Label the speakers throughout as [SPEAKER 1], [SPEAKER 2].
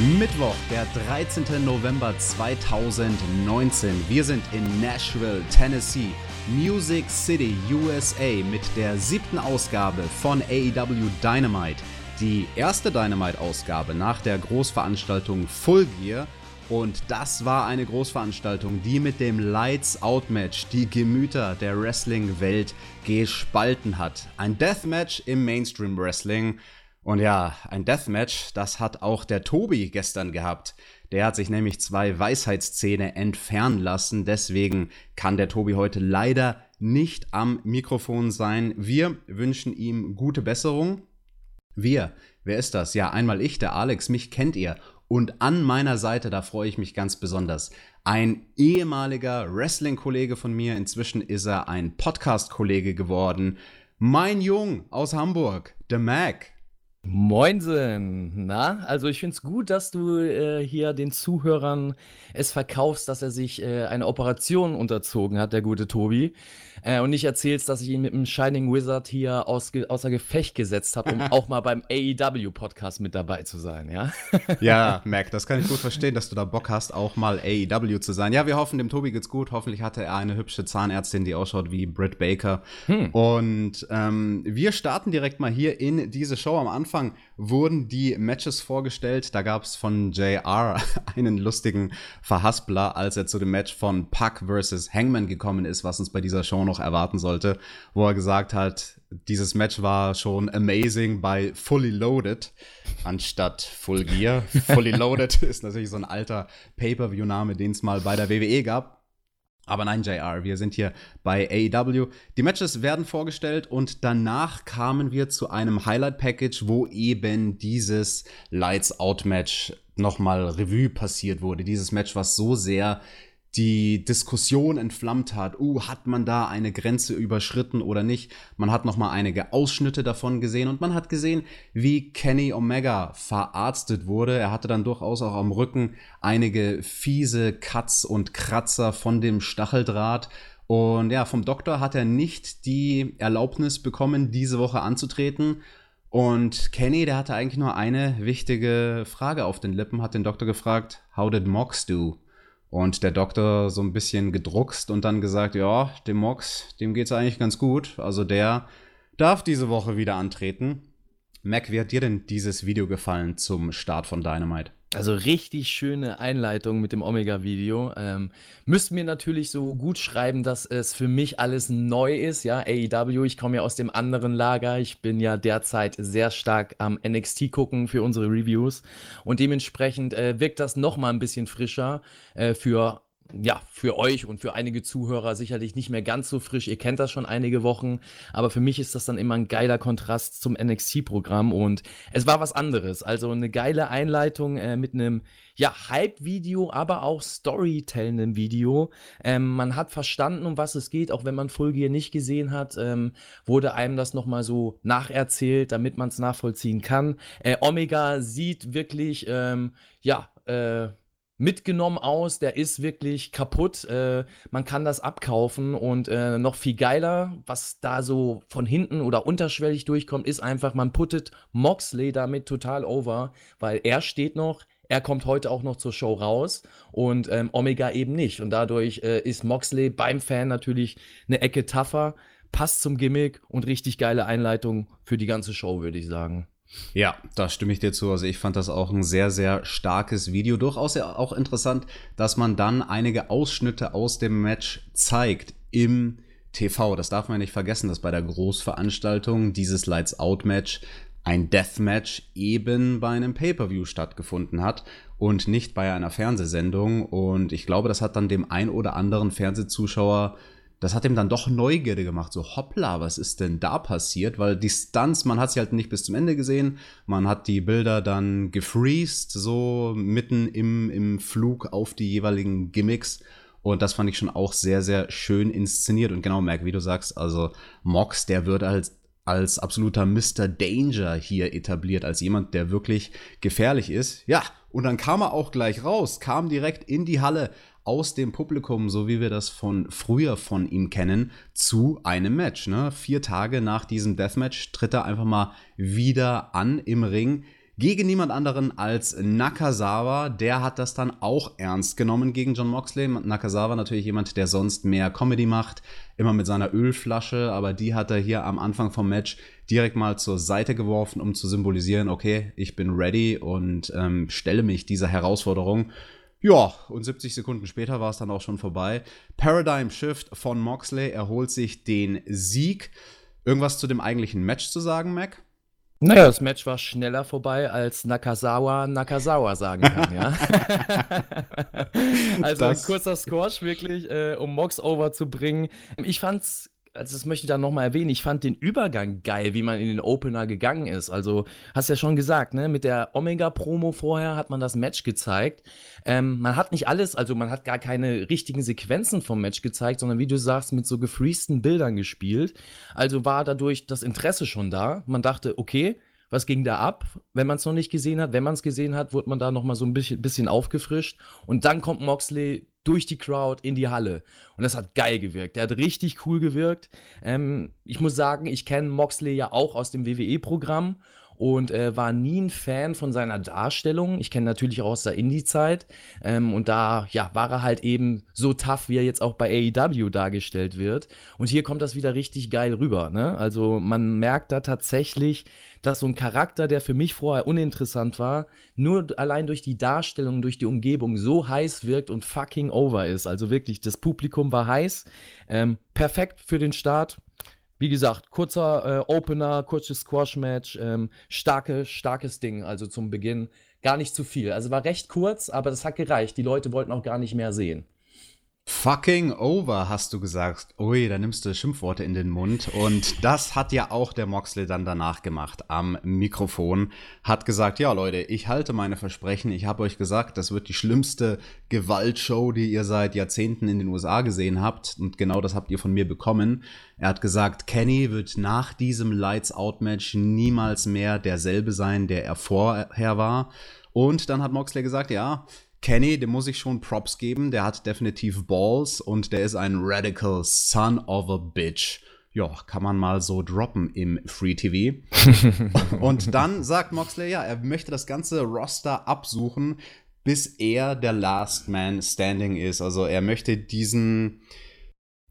[SPEAKER 1] Mittwoch, der 13. November 2019. Wir sind in Nashville, Tennessee, Music City, USA mit der siebten Ausgabe von AEW Dynamite. Die erste Dynamite-Ausgabe nach der Großveranstaltung Full Gear. Und das war eine Großveranstaltung, die mit dem Lights Out Match die Gemüter der Wrestling-Welt gespalten hat. Ein Deathmatch im Mainstream Wrestling und ja, ein Deathmatch, das hat auch der Tobi gestern gehabt. Der hat sich nämlich zwei Weisheitszähne entfernen lassen. Deswegen kann der Tobi heute leider nicht am Mikrofon sein. Wir wünschen ihm gute Besserung. Wir, wer ist das? Ja, einmal ich, der Alex, mich kennt ihr. Und an meiner Seite, da freue ich mich ganz besonders, ein ehemaliger Wrestling-Kollege von mir. Inzwischen ist er ein Podcast-Kollege geworden. Mein Jung aus Hamburg, The Mac.
[SPEAKER 2] Moinsen, na, also ich finde es gut, dass du äh, hier den Zuhörern es verkaufst, dass er sich äh, eine Operation unterzogen hat, der gute Tobi. Äh, und nicht erzählst, dass ich ihn mit dem Shining Wizard hier aus, außer Gefecht gesetzt habe, um auch mal beim AEW-Podcast mit dabei zu sein, ja?
[SPEAKER 1] ja, Mac, das kann ich gut verstehen, dass du da Bock hast, auch mal AEW zu sein. Ja, wir hoffen, dem Tobi geht's gut. Hoffentlich hatte er eine hübsche Zahnärztin, die ausschaut wie Britt Baker. Hm. Und ähm, wir starten direkt mal hier in diese Show. Am Anfang wurden die Matches vorgestellt. Da gab es von JR einen lustigen Verhaspler, als er zu dem Match von Puck versus Hangman gekommen ist, was uns bei dieser Show noch erwarten sollte, wo er gesagt hat, dieses Match war schon amazing bei Fully Loaded anstatt Full Gear. Fully Loaded ist natürlich so ein alter Pay-per-view-Name, den es mal bei der WWE gab. Aber nein, JR, wir sind hier bei AEW. Die Matches werden vorgestellt und danach kamen wir zu einem Highlight-Package, wo eben dieses Lights-Out-Match nochmal Revue passiert wurde. Dieses Match, was so sehr die Diskussion entflammt hat. Uh, hat man da eine Grenze überschritten oder nicht? Man hat noch mal einige Ausschnitte davon gesehen und man hat gesehen, wie Kenny Omega verarztet wurde. Er hatte dann durchaus auch am Rücken einige fiese Cuts und Kratzer von dem Stacheldraht. Und ja, vom Doktor hat er nicht die Erlaubnis bekommen, diese Woche anzutreten. Und Kenny, der hatte eigentlich nur eine wichtige Frage auf den Lippen, hat den Doktor gefragt, How did Mox do? Und der Doktor so ein bisschen gedruckst und dann gesagt, ja, dem Mox, dem geht's eigentlich ganz gut. Also der darf diese Woche wieder antreten. Mac, wie hat dir denn dieses Video gefallen zum Start von Dynamite?
[SPEAKER 2] Also richtig schöne Einleitung mit dem Omega-Video. Ähm, müsst mir natürlich so gut schreiben, dass es für mich alles neu ist. Ja, AEW, ich komme ja aus dem anderen Lager. Ich bin ja derzeit sehr stark am NXT gucken für unsere Reviews. Und dementsprechend äh, wirkt das nochmal ein bisschen frischer äh, für ja, für euch und für einige Zuhörer sicherlich nicht mehr ganz so frisch. Ihr kennt das schon einige Wochen, aber für mich ist das dann immer ein geiler Kontrast zum NXT-Programm und es war was anderes. Also eine geile Einleitung äh, mit einem ja, Hype-Video, aber auch storytellenden Video. Ähm, man hat verstanden, um was es geht, auch wenn man Full Gear nicht gesehen hat, ähm, wurde einem das nochmal so nacherzählt, damit man es nachvollziehen kann. Äh, Omega sieht wirklich, ähm, ja, äh, mitgenommen aus, der ist wirklich kaputt. Äh, man kann das abkaufen und äh, noch viel geiler, was da so von hinten oder unterschwellig durchkommt, ist einfach, man puttet Moxley damit total over, weil er steht noch, er kommt heute auch noch zur Show raus und ähm, Omega eben nicht. Und dadurch äh, ist Moxley beim Fan natürlich eine Ecke tougher, passt zum Gimmick und richtig geile Einleitung für die ganze Show, würde ich sagen.
[SPEAKER 1] Ja, da stimme ich dir zu. Also ich fand das auch ein sehr, sehr starkes Video. Durchaus ja auch interessant, dass man dann einige Ausschnitte aus dem Match zeigt im TV. Das darf man nicht vergessen, dass bei der Großveranstaltung dieses Lights Out Match ein Deathmatch eben bei einem Pay-per-view stattgefunden hat und nicht bei einer Fernsehsendung. Und ich glaube, das hat dann dem ein oder anderen Fernsehzuschauer das hat ihm dann doch Neugierde gemacht. So, hoppla, was ist denn da passiert? Weil die Stunts, man hat sie halt nicht bis zum Ende gesehen. Man hat die Bilder dann gefreezed, so mitten im, im Flug auf die jeweiligen Gimmicks. Und das fand ich schon auch sehr, sehr schön inszeniert. Und genau, Mac, wie du sagst, also Mox, der wird als, als absoluter Mr. Danger hier etabliert, als jemand, der wirklich gefährlich ist. Ja, und dann kam er auch gleich raus, kam direkt in die Halle aus dem Publikum, so wie wir das von früher von ihm kennen, zu einem Match. Ne? Vier Tage nach diesem Deathmatch tritt er einfach mal wieder an im Ring gegen niemand anderen als Nakazawa. Der hat das dann auch ernst genommen gegen John Moxley. Nakazawa natürlich jemand, der sonst mehr Comedy macht, immer mit seiner Ölflasche, aber die hat er hier am Anfang vom Match direkt mal zur Seite geworfen, um zu symbolisieren, okay, ich bin ready und ähm, stelle mich dieser Herausforderung. Ja, und 70 Sekunden später war es dann auch schon vorbei. Paradigm Shift von Moxley erholt sich den Sieg. Irgendwas zu dem eigentlichen Match zu sagen, Mac?
[SPEAKER 2] Naja, das Match war schneller vorbei, als Nakazawa Nakazawa sagen kann, ja. also das. ein kurzer Squash wirklich, äh, um Mox over zu bringen. Ich fand's also das möchte ich dann nochmal erwähnen, ich fand den Übergang geil, wie man in den Opener gegangen ist. Also, hast ja schon gesagt, ne, mit der Omega-Promo vorher hat man das Match gezeigt. Ähm, man hat nicht alles, also man hat gar keine richtigen Sequenzen vom Match gezeigt, sondern wie du sagst, mit so gefreesten Bildern gespielt. Also war dadurch das Interesse schon da. Man dachte, okay, was ging da ab, wenn man es noch nicht gesehen hat. Wenn man es gesehen hat, wurde man da noch mal so ein bisschen, bisschen aufgefrischt. Und dann kommt Moxley durch die Crowd in die Halle. Und das hat geil gewirkt. Der hat richtig cool gewirkt. Ähm, ich muss sagen, ich kenne Moxley ja auch aus dem WWE-Programm und äh, war nie ein Fan von seiner Darstellung. Ich kenne natürlich auch aus der Indie-Zeit. Ähm, und da ja, war er halt eben so tough, wie er jetzt auch bei AEW dargestellt wird. Und hier kommt das wieder richtig geil rüber. Ne? Also man merkt da tatsächlich, dass so ein Charakter, der für mich vorher uninteressant war, nur allein durch die Darstellung, durch die Umgebung so heiß wirkt und fucking over ist. Also wirklich, das Publikum war heiß. Ähm, perfekt für den Start. Wie gesagt, kurzer äh, Opener, kurzes Squash-Match, ähm, starke, starkes Ding, also zum Beginn. Gar nicht zu viel. Also war recht kurz, aber das hat gereicht. Die Leute wollten auch gar nicht mehr sehen.
[SPEAKER 1] Fucking over, hast du gesagt. Ui, da nimmst du Schimpfworte in den Mund. Und das hat ja auch der Moxley dann danach gemacht am Mikrofon. Hat gesagt, ja Leute, ich halte meine Versprechen. Ich habe euch gesagt, das wird die schlimmste Gewaltshow, die ihr seit Jahrzehnten in den USA gesehen habt. Und genau das habt ihr von mir bekommen. Er hat gesagt, Kenny wird nach diesem Lights-Out-Match niemals mehr derselbe sein, der er vorher war. Und dann hat Moxley gesagt, ja, Kenny, dem muss ich schon Props geben. Der hat definitiv Balls und der ist ein Radical Son of a Bitch. Ja, kann man mal so droppen im Free TV. und dann sagt Moxley, ja, er möchte das ganze Roster absuchen, bis er der Last Man Standing ist. Also er möchte diesen,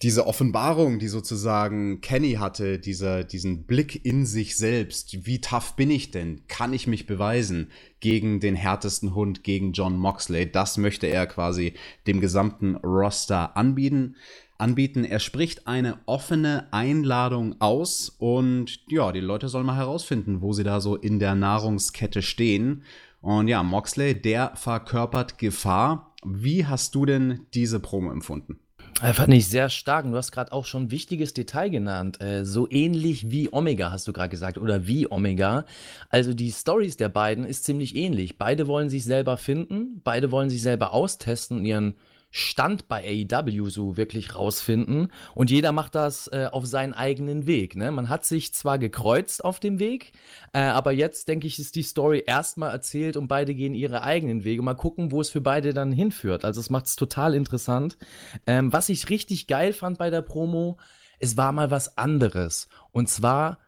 [SPEAKER 1] diese Offenbarung, die sozusagen Kenny hatte, dieser, diesen Blick in sich selbst, wie tough bin ich denn? Kann ich mich beweisen gegen den härtesten Hund, gegen John Moxley? Das möchte er quasi dem gesamten Roster anbieten. Anbieten. Er spricht eine offene Einladung aus und ja, die Leute sollen mal herausfinden, wo sie da so in der Nahrungskette stehen. Und ja, Moxley, der verkörpert Gefahr. Wie hast du denn diese Promo empfunden?
[SPEAKER 2] Äh, fand ich sehr stark. du hast gerade auch schon ein wichtiges Detail genannt. Äh, so ähnlich wie Omega, hast du gerade gesagt, oder wie Omega. Also die Stories der beiden ist ziemlich ähnlich. Beide wollen sich selber finden, beide wollen sich selber austesten und ihren Stand bei AEW so wirklich rausfinden. Und jeder macht das äh, auf seinen eigenen Weg. Ne? Man hat sich zwar gekreuzt auf dem Weg, äh, aber jetzt, denke ich, ist die Story erstmal erzählt und beide gehen ihre eigenen Wege. Mal gucken, wo es für beide dann hinführt. Also es macht es total interessant. Ähm, was ich richtig geil fand bei der Promo, es war mal was anderes. Und zwar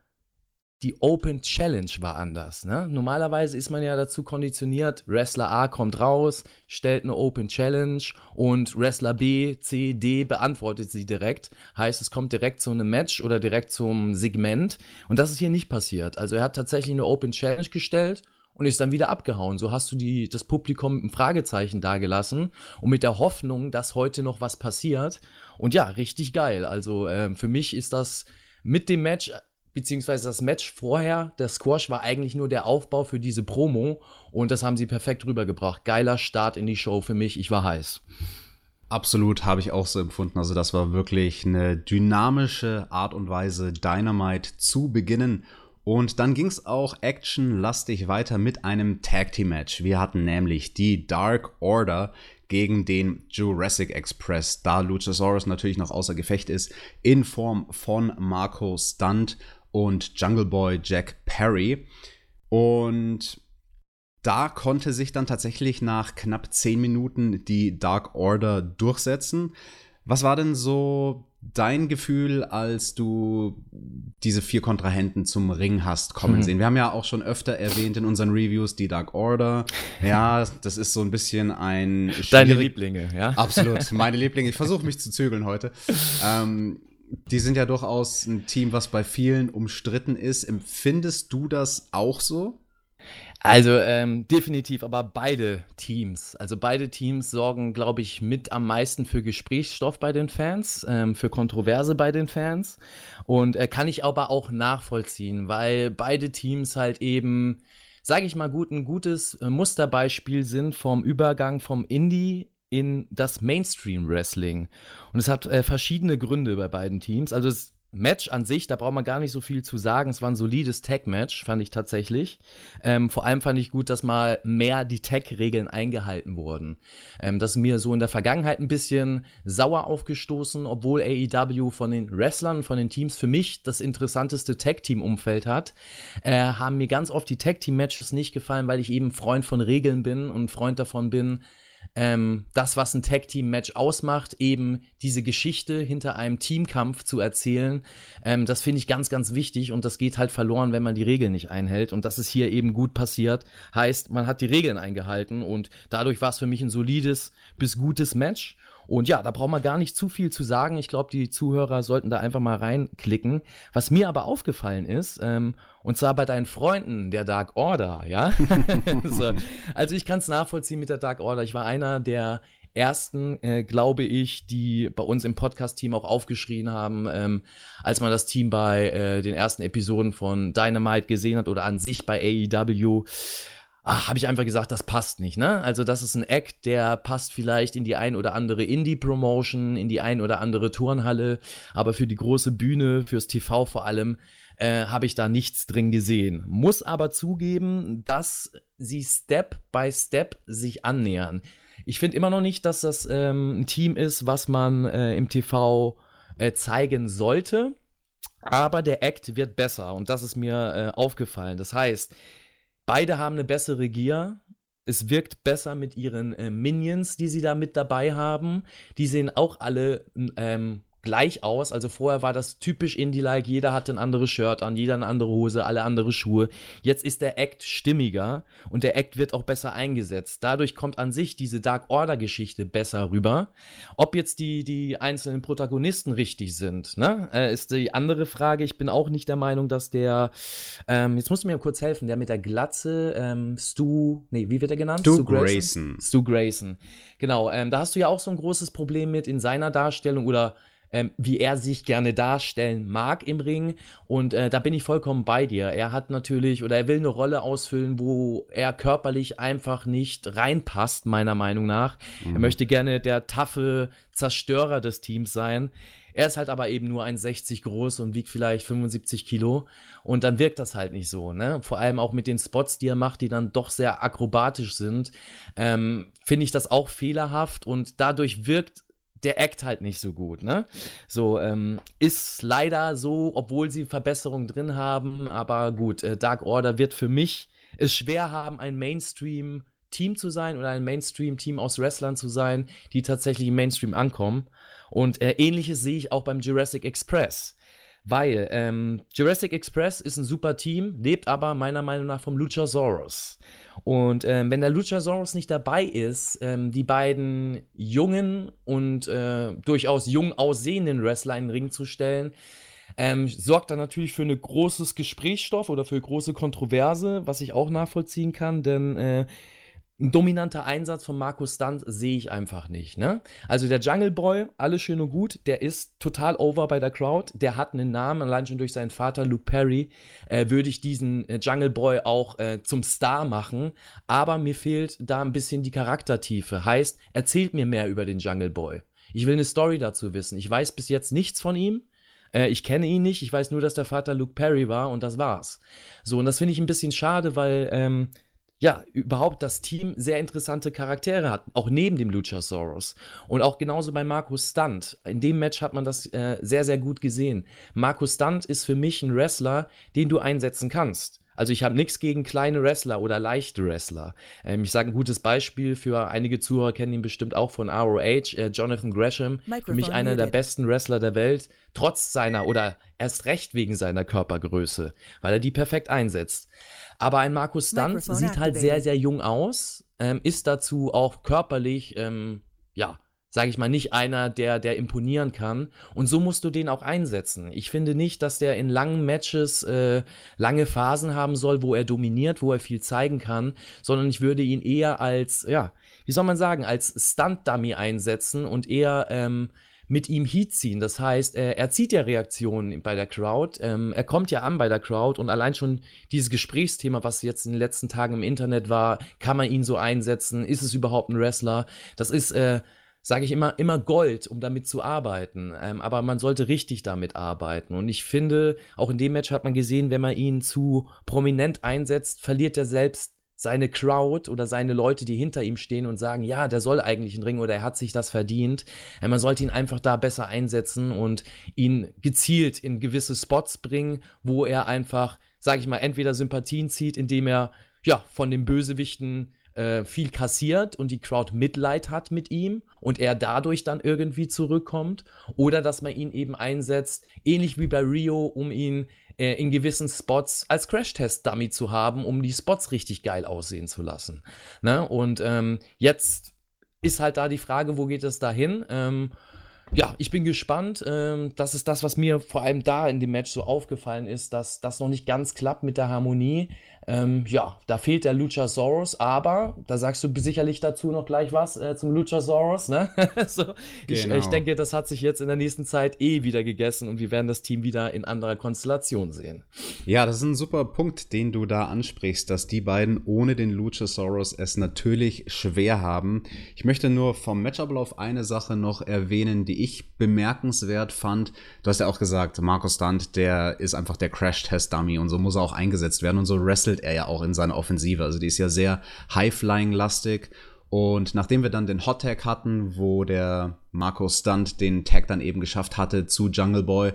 [SPEAKER 2] die Open Challenge war anders. Ne? Normalerweise ist man ja dazu konditioniert, Wrestler A kommt raus, stellt eine Open Challenge und Wrestler B, C, D beantwortet sie direkt. Heißt, es kommt direkt zu einem Match oder direkt zum Segment. Und das ist hier nicht passiert. Also er hat tatsächlich eine Open Challenge gestellt und ist dann wieder abgehauen. So hast du die, das Publikum mit einem Fragezeichen dagelassen und mit der Hoffnung, dass heute noch was passiert. Und ja, richtig geil. Also äh, für mich ist das mit dem Match beziehungsweise das Match vorher, der Squash war eigentlich nur der Aufbau für diese Promo und das haben sie perfekt rübergebracht. Geiler Start in die Show für mich, ich war heiß.
[SPEAKER 1] Absolut, habe ich auch so empfunden. Also das war wirklich eine dynamische Art und Weise, Dynamite zu beginnen. Und dann ging es auch actionlastig weiter mit einem Tag Team Match. Wir hatten nämlich die Dark Order gegen den Jurassic Express, da Luchasaurus natürlich noch außer Gefecht ist, in Form von Marco Stunt und Jungle Boy Jack Perry. Und da konnte sich dann tatsächlich nach knapp zehn Minuten die Dark Order durchsetzen. Was war denn so dein Gefühl, als du diese vier Kontrahenten zum Ring hast kommen mhm. sehen? Wir haben ja auch schon öfter erwähnt in unseren Reviews die Dark Order. Ja, das ist so ein bisschen ein.
[SPEAKER 2] Deine Lieblinge, ja?
[SPEAKER 1] Absolut, meine Lieblinge. Ich versuche mich zu zügeln heute. Ähm, die sind ja durchaus ein Team, was bei vielen umstritten ist. Empfindest du das auch so?
[SPEAKER 2] Also ähm, definitiv, aber beide Teams. Also beide Teams sorgen, glaube ich, mit am meisten für Gesprächsstoff bei den Fans, ähm, für Kontroverse bei den Fans. Und äh, kann ich aber auch nachvollziehen, weil beide Teams halt eben, sage ich mal gut, ein gutes äh, Musterbeispiel sind vom Übergang vom Indie in das Mainstream Wrestling. Und es hat äh, verschiedene Gründe bei beiden Teams. Also es Match an sich, da braucht man gar nicht so viel zu sagen. Es war ein solides Tag-Match, fand ich tatsächlich. Ähm, vor allem fand ich gut, dass mal mehr die Tag-Regeln eingehalten wurden. Ähm, das ist mir so in der Vergangenheit ein bisschen sauer aufgestoßen, obwohl AEW von den Wrestlern, von den Teams für mich das interessanteste Tag-Team-Umfeld hat, äh, haben mir ganz oft die Tag-Team-Matches nicht gefallen, weil ich eben Freund von Regeln bin und Freund davon bin, ähm, das, was ein Tag-Team-Match ausmacht, eben diese Geschichte hinter einem Teamkampf zu erzählen, ähm, das finde ich ganz, ganz wichtig und das geht halt verloren, wenn man die Regeln nicht einhält. Und das ist hier eben gut passiert. Heißt, man hat die Regeln eingehalten und dadurch war es für mich ein solides bis gutes Match. Und ja, da braucht man gar nicht zu viel zu sagen. Ich glaube, die Zuhörer sollten da einfach mal reinklicken. Was mir aber aufgefallen ist, ähm, und zwar bei deinen Freunden der Dark Order, ja. so. Also ich kann es nachvollziehen mit der Dark Order. Ich war einer der ersten, äh, glaube ich, die bei uns im Podcast-Team auch aufgeschrien haben, ähm, als man das Team bei äh, den ersten Episoden von Dynamite gesehen hat oder an sich bei AEW habe ich einfach gesagt, das passt nicht. Ne? Also das ist ein Act, der passt vielleicht in die ein oder andere Indie-Promotion, in die ein oder andere Turnhalle, aber für die große Bühne, fürs TV vor allem, äh, habe ich da nichts drin gesehen. Muss aber zugeben, dass sie Step by Step sich annähern. Ich finde immer noch nicht, dass das ähm, ein Team ist, was man äh, im TV äh, zeigen sollte. Aber der Act wird besser und das ist mir äh, aufgefallen. Das heißt, Beide haben eine bessere Gear. Es wirkt besser mit ihren äh, Minions, die sie da mit dabei haben. Die sehen auch alle ähm, gleich aus. Also vorher war das typisch Indie-like, jeder hatte ein anderes Shirt an, jeder eine andere Hose, alle andere Schuhe. Jetzt ist der Act stimmiger und der Act wird auch besser eingesetzt. Dadurch kommt an sich diese Dark Order-Geschichte besser rüber. Ob jetzt die, die einzelnen Protagonisten richtig sind, ne, äh, ist die andere Frage. Ich bin auch nicht der Meinung, dass der, ähm, jetzt musst du mir kurz helfen, der mit der Glatze, ähm, Stu, nee, wie wird er genannt?
[SPEAKER 1] Stu, Stu Grayson. Grayson.
[SPEAKER 2] Stu Grayson. Genau, ähm, da hast du ja auch so ein großes Problem mit in seiner Darstellung oder ähm, wie er sich gerne darstellen mag im Ring. Und äh, da bin ich vollkommen bei dir. Er hat natürlich oder er will eine Rolle ausfüllen, wo er körperlich einfach nicht reinpasst, meiner Meinung nach. Mhm. Er möchte gerne der taffe Zerstörer des Teams sein. Er ist halt aber eben nur 1,60 groß und wiegt vielleicht 75 Kilo. Und dann wirkt das halt nicht so. Ne? Vor allem auch mit den Spots, die er macht, die dann doch sehr akrobatisch sind, ähm, finde ich das auch fehlerhaft. Und dadurch wirkt der Act halt nicht so gut, ne? So, ähm, ist leider so, obwohl sie Verbesserungen drin haben, aber gut, äh, Dark Order wird für mich es schwer haben, ein Mainstream-Team zu sein oder ein Mainstream-Team aus Wrestlern zu sein, die tatsächlich im Mainstream ankommen. Und äh, ähnliches sehe ich auch beim Jurassic Express. Weil ähm, Jurassic Express ist ein super Team, lebt aber meiner Meinung nach vom Luchasaurus. Und ähm, wenn der Luchasaurus nicht dabei ist, ähm, die beiden jungen und äh, durchaus jung aussehenden Wrestler in den Ring zu stellen, ähm, sorgt dann natürlich für ein großes Gesprächsstoff oder für große Kontroverse, was ich auch nachvollziehen kann, denn äh, ein dominanter Einsatz von Markus Stunt sehe ich einfach nicht. Ne? Also der Jungle Boy, alles schön und gut, der ist total over bei der Crowd. Der hat einen Namen, allein schon durch seinen Vater Luke Perry, äh, würde ich diesen äh, Jungle Boy auch äh, zum Star machen. Aber mir fehlt da ein bisschen die Charaktertiefe. Heißt, erzählt mir mehr über den Jungle Boy. Ich will eine Story dazu wissen. Ich weiß bis jetzt nichts von ihm. Äh, ich kenne ihn nicht. Ich weiß nur, dass der Vater Luke Perry war und das war's. So, und das finde ich ein bisschen schade, weil ähm, ja, überhaupt das Team sehr interessante Charaktere hat, auch neben dem Luchasaurus. Und auch genauso bei Markus Stunt. In dem Match hat man das äh, sehr, sehr gut gesehen. Markus Stunt ist für mich ein Wrestler, den du einsetzen kannst. Also ich habe nichts gegen kleine Wrestler oder leichte Wrestler. Ähm, ich sage ein gutes Beispiel für einige Zuhörer kennen ihn bestimmt auch von ROH, äh, Jonathan Gresham, für mich einer der besten Wrestler der Welt, trotz seiner oder erst recht wegen seiner Körpergröße, weil er die perfekt einsetzt. Aber ein Markus Stunt sieht halt sehr, sehr jung aus, ähm, ist dazu auch körperlich, ähm, ja, sage ich mal, nicht einer, der, der imponieren kann. Und so musst du den auch einsetzen. Ich finde nicht, dass der in langen Matches äh, lange Phasen haben soll, wo er dominiert, wo er viel zeigen kann, sondern ich würde ihn eher als, ja, wie soll man sagen, als Stunt-Dummy einsetzen und eher ähm, mit ihm Heat ziehen. Das heißt, er, er zieht ja Reaktionen bei der Crowd. Ähm, er kommt ja an bei der Crowd und allein schon dieses Gesprächsthema, was jetzt in den letzten Tagen im Internet war, kann man ihn so einsetzen? Ist es überhaupt ein Wrestler? Das ist, äh, sage ich immer, immer Gold, um damit zu arbeiten. Ähm, aber man sollte richtig damit arbeiten. Und ich finde, auch in dem Match hat man gesehen, wenn man ihn zu prominent einsetzt, verliert er selbst seine Crowd oder seine Leute, die hinter ihm stehen und sagen, ja, der soll eigentlich einen Ring oder er hat sich das verdient. Man sollte ihn einfach da besser einsetzen und ihn gezielt in gewisse Spots bringen, wo er einfach, sage ich mal, entweder Sympathien zieht, indem er ja von den Bösewichten äh, viel kassiert und die Crowd Mitleid hat mit ihm und er dadurch dann irgendwie zurückkommt oder dass man ihn eben einsetzt, ähnlich wie bei Rio, um ihn äh, in gewissen Spots als Crash-Test-Dummy zu haben, um die Spots richtig geil aussehen zu lassen. Ne? Und ähm, jetzt ist halt da die Frage, wo geht es dahin? Ähm, ja, ich bin gespannt. Ähm, das ist das, was mir vor allem da in dem Match so aufgefallen ist, dass das noch nicht ganz klappt mit der Harmonie. Ähm, ja, da fehlt der Luchasaurus, aber da sagst du sicherlich dazu noch gleich was äh, zum Luchasaurus. Ne? so, genau. ich, ich, denke, das hat sich jetzt in der nächsten Zeit eh wieder gegessen und wir werden das Team wieder in anderer Konstellation sehen.
[SPEAKER 1] Ja, das ist ein super Punkt, den du da ansprichst, dass die beiden ohne den Luchasaurus es natürlich schwer haben. Ich möchte nur vom Matchablauf eine Sache noch erwähnen, die ich bemerkenswert fand. Du hast ja auch gesagt, Markus Stunt, der ist einfach der Crash-Test-Dummy und so muss er auch eingesetzt werden und so wrestelt er ja auch in seiner Offensive. Also die ist ja sehr High-Flying-lastig. Und nachdem wir dann den Hot Tag hatten, wo der Markus Stunt den Tag dann eben geschafft hatte zu Jungle Boy,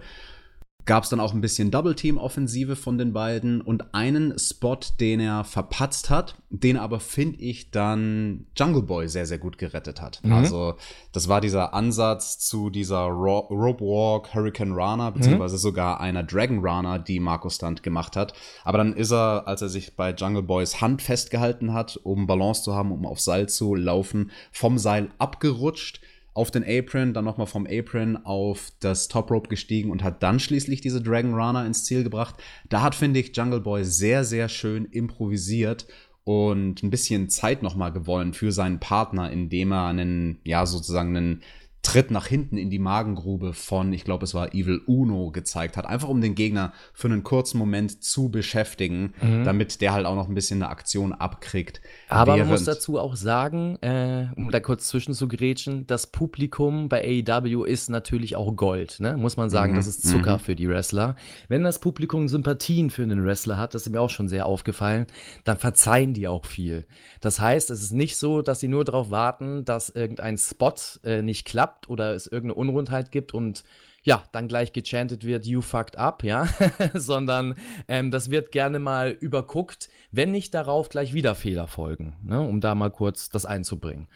[SPEAKER 1] gab es dann auch ein bisschen Double-Team-Offensive von den beiden und einen Spot, den er verpatzt hat, den aber, finde ich, dann Jungle Boy sehr, sehr gut gerettet hat. Mhm. Also, das war dieser Ansatz zu dieser Ro Rope Walk, Hurricane Rana, beziehungsweise mhm. sogar einer Dragon Rana, die Markus Stunt gemacht hat. Aber dann ist er, als er sich bei Jungle Boys Hand festgehalten hat, um Balance zu haben, um auf Seil zu laufen, vom Seil abgerutscht auf den Apron, dann nochmal vom Apron auf das Top Rope gestiegen und hat dann schließlich diese Dragon Runner ins Ziel gebracht. Da hat, finde ich, Jungle Boy sehr, sehr schön improvisiert und ein bisschen Zeit nochmal gewonnen für seinen Partner, indem er einen, ja, sozusagen einen Tritt nach hinten in die Magengrube von, ich glaube, es war Evil Uno gezeigt hat. Einfach um den Gegner für einen kurzen Moment zu beschäftigen, mhm. damit der halt auch noch ein bisschen eine Aktion abkriegt.
[SPEAKER 2] Aber man muss dazu auch sagen, äh, um da kurz zwischen zu grätschen, das Publikum bei AEW ist natürlich auch Gold, ne? Muss man sagen, mhm. das ist Zucker mhm. für die Wrestler. Wenn das Publikum Sympathien für einen Wrestler hat, das ist mir auch schon sehr aufgefallen, dann verzeihen die auch viel. Das heißt, es ist nicht so, dass sie nur darauf warten, dass irgendein Spot äh, nicht klappt klappt oder es irgendeine Unrundheit gibt und ja, dann gleich gechantet wird, you fucked up, ja, sondern ähm, das wird gerne mal überguckt, wenn nicht darauf gleich wieder Fehler folgen, ne? um da mal kurz das einzubringen.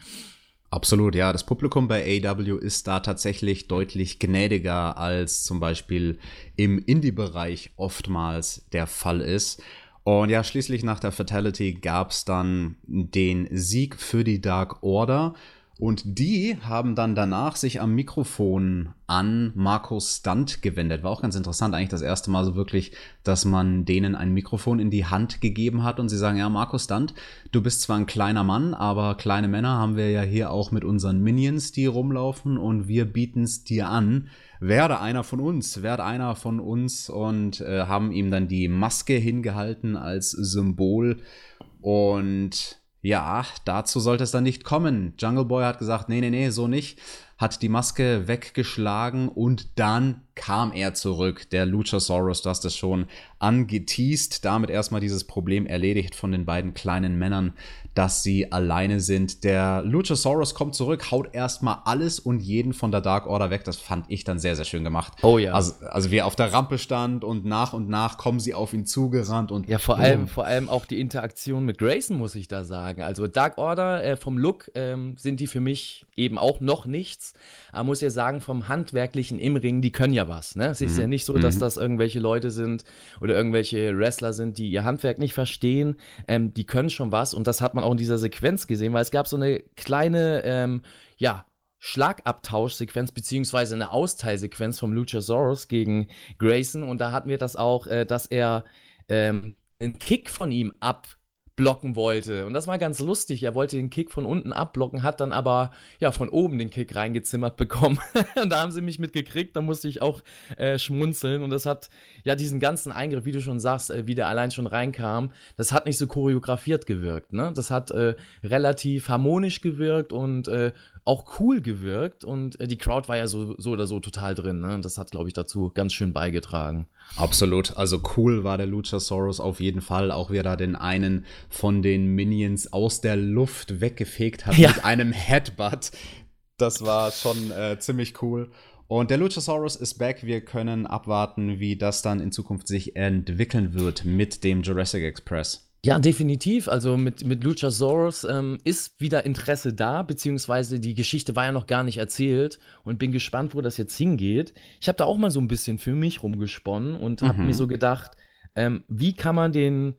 [SPEAKER 1] Absolut, ja. Das Publikum bei AW ist da tatsächlich deutlich gnädiger als zum Beispiel im Indie-Bereich oftmals der Fall ist. Und ja, schließlich nach der Fatality gab es dann den Sieg für die Dark Order. Und die haben dann danach sich am Mikrofon an Markus Stunt gewendet. War auch ganz interessant, eigentlich das erste Mal so wirklich, dass man denen ein Mikrofon in die Hand gegeben hat und sie sagen, ja, Markus Stunt, du bist zwar ein kleiner Mann, aber kleine Männer haben wir ja hier auch mit unseren Minions, die rumlaufen und wir bieten es dir an. Werde einer von uns, werde einer von uns und äh, haben ihm dann die Maske hingehalten als Symbol und ja, dazu sollte es dann nicht kommen. Jungle Boy hat gesagt, nee, nee, nee, so nicht. Hat die Maske weggeschlagen und dann kam er zurück. Der Luchasaurus, du hast es schon angeteased, damit erstmal dieses Problem erledigt von den beiden kleinen Männern, dass sie alleine sind. Der Luchasaurus kommt zurück, haut erstmal alles und jeden von der Dark Order weg. Das fand ich dann sehr, sehr schön gemacht.
[SPEAKER 2] Oh ja.
[SPEAKER 1] Also, also wie er auf der Rampe stand und nach und nach kommen sie auf ihn zugerannt und.
[SPEAKER 2] Ja, vor allem, vor allem auch die Interaktion mit Grayson, muss ich da sagen. Also Dark Order, äh, vom Look ähm, sind die für mich eben auch noch nichts. Aber muss ja sagen, vom Handwerklichen im Ring, die können ja was. Ne? Es ist mhm. ja nicht so, dass mhm. das irgendwelche Leute sind oder irgendwelche Wrestler sind, die ihr Handwerk nicht verstehen. Ähm, die können schon was und das hat man auch in dieser Sequenz gesehen, weil es gab so eine kleine, ähm, ja, Schlagabtauschsequenz beziehungsweise eine Austeilsequenz vom Luchasaurus gegen Grayson und da hatten wir das auch, äh, dass er ähm, einen Kick von ihm ab blocken wollte. Und das war ganz lustig. Er wollte den Kick von unten abblocken, hat dann aber ja von oben den Kick reingezimmert bekommen. und da haben sie mich mitgekriegt, da musste ich auch äh, schmunzeln. Und das hat ja diesen ganzen Eingriff, wie du schon sagst, äh, wie der allein schon reinkam, das hat nicht so choreografiert gewirkt. Ne? Das hat äh, relativ harmonisch gewirkt und äh, auch cool gewirkt und äh, die Crowd war ja so, so oder so total drin. Ne? Das hat, glaube ich, dazu ganz schön beigetragen.
[SPEAKER 1] Absolut. Also cool war der Luchasaurus auf jeden Fall. Auch wie er da den einen von den Minions aus der Luft weggefegt hat ja. mit einem Headbutt. Das war schon äh, ziemlich cool. Und der Luchasaurus ist back. Wir können abwarten, wie das dann in Zukunft sich entwickeln wird mit dem Jurassic Express.
[SPEAKER 2] Ja, definitiv. Also mit, mit Luchasaurus ähm, ist wieder Interesse da, beziehungsweise die Geschichte war ja noch gar nicht erzählt und bin gespannt, wo das jetzt hingeht. Ich habe da auch mal so ein bisschen für mich rumgesponnen und habe mir mhm. so gedacht, ähm, wie kann man den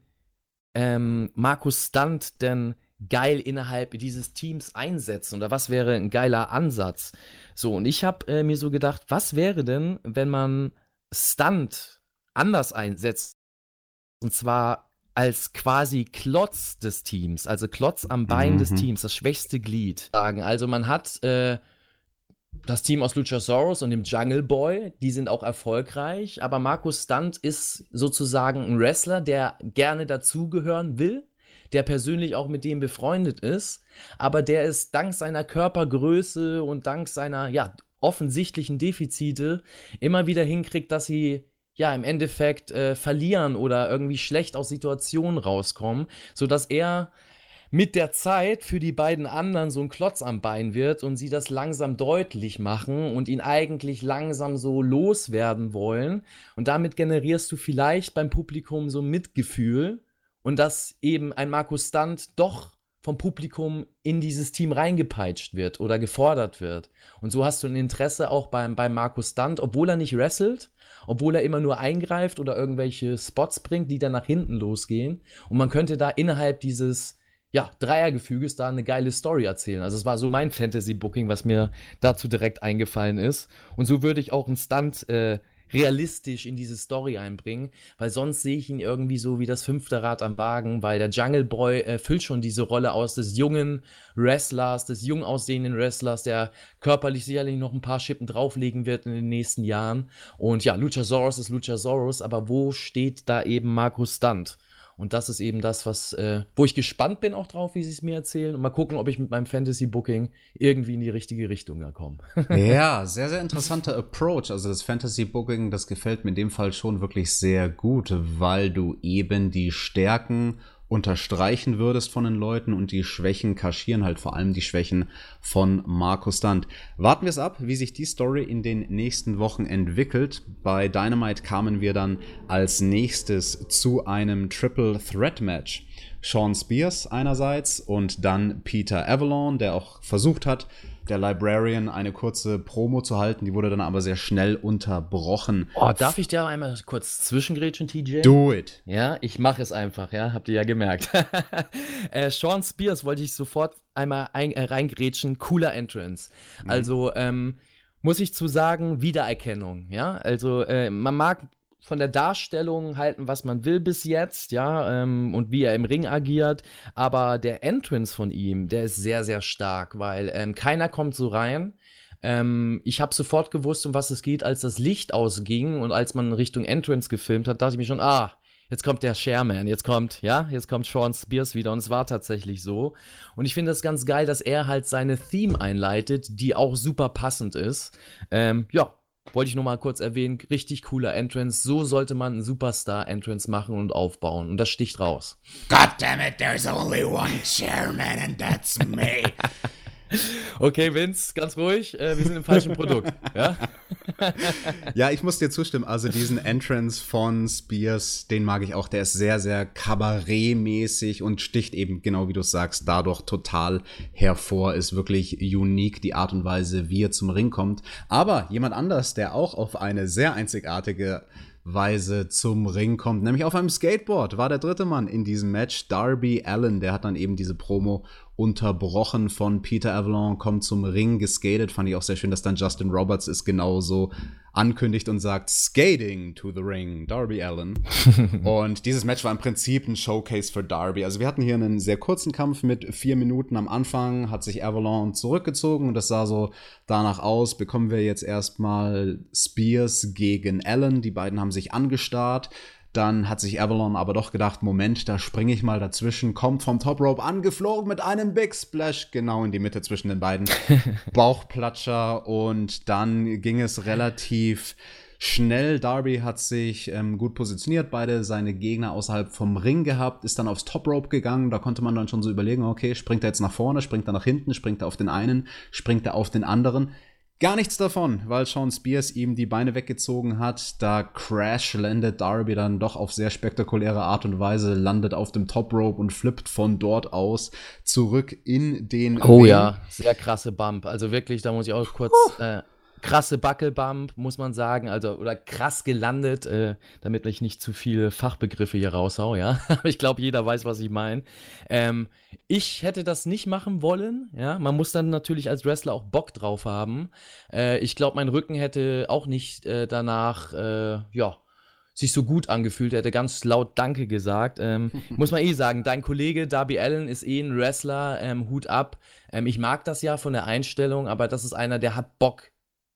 [SPEAKER 2] ähm, Markus Stunt denn geil innerhalb dieses Teams einsetzen oder was wäre ein geiler Ansatz? So, und ich habe äh, mir so gedacht, was wäre denn, wenn man Stunt anders einsetzt? Und zwar als quasi Klotz des Teams, also Klotz am Bein mhm. des Teams, das schwächste Glied. Also man hat äh, das Team aus Luchasaurus und dem Jungle Boy, die sind auch erfolgreich, aber Markus Stunt ist sozusagen ein Wrestler, der gerne dazugehören will, der persönlich auch mit dem befreundet ist, aber der ist dank seiner Körpergröße und dank seiner ja, offensichtlichen Defizite immer wieder hinkriegt, dass sie ja, im Endeffekt äh, verlieren oder irgendwie schlecht aus Situationen rauskommen, sodass er mit der Zeit für die beiden anderen so ein Klotz am Bein wird und sie das langsam deutlich machen und ihn eigentlich langsam so loswerden wollen. Und damit generierst du vielleicht beim Publikum so Mitgefühl und dass eben ein Markus Stunt doch vom Publikum in dieses Team reingepeitscht wird oder gefordert wird. Und so hast du ein Interesse auch beim, beim Markus Stunt, obwohl er nicht wrestelt, obwohl er immer nur eingreift oder irgendwelche Spots bringt, die dann nach hinten losgehen. Und man könnte da innerhalb dieses ja, Dreiergefüges da eine geile Story erzählen. Also es war so mein Fantasy-Booking, was mir dazu direkt eingefallen ist. Und so würde ich auch einen Stunt äh, realistisch in diese Story einbringen, weil sonst sehe ich ihn irgendwie so wie das fünfte Rad am Wagen, weil der Jungle Boy äh, füllt schon diese Rolle aus des jungen Wrestlers, des jung aussehenden Wrestlers, der körperlich sicherlich noch ein paar Schippen drauflegen wird in den nächsten Jahren. Und ja, Luchasaurus ist Luchasaurus, aber wo steht da eben Markus Stunt? Und das ist eben das, was, äh, wo ich gespannt bin auch drauf, wie sie es mir erzählen. Und mal gucken, ob ich mit meinem Fantasy-Booking irgendwie in die richtige Richtung da komme.
[SPEAKER 1] ja, sehr, sehr interessanter Approach. Also das Fantasy-Booking, das gefällt mir in dem Fall schon wirklich sehr gut, weil du eben die Stärken unterstreichen würdest von den Leuten und die Schwächen kaschieren halt vor allem die Schwächen von Markus Stunt. Warten wir es ab, wie sich die Story in den nächsten Wochen entwickelt. Bei Dynamite kamen wir dann als nächstes zu einem Triple Threat Match. Sean Spears einerseits und dann Peter Avalon, der auch versucht hat, der Librarian eine kurze Promo zu halten. Die wurde dann aber sehr schnell unterbrochen.
[SPEAKER 2] Oh, darf ich dir einmal kurz zwischengrätschen, TJ?
[SPEAKER 1] Do it.
[SPEAKER 2] Ja, ich mache es einfach, ja, habt ihr ja gemerkt. äh, Sean Spears wollte ich sofort einmal ein, äh, reingrätschen. Cooler Entrance. Mhm. Also, ähm, muss ich zu sagen, Wiedererkennung, ja. Also, äh, man mag von der Darstellung halten, was man will bis jetzt, ja, ähm, und wie er im Ring agiert. Aber der Entrance von ihm, der ist sehr, sehr stark, weil ähm, keiner kommt so rein. Ähm, ich habe sofort gewusst, um was es geht, als das Licht ausging und als man Richtung Entrance gefilmt hat, dachte ich mir schon, ah, jetzt kommt der Shareman, jetzt kommt, ja, jetzt kommt Sean Spears wieder und es war tatsächlich so. Und ich finde das ganz geil, dass er halt seine Theme einleitet, die auch super passend ist. Ähm, ja, wollte ich nur mal kurz erwähnen, richtig cooler Entrance. So sollte man einen Superstar-Entrance machen und aufbauen. Und das sticht raus.
[SPEAKER 1] God damn it, there's only one chairman and that's me.
[SPEAKER 2] Okay, Vince, ganz ruhig. Äh, wir sind im falschen Produkt. Ja?
[SPEAKER 1] ja, ich muss dir zustimmen. Also diesen Entrance von Spears, den mag ich auch. Der ist sehr, sehr kabarettmäßig und sticht eben, genau wie du sagst, dadurch total hervor. Ist wirklich unique, die Art und Weise, wie er zum Ring kommt. Aber jemand anders, der auch auf eine sehr einzigartige Weise zum Ring kommt, nämlich auf einem Skateboard, war der dritte Mann in diesem Match, Darby Allen, der hat dann eben diese Promo unterbrochen von Peter Avalon, kommt zum Ring geskatet. Fand ich auch sehr schön, dass dann Justin Roberts es genauso ankündigt und sagt, Skating to the Ring, Darby Allen. und dieses Match war im Prinzip ein Showcase für Darby. Also wir hatten hier einen sehr kurzen Kampf mit vier Minuten am Anfang, hat sich Avalon zurückgezogen und das sah so danach aus, bekommen wir jetzt erstmal Spears gegen Allen. Die beiden haben sich angestarrt. Dann hat sich Avalon aber doch gedacht, Moment, da springe ich mal dazwischen, kommt vom Top Rope angeflogen mit einem Big Splash genau in die Mitte zwischen den beiden Bauchplatscher und dann ging es relativ schnell. Darby hat sich ähm, gut positioniert, beide seine Gegner außerhalb vom Ring gehabt, ist dann aufs Top Rope gegangen. Da konnte man dann schon so überlegen, okay, springt er jetzt nach vorne, springt er nach hinten, springt er auf den einen, springt er auf den anderen. Gar nichts davon, weil Sean Spears ihm die Beine weggezogen hat. Da Crash landet Darby dann doch auf sehr spektakuläre Art und Weise, landet auf dem Top Rope und flippt von dort aus zurück in den.
[SPEAKER 2] Oh Ring. ja, sehr krasse Bump. Also wirklich, da muss ich auch kurz äh, krasse Buckelbump, muss man sagen, also oder krass gelandet, äh, damit ich nicht zu viele Fachbegriffe hier raushau, ja. Aber ich glaube, jeder weiß, was ich meine. Ähm, ich hätte das nicht machen wollen, ja. Man muss dann natürlich als Wrestler auch Bock drauf haben. Äh, ich glaube, mein Rücken hätte auch nicht äh, danach, äh, ja, sich so gut angefühlt. Er hätte ganz laut Danke gesagt. Ähm, muss man eh sagen, dein Kollege Darby Allen ist eh ein Wrestler, ähm, Hut ab. Ähm, ich mag das ja von der Einstellung, aber das ist einer, der hat Bock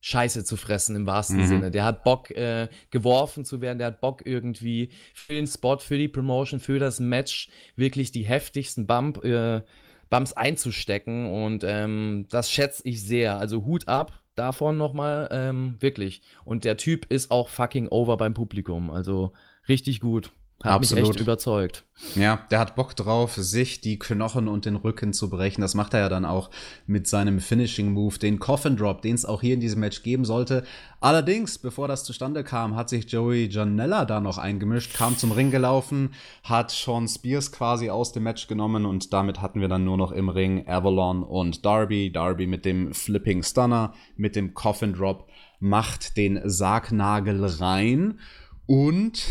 [SPEAKER 2] Scheiße zu fressen im wahrsten mhm. Sinne. Der hat Bock, äh, geworfen zu werden, der hat Bock irgendwie für den Spot, für die Promotion, für das Match wirklich die heftigsten Bump, äh, Bumps einzustecken und ähm, das schätze ich sehr. Also Hut ab davon nochmal, ähm, wirklich. Und der Typ ist auch fucking over beim Publikum, also richtig gut. Hat Absolut. mich echt überzeugt.
[SPEAKER 1] Ja, der hat Bock drauf, sich die Knochen und den Rücken zu brechen. Das macht er ja dann auch mit seinem Finishing Move, den Coffin Drop, den es auch hier in diesem Match geben sollte. Allerdings, bevor das zustande kam, hat sich Joey Janella da noch eingemischt, kam zum Ring gelaufen, hat Sean Spears quasi aus dem Match genommen und damit hatten wir dann nur noch im Ring Avalon und Darby. Darby mit dem Flipping Stunner, mit dem Coffin Drop, macht den Sargnagel rein und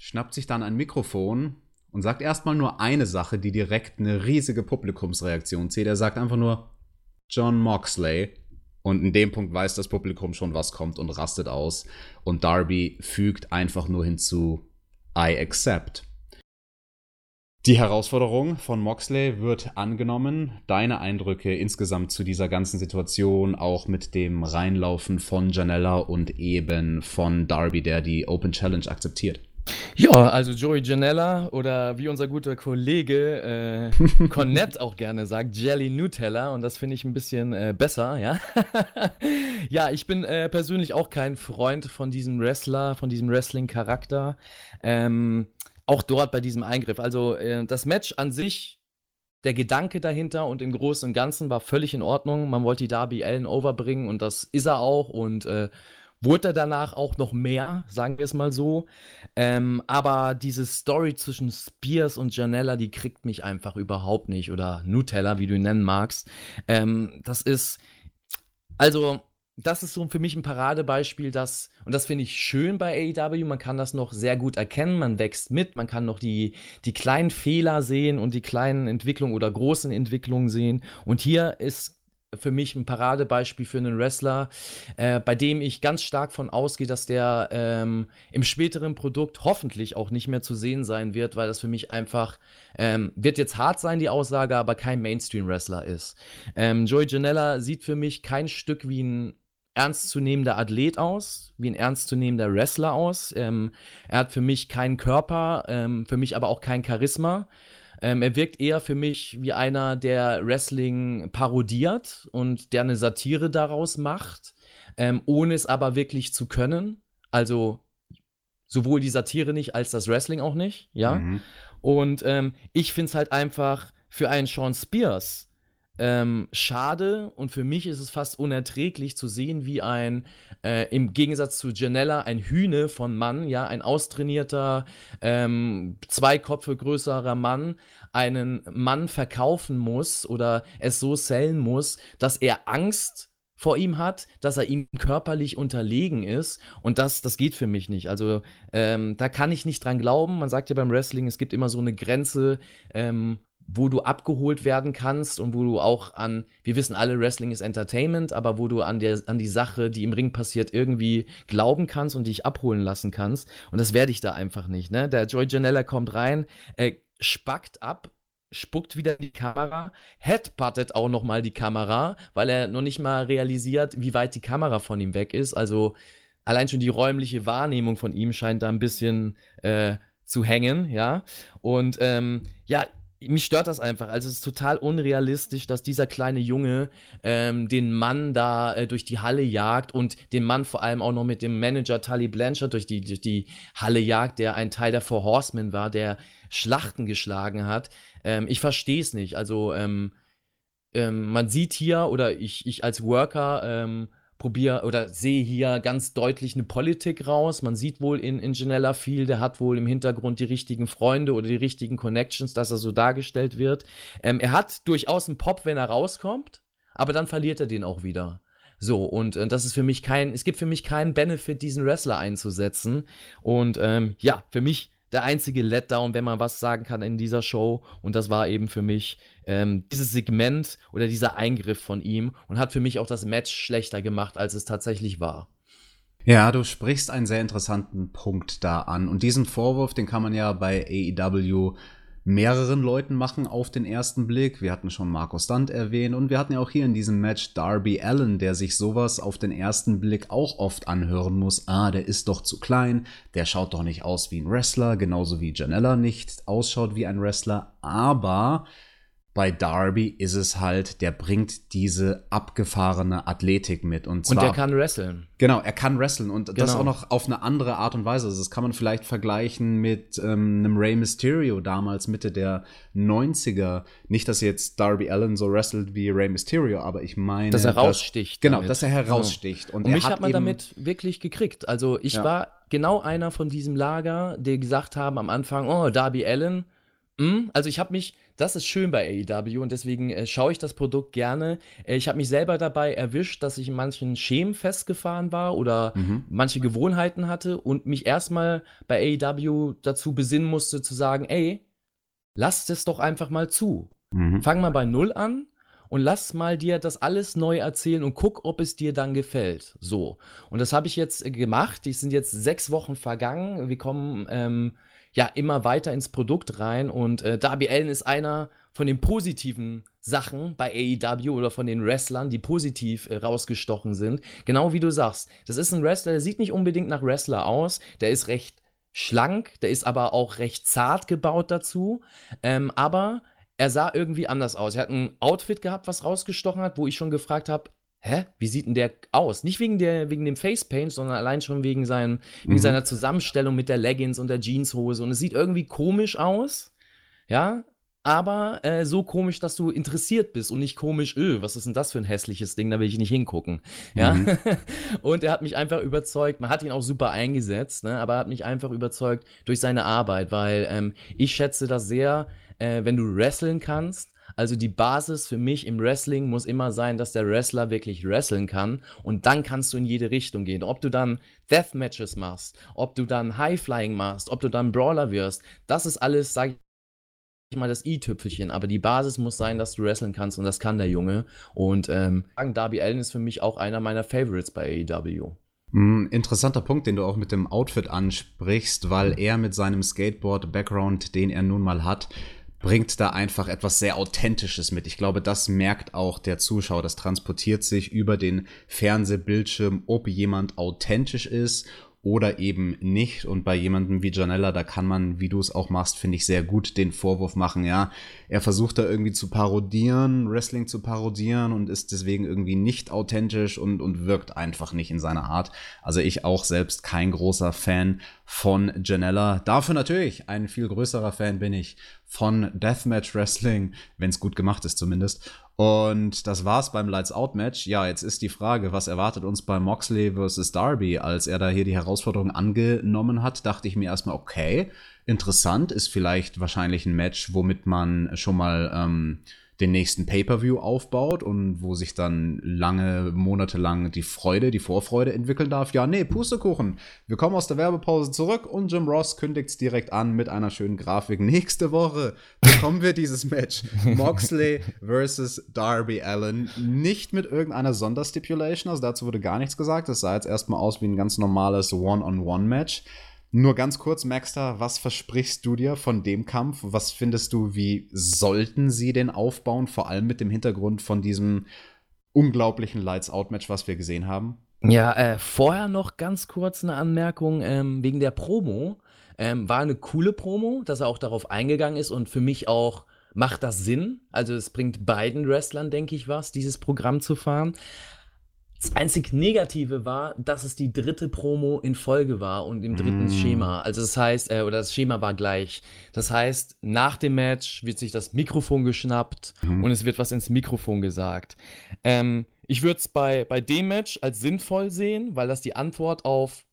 [SPEAKER 1] schnappt sich dann ein Mikrofon und sagt erstmal nur eine Sache, die direkt eine riesige Publikumsreaktion zieht. Er sagt einfach nur John Moxley. Und in dem Punkt weiß das Publikum schon, was kommt und rastet aus. Und Darby fügt einfach nur hinzu, I accept. Die Herausforderung von Moxley wird angenommen. Deine Eindrücke insgesamt zu dieser ganzen Situation, auch mit dem Reinlaufen von Janella und eben von Darby, der die Open Challenge akzeptiert.
[SPEAKER 2] Ja, also Joey Janella oder wie unser guter Kollege äh, Cornette auch gerne sagt, Jelly Nutella und das finde ich ein bisschen äh, besser, ja. ja, ich bin äh, persönlich auch kein Freund von diesem Wrestler, von diesem Wrestling-Charakter. Ähm, auch dort bei diesem Eingriff. Also äh, das Match an sich, der Gedanke dahinter und im Großen und Ganzen war völlig in Ordnung. Man wollte die Darby Allen overbringen und das ist er auch und äh, wurde er danach auch noch mehr, sagen wir es mal so. Ähm, aber diese Story zwischen Spears und Janella, die kriegt mich einfach überhaupt nicht. Oder Nutella, wie du ihn nennen magst. Ähm, das ist, also, das ist so für mich ein Paradebeispiel, das, und das finde ich schön bei AEW, man kann das noch sehr gut erkennen, man wächst mit, man kann noch die, die kleinen Fehler sehen und die kleinen Entwicklungen oder großen Entwicklungen sehen. Und hier ist für mich ein Paradebeispiel für einen Wrestler, äh, bei dem ich ganz stark von ausgehe, dass der ähm, im späteren Produkt hoffentlich auch nicht mehr zu sehen sein wird, weil das für mich einfach, ähm, wird jetzt hart sein, die Aussage, aber kein Mainstream-Wrestler ist. Ähm, Joey Janella sieht für mich kein Stück wie ein ernstzunehmender Athlet aus, wie ein ernstzunehmender Wrestler aus. Ähm, er hat für mich keinen Körper, ähm, für mich aber auch kein Charisma. Ähm, er wirkt eher für mich wie einer, der Wrestling parodiert und der eine Satire daraus macht, ähm, ohne es aber wirklich zu können. Also sowohl die Satire nicht als das Wrestling auch nicht, ja. Mhm. Und ähm, ich finde es halt einfach für einen Sean Spears ähm, schade und für mich ist es fast unerträglich zu sehen, wie ein, äh, im Gegensatz zu Janella, ein Hühne von Mann, ja, ein austrainierter, ähm, zwei Kopfe größerer Mann, einen Mann verkaufen muss oder es so sellen muss, dass er Angst vor ihm hat, dass er ihm körperlich unterlegen ist. Und das, das geht für mich nicht. Also ähm, da kann ich nicht dran glauben. Man sagt ja beim Wrestling, es gibt immer so eine Grenze, ähm, wo du abgeholt werden kannst und wo du auch an, wir wissen alle, Wrestling ist Entertainment, aber wo du an, der, an die Sache, die im Ring passiert, irgendwie glauben kannst und dich abholen lassen kannst. Und das werde ich da einfach nicht. Ne? Der Joy Janella kommt rein, äh, spackt ab, spuckt wieder die Kamera, headbuttet auch noch mal die Kamera, weil er noch nicht mal realisiert, wie weit die Kamera von ihm weg ist. Also allein schon die räumliche Wahrnehmung von ihm scheint da ein bisschen äh, zu hängen, ja. Und ähm, ja, mich stört das einfach. Also es ist total unrealistisch, dass dieser kleine Junge ähm, den Mann da äh, durch die Halle jagt und den Mann vor allem auch noch mit dem Manager Tully Blanchard durch die, durch die Halle jagt, der ein Teil der Four Horsemen war, der Schlachten geschlagen hat. Ähm, ich verstehe es nicht. Also ähm, ähm, man sieht hier oder ich, ich als Worker ähm, probiere oder sehe hier ganz deutlich eine Politik raus. Man sieht wohl in, in Janella viel, der hat wohl im Hintergrund die richtigen Freunde oder die richtigen Connections, dass er so dargestellt wird. Ähm, er hat durchaus einen Pop, wenn er rauskommt, aber dann verliert er den auch wieder. So, und äh, das ist für mich kein, es gibt für mich keinen Benefit, diesen Wrestler einzusetzen. Und ähm, ja, für mich der einzige Letdown, wenn man was sagen kann in dieser Show. Und das war eben für mich ähm, dieses Segment oder dieser Eingriff von ihm und hat für mich auch das Match schlechter gemacht, als es tatsächlich war.
[SPEAKER 1] Ja, du sprichst einen sehr interessanten Punkt da an. Und diesen Vorwurf, den kann man ja bei AEW mehreren Leuten machen auf den ersten Blick. Wir hatten schon Marco Stunt erwähnt und wir hatten ja auch hier in diesem Match Darby Allen, der sich sowas auf den ersten Blick auch oft anhören muss. Ah, der ist doch zu klein, der schaut doch nicht aus wie ein Wrestler, genauso wie Janella nicht ausschaut wie ein Wrestler, aber bei Darby ist es halt, der bringt diese abgefahrene Athletik mit. Und, zwar,
[SPEAKER 2] und der kann wresteln.
[SPEAKER 1] Genau, er kann wresteln und genau. das auch noch auf eine andere Art und Weise. Also das kann man vielleicht vergleichen mit ähm, einem Rey Mysterio damals, Mitte der 90er. Nicht, dass jetzt Darby Allen so wrestelt wie Rey Mysterio, aber ich meine.
[SPEAKER 2] Dass er raussticht.
[SPEAKER 1] Dass, genau, dass er heraussticht.
[SPEAKER 2] Und, und mich hat, hat man damit wirklich gekriegt. Also ich ja. war genau einer von diesem Lager, die gesagt haben am Anfang, oh, Darby Allen. Mh. Hm, also ich habe mich das ist schön bei AEW und deswegen äh, schaue ich das Produkt gerne. Äh, ich habe mich selber dabei erwischt, dass ich in manchen Schemen festgefahren war oder mhm. manche Gewohnheiten hatte und mich erstmal bei AEW dazu besinnen musste zu sagen, ey, lass es doch einfach mal zu. Mhm. Fang mal bei Null an und lass mal dir das alles neu erzählen und guck, ob es dir dann gefällt. So. Und das habe ich jetzt äh, gemacht. Die sind jetzt sechs Wochen vergangen. Wir kommen ähm, ja immer weiter ins Produkt rein. Und äh, Darby Allen ist einer von den positiven Sachen bei AEW oder von den Wrestlern, die positiv äh, rausgestochen sind. Genau wie du sagst. Das ist ein Wrestler, der sieht nicht unbedingt nach Wrestler aus. Der ist recht schlank, der ist aber auch recht zart gebaut dazu. Ähm, aber er sah irgendwie anders aus. Er hat ein Outfit gehabt, was rausgestochen hat, wo ich schon gefragt habe, hä, wie sieht denn der aus? Nicht wegen, der, wegen dem Facepaint, sondern allein schon wegen, seinen, mhm. seiner Zusammenstellung mit der Leggings und der Jeanshose. Und es sieht irgendwie komisch aus, ja, aber äh, so komisch, dass du interessiert bist und nicht komisch, öh, was ist denn das für ein hässliches Ding, da will ich nicht hingucken. Ja. Mhm. und er hat mich einfach überzeugt, man hat ihn auch super eingesetzt, ne, aber er hat mich einfach überzeugt durch seine Arbeit, weil ähm, ich schätze das sehr, äh, wenn du wresteln kannst also die Basis für mich im Wrestling muss immer sein, dass der Wrestler wirklich wresteln kann und dann kannst du in jede Richtung gehen. Ob du dann Deathmatches machst, ob du dann Highflying machst, ob du dann Brawler wirst, das ist alles, sag ich mal, das i-Tüpfelchen. Aber die Basis muss sein, dass du wresteln kannst und das kann der Junge. Und ähm, Darby Allen ist für mich auch einer meiner Favorites bei AEW.
[SPEAKER 1] Mm, interessanter Punkt, den du auch mit dem Outfit ansprichst, weil er mit seinem Skateboard-Background, den er nun mal hat, bringt da einfach etwas sehr Authentisches mit. Ich glaube, das merkt auch der Zuschauer. Das transportiert sich über den Fernsehbildschirm, ob jemand authentisch ist oder eben nicht. Und bei jemandem wie Janella, da kann man, wie du es auch machst, finde ich sehr gut den Vorwurf machen, ja. Er versucht da irgendwie zu parodieren, Wrestling zu parodieren und ist deswegen irgendwie nicht authentisch und, und wirkt einfach nicht in seiner Art. Also ich auch selbst kein großer Fan von Janella. Dafür natürlich ein viel größerer Fan bin ich von Deathmatch Wrestling, wenn es gut gemacht ist zumindest. Und das war's beim Lights Out Match. Ja, jetzt ist die Frage, was erwartet uns bei Moxley vs. Darby? Als er da hier die Herausforderung angenommen hat, dachte ich mir erstmal, okay, interessant, ist vielleicht wahrscheinlich ein Match, womit man schon mal ähm, den nächsten Pay-per-View aufbaut und wo sich dann lange, Monate lang die Freude, die Vorfreude entwickeln darf. Ja, nee, Pustekuchen. Wir kommen aus der Werbepause zurück und Jim Ross kündigt es direkt an mit einer schönen Grafik. Nächste Woche bekommen wir dieses Match. Moxley versus Darby Allen. Nicht mit irgendeiner Sonderstipulation, also dazu wurde gar nichts gesagt. Es sah jetzt erstmal aus wie ein ganz normales One-on-One-Match. Nur ganz kurz, Maxter, was versprichst du dir von dem Kampf? Was findest du, wie sollten sie den aufbauen? Vor allem mit dem Hintergrund von diesem unglaublichen Lights-Out-Match, was wir gesehen haben?
[SPEAKER 2] Ja, äh, vorher noch ganz kurz eine Anmerkung ähm, wegen der Promo. Ähm, war eine coole Promo, dass er auch darauf eingegangen ist und für mich auch macht das Sinn. Also es bringt beiden Wrestlern, denke ich, was, dieses Programm zu fahren. Das einzig Negative war, dass es die dritte Promo in Folge war und im dritten mm. Schema. Also das heißt, äh, oder das Schema war gleich. Das heißt, nach dem Match wird sich das Mikrofon geschnappt mm. und es wird was ins Mikrofon gesagt. Ähm, ich würde es bei, bei dem Match als sinnvoll sehen, weil das die Antwort auf,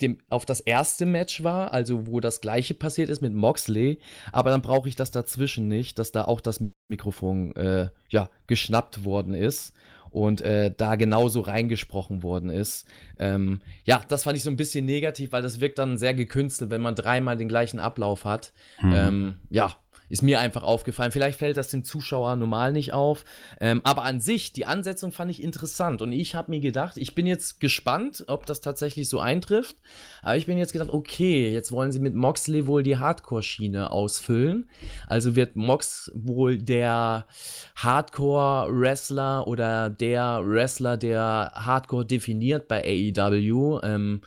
[SPEAKER 2] dem, auf das erste Match war, also wo das gleiche passiert ist mit Moxley. Aber dann brauche ich das dazwischen nicht, dass da auch das Mikrofon äh, ja, geschnappt worden ist und äh, da genauso reingesprochen worden ist. Ähm, ja, das fand ich so ein bisschen negativ, weil das wirkt dann sehr gekünstelt, wenn man dreimal den gleichen Ablauf hat. Mhm. Ähm, ja, ist mir einfach aufgefallen. Vielleicht fällt das dem Zuschauer normal nicht auf. Ähm, aber an sich, die Ansetzung fand ich interessant. Und ich habe mir gedacht, ich bin jetzt gespannt, ob das tatsächlich so eintrifft. Aber ich bin jetzt gedacht, okay, jetzt wollen sie mit Moxley wohl die Hardcore-Schiene ausfüllen. Also wird Mox wohl der Hardcore-Wrestler oder der Wrestler, der Hardcore definiert bei AEW. Ähm,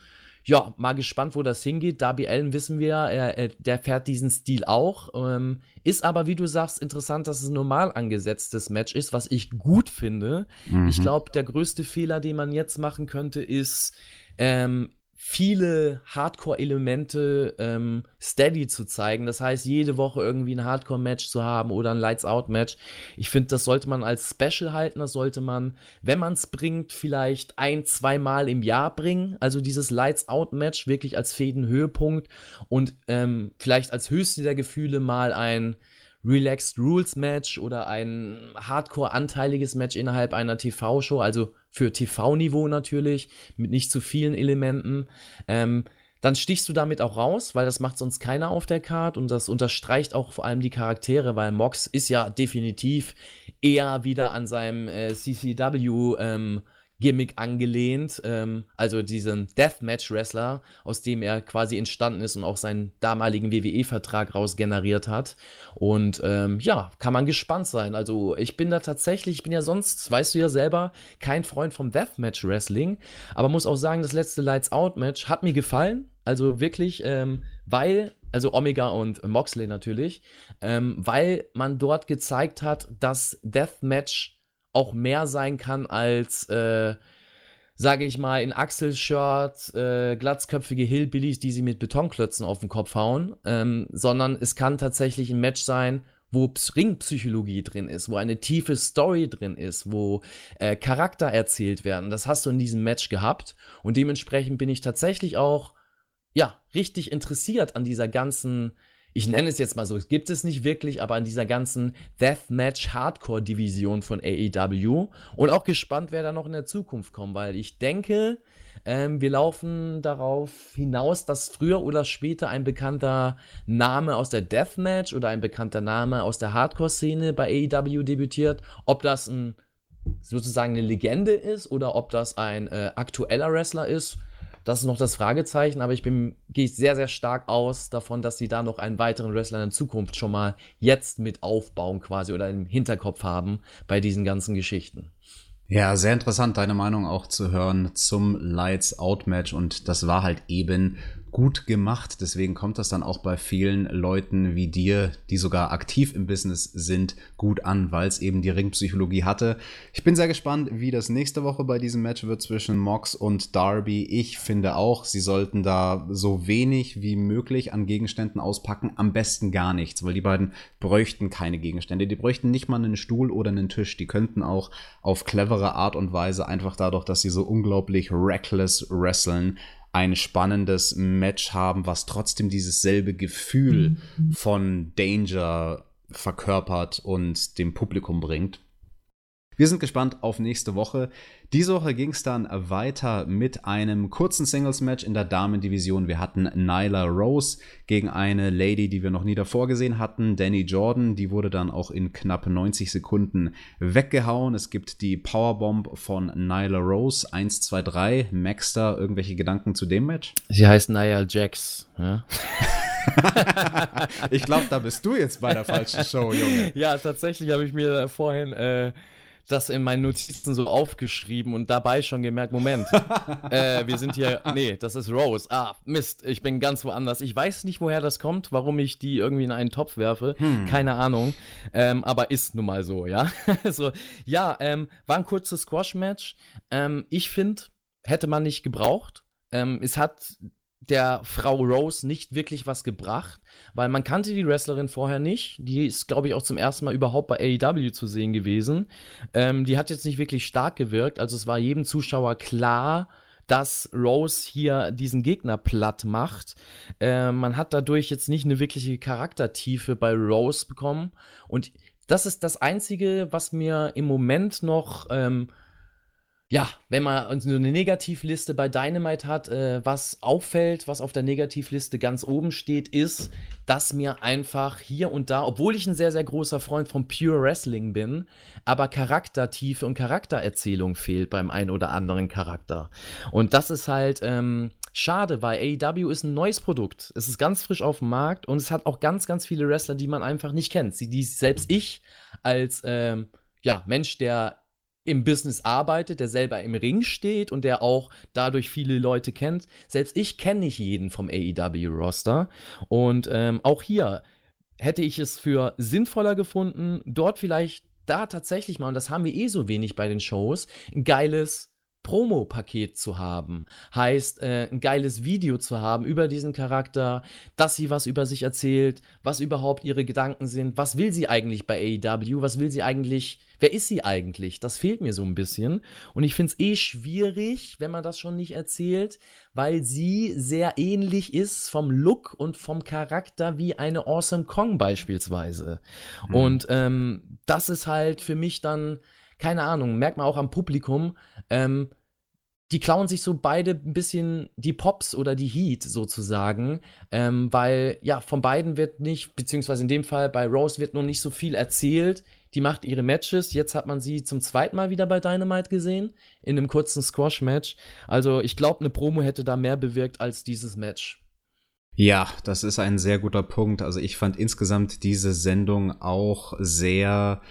[SPEAKER 2] ja, mal gespannt, wo das hingeht. Darby Allen wissen wir, er, er, der fährt diesen Stil auch. Ähm, ist aber, wie du sagst, interessant, dass es ein normal angesetztes Match ist, was ich gut finde. Mhm. Ich glaube, der größte Fehler, den man jetzt machen könnte, ist, ähm, viele Hardcore-Elemente ähm, steady zu zeigen. Das heißt, jede Woche irgendwie ein Hardcore-Match zu haben oder ein Lights-Out-Match. Ich finde, das sollte man als Special halten. Das sollte man, wenn man es bringt, vielleicht ein, zweimal im Jahr bringen. Also dieses Lights-Out-Match wirklich als Fädenhöhepunkt und ähm, vielleicht als höchste der Gefühle mal ein Relaxed Rules Match oder ein Hardcore-anteiliges Match innerhalb einer TV-Show, also für TV-Niveau natürlich, mit nicht zu vielen Elementen. Ähm, dann stichst du damit auch raus, weil das macht sonst keiner auf der Card und das unterstreicht auch vor allem die Charaktere, weil Mox ist ja definitiv eher wieder an seinem äh, CCW ähm, Gimmick angelehnt, ähm, also diesen Deathmatch-Wrestler, aus dem er quasi entstanden ist und auch seinen damaligen WWE-Vertrag rausgeneriert hat. Und ähm, ja, kann man gespannt sein. Also ich bin da tatsächlich, ich bin ja sonst, weißt du ja selber, kein Freund vom Deathmatch-Wrestling, aber muss auch sagen, das letzte Lights Out-Match hat mir gefallen. Also wirklich, ähm, weil also Omega und Moxley natürlich, ähm, weil man dort gezeigt hat, dass Deathmatch auch mehr sein kann als, äh, sage ich mal, in Achselshirt, äh, glatzköpfige Hillbillies, die sie mit Betonklötzen auf den Kopf hauen, ähm, sondern es kann tatsächlich ein Match sein, wo Ringpsychologie drin ist, wo eine tiefe Story drin ist, wo äh, Charakter erzählt werden. Das hast du in diesem Match gehabt und dementsprechend bin ich tatsächlich auch ja richtig interessiert an dieser ganzen ich nenne es jetzt mal so, es gibt es nicht wirklich, aber an dieser ganzen Deathmatch Hardcore Division von AEW und auch gespannt, wer da noch in der Zukunft kommt, weil ich denke, ähm, wir laufen darauf hinaus, dass früher oder später ein bekannter Name aus der Deathmatch oder ein bekannter Name aus der Hardcore-Szene bei AEW debütiert. Ob das ein sozusagen eine Legende ist oder ob das ein äh, aktueller Wrestler ist, Das ist noch das Fragezeichen, aber ich bin, gehe sehr, sehr stark aus davon, dass sie da noch einen weiteren Wrestler in Zukunft schon mal jetzt mit aufbauen quasi oder im Hinterkopf haben bei diesen ganzen Geschichten.
[SPEAKER 1] Ja, sehr interessant, deine Meinung auch zu hören zum Lights Out Match und das war halt eben gut gemacht. Deswegen kommt das dann auch bei vielen Leuten wie dir, die sogar aktiv im Business sind, gut an, weil es eben die Ringpsychologie hatte. Ich bin sehr gespannt, wie das nächste Woche bei diesem Match wird zwischen Mox und Darby. Ich finde auch, sie sollten da so wenig wie möglich an Gegenständen auspacken. Am besten gar nichts, weil die beiden bräuchten keine Gegenstände. Die bräuchten nicht mal einen Stuhl oder einen Tisch. Die könnten auch auf clevere Art und Weise einfach dadurch, dass sie so unglaublich reckless wresteln, ein spannendes Match haben, was trotzdem dieses selbe Gefühl mhm. von Danger verkörpert und dem Publikum bringt. Wir sind gespannt auf nächste Woche. Diese Woche ging es dann weiter mit einem kurzen Singles-Match in der Damendivision. Wir hatten Nyla Rose gegen eine Lady, die wir noch nie davor gesehen hatten, Danny Jordan. Die wurde dann auch in knapp 90 Sekunden weggehauen. Es gibt die Powerbomb von Nyla Rose. 1, 2, 3. Max da irgendwelche Gedanken zu dem Match?
[SPEAKER 2] Sie heißt Nia Jax. Ja?
[SPEAKER 1] ich glaube, da bist du jetzt bei der falschen Show, Junge.
[SPEAKER 2] Ja, tatsächlich habe ich mir vorhin äh, das in meinen Notizen so aufgeschrieben und dabei schon gemerkt, Moment, äh, wir sind hier, nee, das ist Rose. Ah, Mist, ich bin ganz woanders. Ich weiß nicht, woher das kommt, warum ich die irgendwie in einen Topf werfe. Hm. Keine Ahnung. Ähm, aber ist nun mal so, ja. so, ja, ähm, war ein kurzes Squash-Match. Ähm, ich finde, hätte man nicht gebraucht. Ähm, es hat der Frau Rose nicht wirklich was gebracht, weil man kannte die Wrestlerin vorher nicht. Die ist, glaube ich, auch zum ersten Mal überhaupt bei AEW zu sehen gewesen. Ähm, die hat jetzt nicht wirklich stark gewirkt, also es war jedem Zuschauer klar, dass Rose hier diesen Gegner platt macht. Äh, man hat dadurch jetzt nicht eine wirkliche Charaktertiefe bei Rose bekommen. Und das ist das Einzige, was mir im Moment noch ähm, ja, wenn man so eine Negativliste bei Dynamite hat, äh, was auffällt, was auf der Negativliste ganz oben steht, ist, dass mir einfach hier und da, obwohl ich ein sehr, sehr großer Freund von Pure Wrestling bin, aber Charaktertiefe und Charaktererzählung fehlt beim einen oder anderen Charakter. Und das ist halt ähm, schade, weil AEW ist ein neues Produkt. Es ist ganz frisch auf dem Markt und es hat auch ganz, ganz viele Wrestler, die man einfach nicht kennt. Die, die selbst ich als ähm, ja, Mensch, der im Business arbeitet, der selber im Ring steht und der auch dadurch viele Leute kennt. Selbst ich kenne nicht jeden vom AEW-Roster. Und ähm, auch hier hätte ich es für sinnvoller gefunden, dort vielleicht da tatsächlich mal, und das haben wir eh so wenig bei den Shows, ein geiles Promo-Paket zu haben. Heißt, äh, ein geiles Video zu haben über diesen Charakter, dass sie was über sich erzählt, was überhaupt ihre Gedanken sind, was will sie eigentlich bei AEW, was will sie eigentlich, wer ist sie eigentlich? Das fehlt mir so ein bisschen. Und ich finde es eh schwierig, wenn man das schon nicht erzählt, weil sie sehr ähnlich ist vom Look und vom Charakter wie eine Awesome Kong beispielsweise. Mhm. Und ähm, das ist halt für mich dann keine Ahnung, merkt man auch am Publikum, ähm, die klauen sich so beide ein bisschen die Pops oder die Heat sozusagen, ähm, weil ja, von beiden wird nicht, beziehungsweise in dem Fall bei Rose wird noch nicht so viel erzählt. Die macht ihre Matches. Jetzt hat man sie zum zweiten Mal wieder bei Dynamite gesehen, in einem kurzen Squash-Match. Also ich glaube, eine Promo hätte da mehr bewirkt als dieses Match.
[SPEAKER 1] Ja, das ist ein sehr guter Punkt. Also ich fand insgesamt diese Sendung auch sehr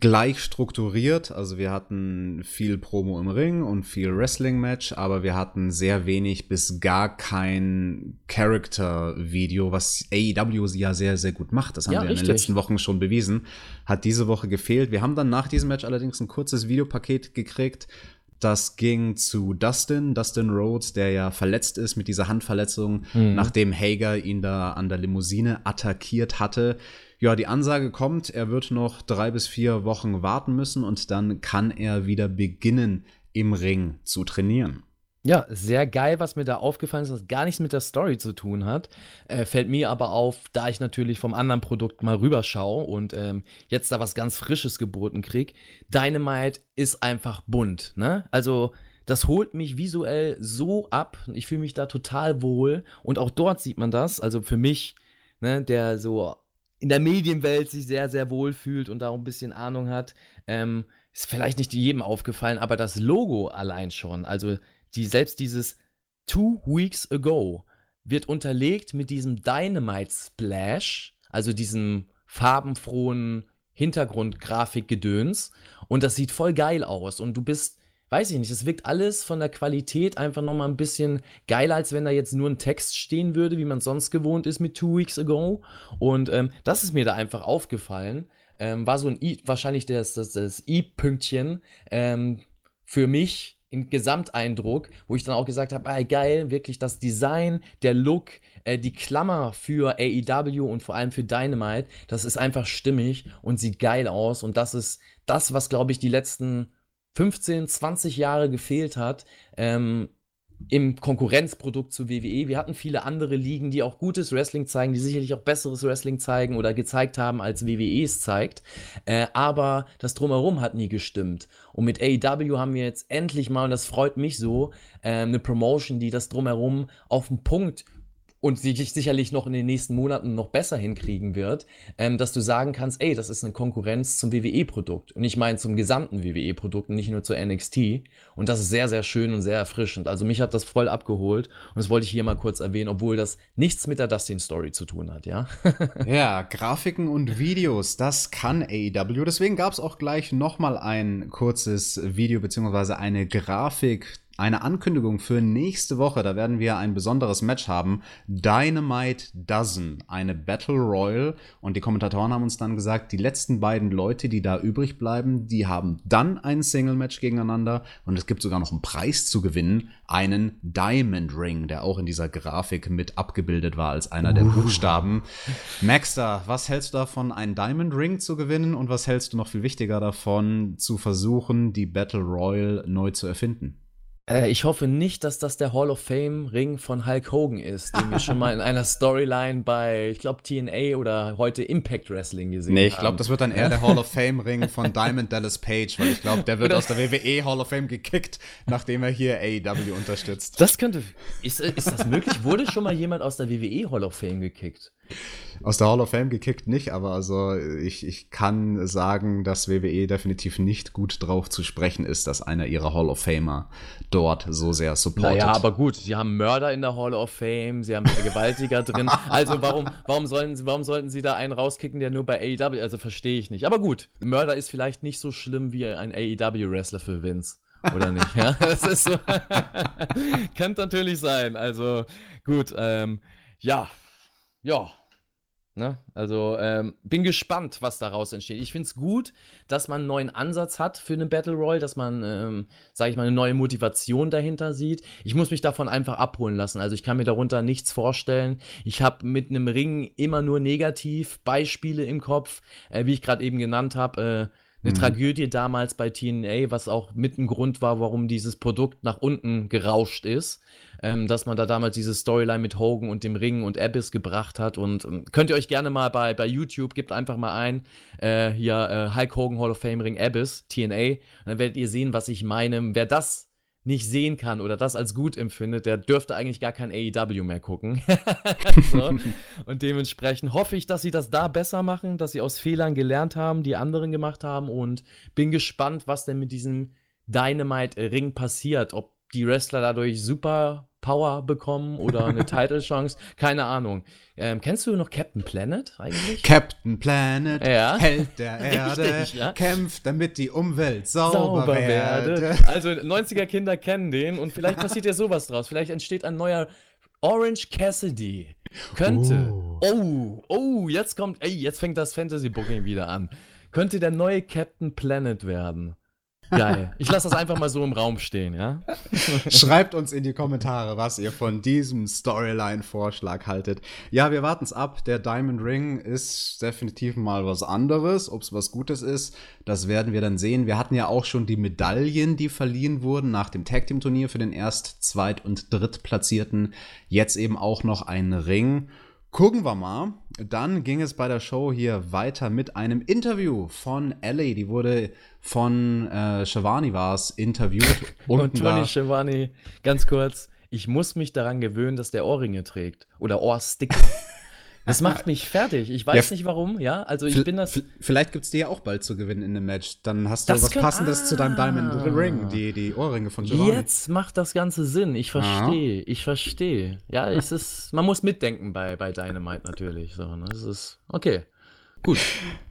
[SPEAKER 1] gleich strukturiert. Also wir hatten viel Promo im Ring und viel Wrestling-Match, aber wir hatten sehr wenig bis gar kein Character-Video, was AEW ja sehr, sehr gut macht. Das haben ja, wir richtig. in den letzten Wochen schon bewiesen. Hat diese Woche gefehlt. Wir haben dann nach diesem Match allerdings ein kurzes Videopaket gekriegt. Das ging zu Dustin, Dustin Rhodes, der ja verletzt ist mit dieser Handverletzung, mhm. nachdem Hager ihn da an der Limousine attackiert hatte ja, die Ansage kommt, er wird noch drei bis vier Wochen warten müssen und dann kann er wieder beginnen, im Ring zu trainieren.
[SPEAKER 2] Ja, sehr geil, was mir da aufgefallen ist, was gar nichts mit der Story zu tun hat. Äh, fällt mir aber auf, da ich natürlich vom anderen Produkt mal rüberschaue und ähm, jetzt da was ganz Frisches geboten krieg. Dynamite ist einfach bunt, ne? Also, das holt mich visuell so ab. Ich fühle mich da total wohl. Und auch dort sieht man das. Also für mich, ne, der so in der Medienwelt sich sehr, sehr wohl fühlt und da ein bisschen Ahnung hat. Ähm, ist vielleicht nicht jedem aufgefallen, aber das Logo allein schon, also die selbst dieses Two Weeks Ago wird unterlegt mit diesem Dynamite Splash, also diesem farbenfrohen Hintergrundgrafikgedöns. Und das sieht voll geil aus. Und du bist, weiß ich nicht, es wirkt alles von der Qualität einfach nochmal ein bisschen geiler, als wenn da jetzt nur ein Text stehen würde, wie man sonst gewohnt ist mit Two Weeks Ago. Und ähm, das ist mir da einfach aufgefallen. Ähm, war so ein I, wahrscheinlich das, das, das I-Pünktchen ähm, für mich im Gesamteindruck, wo ich dann auch gesagt habe, ah, geil, wirklich das Design, der Look, äh, die Klammer für AEW und vor allem für Dynamite, das ist einfach stimmig und sieht geil aus und das ist das, was, glaube ich, die letzten 15, 20 Jahre gefehlt hat. Ähm, im Konkurrenzprodukt zu WWE. Wir hatten viele andere Ligen, die auch gutes Wrestling zeigen, die sicherlich auch besseres Wrestling zeigen oder gezeigt haben, als WWE es zeigt. Äh, aber das Drumherum hat nie gestimmt. Und mit AEW haben wir jetzt endlich mal, und das freut mich so, äh, eine Promotion, die das Drumherum auf den Punkt und sich sicherlich noch in den nächsten Monaten noch besser hinkriegen wird, ähm, dass du sagen kannst, ey, das ist eine Konkurrenz zum WWE-Produkt. Und ich meine zum gesamten WWE-Produkt und nicht nur zur NXT. Und das ist sehr, sehr schön und sehr erfrischend. Also mich hat das voll abgeholt und das wollte ich hier mal kurz erwähnen, obwohl das nichts mit der Dustin-Story zu tun hat, ja?
[SPEAKER 1] ja, Grafiken und Videos, das kann AEW. Deswegen gab es auch gleich nochmal ein kurzes Video beziehungsweise eine Grafik eine Ankündigung für nächste Woche. Da werden wir ein besonderes Match haben. Dynamite Dozen, eine Battle Royal. Und die Kommentatoren haben uns dann gesagt, die letzten beiden Leute, die da übrig bleiben, die haben dann ein Single-Match gegeneinander. Und es gibt sogar noch einen Preis zu gewinnen. Einen Diamond Ring, der auch in dieser Grafik mit abgebildet war als einer der uh. Buchstaben. Maxter, was hältst du davon, einen Diamond Ring zu gewinnen? Und was hältst du noch viel wichtiger davon, zu versuchen, die Battle Royal neu zu erfinden?
[SPEAKER 2] Äh, ich hoffe nicht, dass das der Hall of Fame-Ring von Hulk Hogan ist, den wir schon mal in einer Storyline bei, ich glaube, TNA oder heute Impact Wrestling gesehen haben. Nee,
[SPEAKER 1] ich glaube, das wird dann eher der Hall of Fame-Ring von Diamond Dallas Page, weil ich glaube, der wird aus der WWE Hall of Fame gekickt, nachdem er hier AEW unterstützt.
[SPEAKER 2] Das könnte. Ist, ist das möglich? Wurde schon mal jemand aus der WWE Hall of Fame gekickt?
[SPEAKER 1] Aus der Hall of Fame gekickt nicht, aber also ich, ich kann sagen, dass WWE definitiv nicht gut drauf zu sprechen ist, dass einer ihrer Hall of Famer dort so sehr supportet.
[SPEAKER 2] Naja, aber gut, sie haben Mörder in der Hall of Fame, sie haben Vergewaltiger drin. Also warum, warum, sollen sie, warum sollten sie da einen rauskicken, der nur bei AEW, also verstehe ich nicht. Aber gut, Mörder ist vielleicht nicht so schlimm wie ein AEW-Wrestler für Vince. Oder nicht? Ja, das ist so. Könnte natürlich sein. Also gut, ähm, ja, ja, Ne? Also ähm, bin gespannt, was daraus entsteht. Ich finde es gut, dass man einen neuen Ansatz hat für eine Battle Royale, dass man, ähm, sage ich mal, eine neue Motivation dahinter sieht. Ich muss mich davon einfach abholen lassen. Also ich kann mir darunter nichts vorstellen. Ich habe mit einem Ring immer nur negativ Beispiele im Kopf, äh, wie ich gerade eben genannt habe. Äh, eine mhm. Tragödie damals bei TNA, was auch mit ein Grund war, warum dieses Produkt nach unten gerauscht ist. Ähm, dass man da damals diese Storyline mit Hogan und dem Ring und Abyss gebracht hat. Und ähm, könnt ihr euch gerne mal bei, bei YouTube, gebt einfach mal ein, äh, hier äh, Hulk Hogan Hall of Fame Ring Abyss, TNA. Und dann werdet ihr sehen, was ich meine. Wer das nicht sehen kann oder das als gut empfindet, der dürfte eigentlich gar kein AEW mehr gucken. so. Und dementsprechend hoffe ich, dass sie das da besser machen, dass sie aus Fehlern gelernt haben, die anderen gemacht haben und bin gespannt, was denn mit diesem Dynamite-Ring passiert. Ob die Wrestler dadurch super Power bekommen oder eine Title-Chance. Keine Ahnung. Ähm, kennst du noch Captain Planet eigentlich?
[SPEAKER 1] Captain Planet, ja. Held der Erde, Richtig, ja? kämpft, damit die Umwelt sauber, sauber werde. werde.
[SPEAKER 2] Also 90er Kinder kennen den und vielleicht passiert ja sowas draus. Vielleicht entsteht ein neuer Orange Cassidy. Könnte. Oh, oh, oh jetzt kommt, ey, jetzt fängt das Fantasy Booking wieder an. Könnte der neue Captain Planet werden. Geil. Ich lasse das einfach mal so im Raum stehen, ja?
[SPEAKER 1] Schreibt uns in die Kommentare, was ihr von diesem Storyline-Vorschlag haltet. Ja, wir warten es ab. Der Diamond Ring ist definitiv mal was anderes. Ob es was Gutes ist, das werden wir dann sehen. Wir hatten ja auch schon die Medaillen, die verliehen wurden nach dem Tag Team Turnier für den Erst-, Zweit- und Drittplatzierten. Jetzt eben auch noch ein Ring. Gucken wir mal. Dann ging es bei der Show hier weiter mit einem Interview von Ellie. Die wurde von äh, Shivani war es interviewt.
[SPEAKER 2] Und Tony Shivani, ganz kurz. Ich muss mich daran gewöhnen, dass der Ohrringe trägt. Oder Ohrsticke. Das macht mich fertig. Ich weiß ja, nicht warum, ja. Also ich bin das.
[SPEAKER 1] Vielleicht gibt es dir ja auch bald zu gewinnen in dem Match. Dann hast du das was kann, Passendes ah, zu deinem Diamond ah. Ring, die, die Ohrringe von
[SPEAKER 2] Giovanni. Jetzt macht das Ganze Sinn. Ich verstehe. Ich verstehe. Ja, es ist. Man muss mitdenken bei, bei Dynamite natürlich. So, ne? Es ist. Okay. Gut.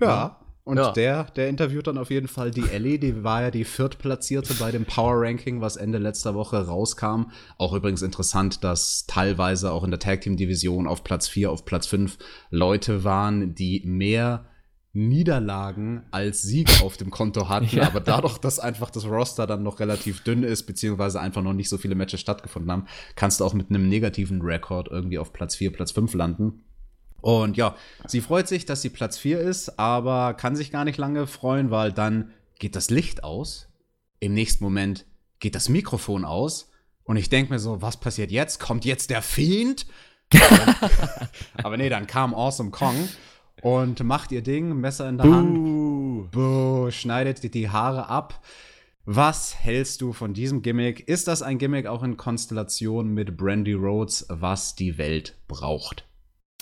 [SPEAKER 1] Ja. Und ja. der, der interviewt dann auf jeden Fall die Ellie, die war ja die viertplatzierte bei dem Power Ranking, was Ende letzter Woche rauskam. Auch übrigens interessant, dass teilweise auch in der Tag Team Division auf Platz 4, auf Platz 5 Leute waren, die mehr Niederlagen als Siege auf dem Konto hatten, ja. aber dadurch, dass einfach das Roster dann noch relativ dünn ist, beziehungsweise einfach noch nicht so viele Matches stattgefunden haben, kannst du auch mit einem negativen Rekord irgendwie auf Platz 4, Platz 5 landen. Und ja, sie freut sich, dass sie Platz 4 ist, aber kann sich gar nicht lange freuen, weil dann geht das Licht aus. Im nächsten Moment geht das Mikrofon aus. Und ich denke mir so, was passiert jetzt? Kommt jetzt der Fiend? aber nee, dann kam Awesome Kong und macht ihr Ding, Messer in der Buh. Hand. Buh, schneidet die Haare ab. Was hältst du von diesem Gimmick? Ist das ein Gimmick auch in Konstellation mit Brandy Rhodes, was die Welt braucht?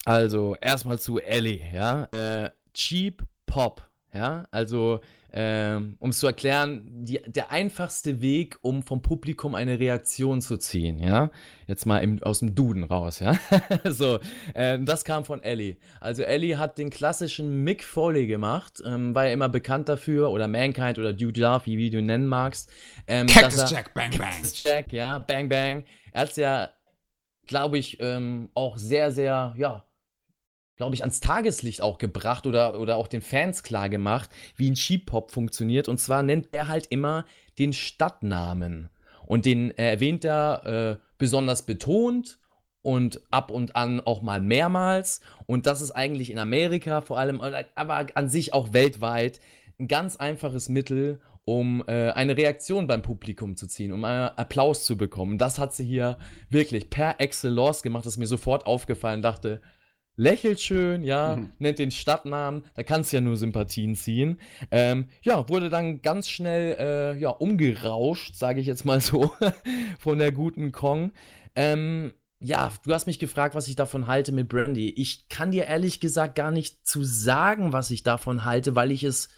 [SPEAKER 2] Also erstmal zu Ellie, ja. Äh, Cheap Pop, ja. Also ähm, um es zu erklären, die, der einfachste Weg, um vom Publikum eine Reaktion zu ziehen, ja. Jetzt mal im, aus dem Duden raus, ja. so, äh, das kam von Ellie. Also Ellie hat den klassischen Mick Foley gemacht, ähm, war ja immer bekannt dafür, oder Mankind oder Dude Love, wie, wie du ihn nennen magst. Ähm, Cactus Jack, Bang Bang. Cactus Jack, ja, Bang Bang. Er hat es ja, glaube ich, ähm, auch sehr, sehr, ja, glaube ich, ans Tageslicht auch gebracht oder, oder auch den Fans klar gemacht, wie ein Sheep-Pop funktioniert. Und zwar nennt er halt immer den Stadtnamen. Und den erwähnt er äh, besonders betont und ab und an auch mal mehrmals. Und das ist eigentlich in Amerika vor allem, aber an sich auch weltweit ein ganz einfaches Mittel, um äh, eine Reaktion beim Publikum zu ziehen, um einen Applaus zu bekommen. Das hat sie hier wirklich per Excellence gemacht. Das ist mir sofort aufgefallen. Dachte, lächelt schön, ja, mhm. nennt den Stadtnamen, da kannst du ja nur Sympathien ziehen. Ähm, ja, wurde dann ganz schnell äh, ja, umgerauscht, sage ich jetzt mal so, von der guten Kong. Ähm, ja, du hast mich gefragt, was ich davon halte mit Brandy. Ich kann dir ehrlich gesagt gar nicht zu sagen, was ich davon halte, weil ich es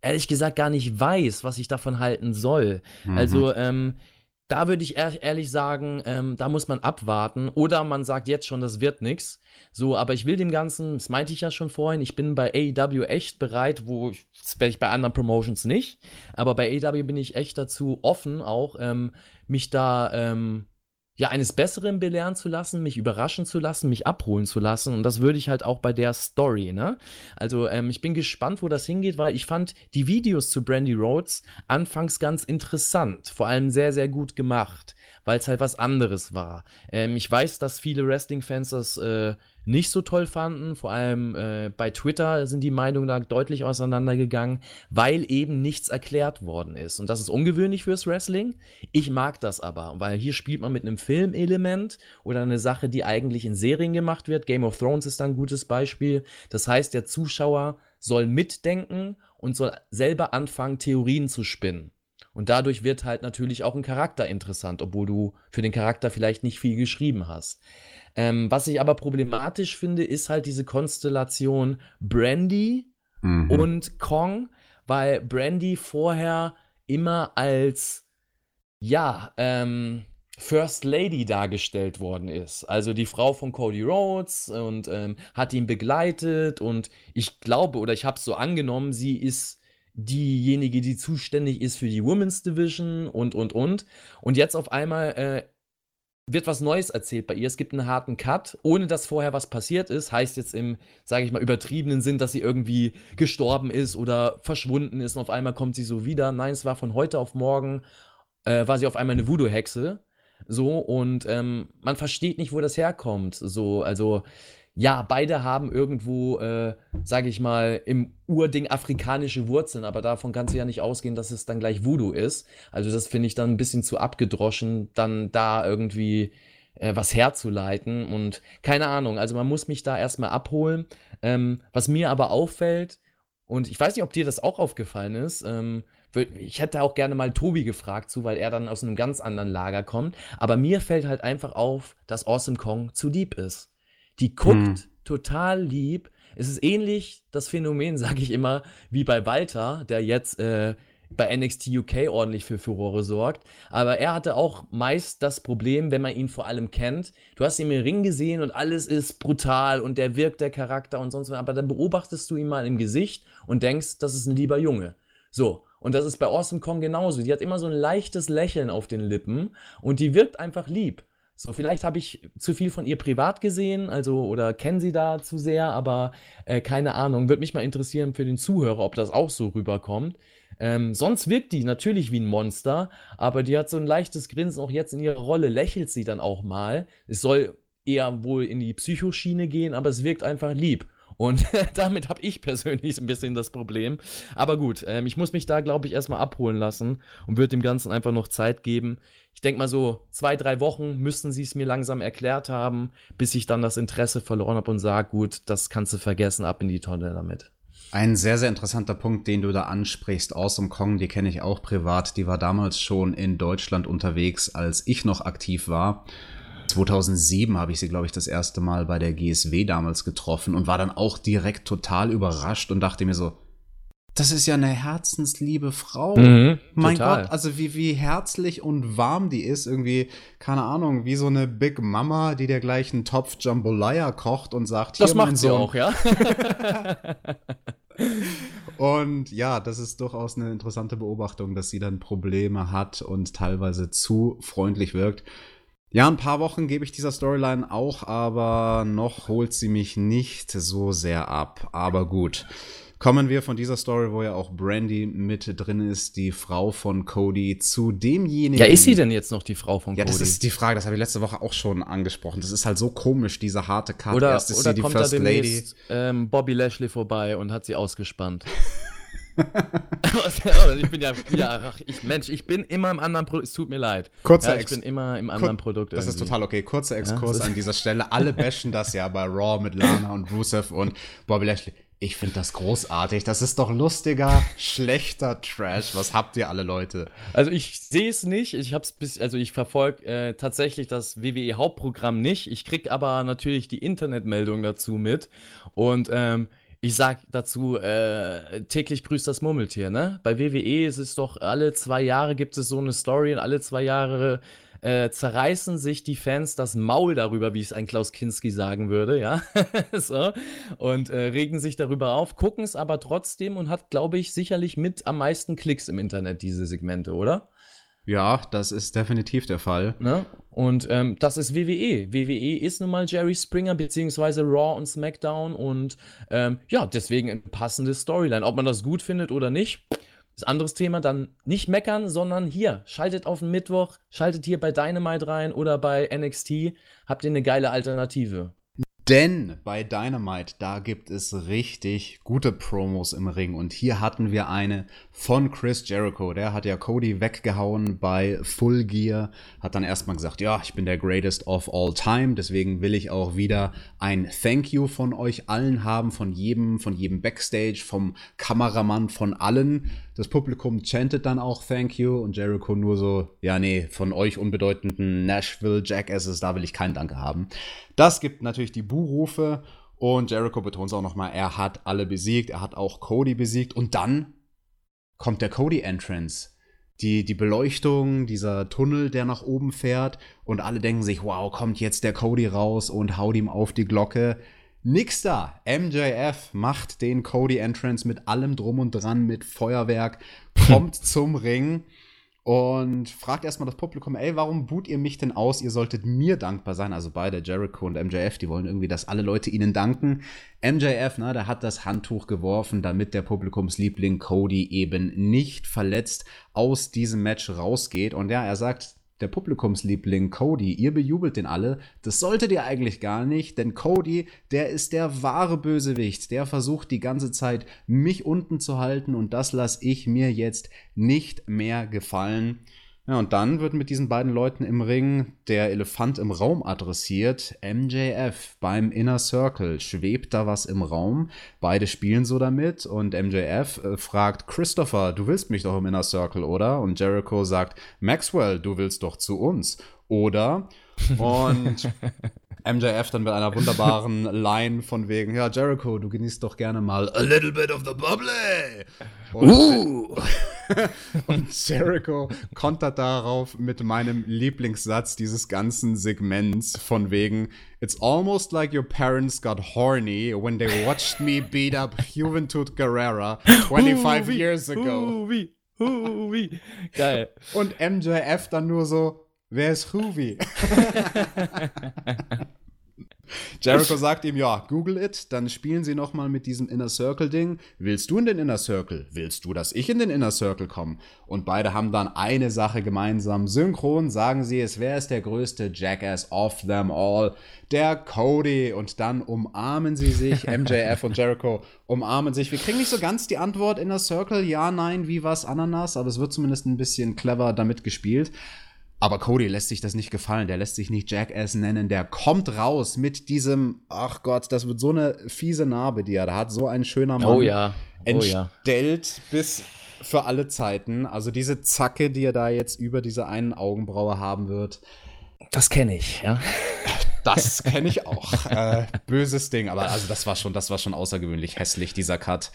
[SPEAKER 2] ehrlich gesagt gar nicht weiß, was ich davon halten soll. Mhm. Also, ähm, da würde ich ehrlich sagen, ähm, da muss man abwarten. Oder man sagt jetzt schon, das wird nichts. So, aber ich will dem Ganzen, das meinte ich ja schon vorhin, ich bin bei AEW echt bereit, wo ich, das werde ich bei anderen Promotions nicht, aber bei AEW bin ich echt dazu offen, auch ähm, mich da ähm, ja eines Besseren belehren zu lassen, mich überraschen zu lassen, mich abholen zu lassen. Und das würde ich halt auch bei der Story, ne? Also ähm, ich bin gespannt, wo das hingeht, weil ich fand die Videos zu Brandy Rhodes anfangs ganz interessant, vor allem sehr, sehr gut gemacht, weil es halt was anderes war. Ähm, ich weiß, dass viele Wrestling-Fans das äh, nicht so toll fanden. Vor allem äh, bei Twitter sind die Meinungen da deutlich auseinandergegangen, weil eben nichts erklärt worden ist. Und das ist ungewöhnlich fürs Wrestling. Ich mag das aber, weil hier spielt man mit einem Filmelement oder eine Sache, die eigentlich in Serien gemacht wird. Game of Thrones ist da ein gutes Beispiel. Das heißt, der Zuschauer soll mitdenken und soll selber anfangen, Theorien zu spinnen. Und dadurch wird halt natürlich auch ein Charakter interessant, obwohl du für den Charakter vielleicht nicht viel geschrieben hast. Ähm, was ich aber problematisch finde, ist halt diese Konstellation Brandy mhm. und Kong, weil Brandy vorher immer als, ja, ähm, First Lady dargestellt worden ist. Also die Frau von Cody Rhodes und ähm, hat ihn begleitet und ich glaube oder ich habe es so angenommen, sie ist diejenige, die zuständig ist für die Women's Division und und und. Und jetzt auf einmal äh, wird was Neues erzählt bei ihr. Es gibt einen harten Cut, ohne dass vorher was passiert ist. Heißt jetzt im, sage ich mal, übertriebenen Sinn, dass sie irgendwie gestorben ist oder verschwunden ist und auf einmal kommt sie so wieder. Nein, es war von heute auf morgen, äh, war sie auf einmal eine Voodoo-Hexe. So, und ähm, man versteht nicht, wo das herkommt. So, also ja, beide haben irgendwo, äh, sage ich mal, im Urding afrikanische Wurzeln, aber davon kannst du ja nicht ausgehen, dass es dann gleich Voodoo ist. Also das finde ich dann ein bisschen zu abgedroschen, dann da irgendwie äh, was herzuleiten und keine Ahnung. Also man muss mich da erstmal abholen. Ähm, was mir aber auffällt, und ich weiß nicht, ob dir das auch aufgefallen ist, ähm, ich hätte auch gerne mal Tobi gefragt zu, weil er dann aus einem ganz anderen Lager kommt. Aber mir fällt halt einfach auf, dass Awesome Kong zu deep ist. Die guckt hm. total lieb. Es ist ähnlich das Phänomen, sage ich immer, wie bei Walter, der jetzt äh, bei NXT UK ordentlich für Furore sorgt. Aber er hatte auch meist das Problem, wenn man ihn vor allem kennt. Du hast ihn im Ring gesehen und alles ist brutal und der wirkt der Charakter und sonst was. Aber dann beobachtest du ihn mal im Gesicht und denkst, das ist ein lieber Junge. So. Und das ist bei Awesome Kong genauso. Die hat immer so ein leichtes Lächeln auf den Lippen und die wirkt einfach lieb. So, vielleicht habe ich zu viel von ihr privat gesehen, also oder kennen sie da zu sehr, aber äh, keine Ahnung. Würde mich mal interessieren für den Zuhörer, ob das auch so rüberkommt. Ähm, sonst wirkt die natürlich wie ein Monster, aber die hat so ein leichtes Grinsen auch jetzt in ihrer Rolle, lächelt sie dann auch mal. Es soll eher wohl in die Psychoschiene gehen, aber es wirkt einfach lieb. Und damit habe ich persönlich ein bisschen das Problem. Aber gut, ähm, ich muss mich da, glaube ich, erstmal abholen lassen und würde dem Ganzen einfach noch Zeit geben. Ich denke mal so, zwei, drei Wochen müssten sie es mir langsam erklärt haben, bis ich dann das Interesse verloren habe und sage, gut, das kannst du vergessen, ab in die Tonne damit.
[SPEAKER 1] Ein sehr, sehr interessanter Punkt, den du da ansprichst. Awesome Kong, die kenne ich auch privat. Die war damals schon in Deutschland unterwegs, als ich noch aktiv war. 2007 habe ich sie, glaube ich, das erste Mal bei der GSW damals getroffen und war dann auch direkt total überrascht und dachte mir so, das ist ja eine herzensliebe Frau. Mhm, mein total. Gott, also wie, wie herzlich und warm die ist. Irgendwie, keine Ahnung, wie so eine Big Mama, die dir gleich einen Topf Jambalaya kocht und sagt,
[SPEAKER 2] das macht sie auch, ja.
[SPEAKER 1] Und ja, das ist durchaus eine interessante Beobachtung, dass sie dann Probleme hat und teilweise zu freundlich wirkt. Ja, ein paar Wochen gebe ich dieser Storyline auch, aber noch holt sie mich nicht so sehr ab. Aber gut. Kommen wir von dieser Story, wo ja auch Brandy mit drin ist, die Frau von Cody, zu demjenigen.
[SPEAKER 2] Ja, ist sie denn jetzt noch die Frau von
[SPEAKER 1] ja,
[SPEAKER 2] Cody?
[SPEAKER 1] Ja, das ist die Frage, das habe ich letzte Woche auch schon angesprochen. Das ist halt so komisch, diese harte Karte.
[SPEAKER 2] Oder, Erst ist oder sie die kommt First da Lady. Ähm, Bobby Lashley vorbei und hat sie ausgespannt. ich bin ja, ja ach, ich, Mensch, ich bin immer im anderen Produkt. Es tut mir leid.
[SPEAKER 1] Kurzer
[SPEAKER 2] ja, ich bin immer im anderen Kur Produkt.
[SPEAKER 1] Das irgendwie. ist total okay. Kurzer Exkurs ja, an dieser Stelle. Alle bashen das ja bei Raw mit Lana und Rusev und Bobby Lashley. Ich finde das großartig. Das ist doch lustiger, schlechter Trash. Was habt ihr alle Leute?
[SPEAKER 2] Also ich sehe es nicht. Ich hab's bis, also ich verfolge äh, tatsächlich das WWE Hauptprogramm nicht. Ich krieg aber natürlich die Internetmeldung dazu mit. Und ähm, ich sag dazu, äh, täglich grüßt das Murmeltier, ne? Bei WWE ist es doch, alle zwei Jahre gibt es so eine Story und alle zwei Jahre äh, zerreißen sich die Fans das Maul darüber, wie es ein Klaus Kinski sagen würde, ja. so. Und äh, regen sich darüber auf, gucken es aber trotzdem und hat, glaube ich, sicherlich mit am meisten Klicks im Internet, diese Segmente, oder?
[SPEAKER 1] Ja, das ist definitiv der Fall.
[SPEAKER 2] Ne? Und ähm, das ist WWE. WWE ist nun mal Jerry Springer beziehungsweise Raw und SmackDown und ähm, ja, deswegen ein passendes Storyline. Ob man das gut findet oder nicht, das anderes Thema dann nicht meckern, sondern hier, schaltet auf den Mittwoch, schaltet hier bei Dynamite rein oder bei NXT, habt ihr eine geile Alternative.
[SPEAKER 1] Denn bei Dynamite, da gibt es richtig gute Promos im Ring. Und hier hatten wir eine von Chris Jericho. Der hat ja Cody weggehauen bei Full Gear. Hat dann erstmal gesagt, ja, ich bin der greatest of all time. Deswegen will ich auch wieder ein Thank you von euch allen haben. Von jedem, von jedem Backstage, vom Kameramann, von allen. Das Publikum chantet dann auch Thank you. Und Jericho nur so, ja, nee, von euch unbedeutenden Nashville Jackasses, da will ich keinen Danke haben. Das gibt natürlich die Buhrufe und Jericho betont es auch nochmal, er hat alle besiegt, er hat auch Cody besiegt und dann kommt der Cody-Entrance. Die, die Beleuchtung, dieser Tunnel, der nach oben fährt und alle denken sich, wow, kommt jetzt der Cody raus und haut ihm auf die Glocke. Nix da. MJF macht den Cody-Entrance mit allem drum und dran, mit Feuerwerk, kommt zum Ring und fragt erstmal das Publikum, ey, warum boot ihr mich denn aus? Ihr solltet mir dankbar sein. Also beide, Jericho und MJF, die wollen irgendwie, dass alle Leute ihnen danken. MJF, na, der hat das Handtuch geworfen, damit der Publikumsliebling Cody eben nicht verletzt aus diesem Match rausgeht. Und ja, er sagt, der Publikumsliebling Cody, ihr bejubelt den alle. Das solltet ihr eigentlich gar nicht, denn Cody, der ist der wahre Bösewicht. Der versucht die ganze Zeit, mich unten zu halten und das lasse ich mir jetzt nicht mehr gefallen. Ja, und dann wird mit diesen beiden Leuten im Ring der Elefant im Raum adressiert. MJF beim Inner Circle. Schwebt da was im Raum? Beide spielen so damit und MJF äh, fragt Christopher, du willst mich doch im Inner Circle, oder? Und Jericho sagt, Maxwell, du willst doch zu uns, oder? Und MJF dann mit einer wunderbaren Line von wegen, ja, Jericho, du genießt doch gerne mal a little bit of the bubbly. Und, uh. und Jericho kontert darauf mit meinem Lieblingssatz dieses ganzen Segments von wegen, it's almost like your parents got horny when they watched me beat up Juventud Guerrera 25 years ago. Huvi, Huvi. Geil. Und MJF dann nur so, wer ist Huvi? Jericho sagt ihm, ja, google it, dann spielen sie nochmal mit diesem Inner Circle Ding. Willst du in den Inner Circle? Willst du, dass ich in den Inner Circle komme? Und beide haben dann eine Sache gemeinsam. Synchron sagen sie, es wäre es der größte Jackass of them all, der Cody. Und dann umarmen sie sich, MJF und Jericho umarmen sich. Wir kriegen nicht so ganz die Antwort Inner Circle, ja, nein, wie was, Ananas, aber es wird zumindest ein bisschen clever damit gespielt. Aber Cody lässt sich das nicht gefallen. Der lässt sich nicht Jackass nennen. Der kommt raus mit diesem, ach Gott, das wird so eine fiese Narbe, die er da hat. So ein schöner Mann.
[SPEAKER 2] Oh ja.
[SPEAKER 1] Oh entstellt ja. bis für alle Zeiten. Also diese Zacke, die er da jetzt über diese einen Augenbraue haben wird.
[SPEAKER 2] Das kenne ich, ja.
[SPEAKER 1] Das kenne ich auch. äh, böses Ding, aber also das war schon, das war schon außergewöhnlich hässlich, dieser Cut.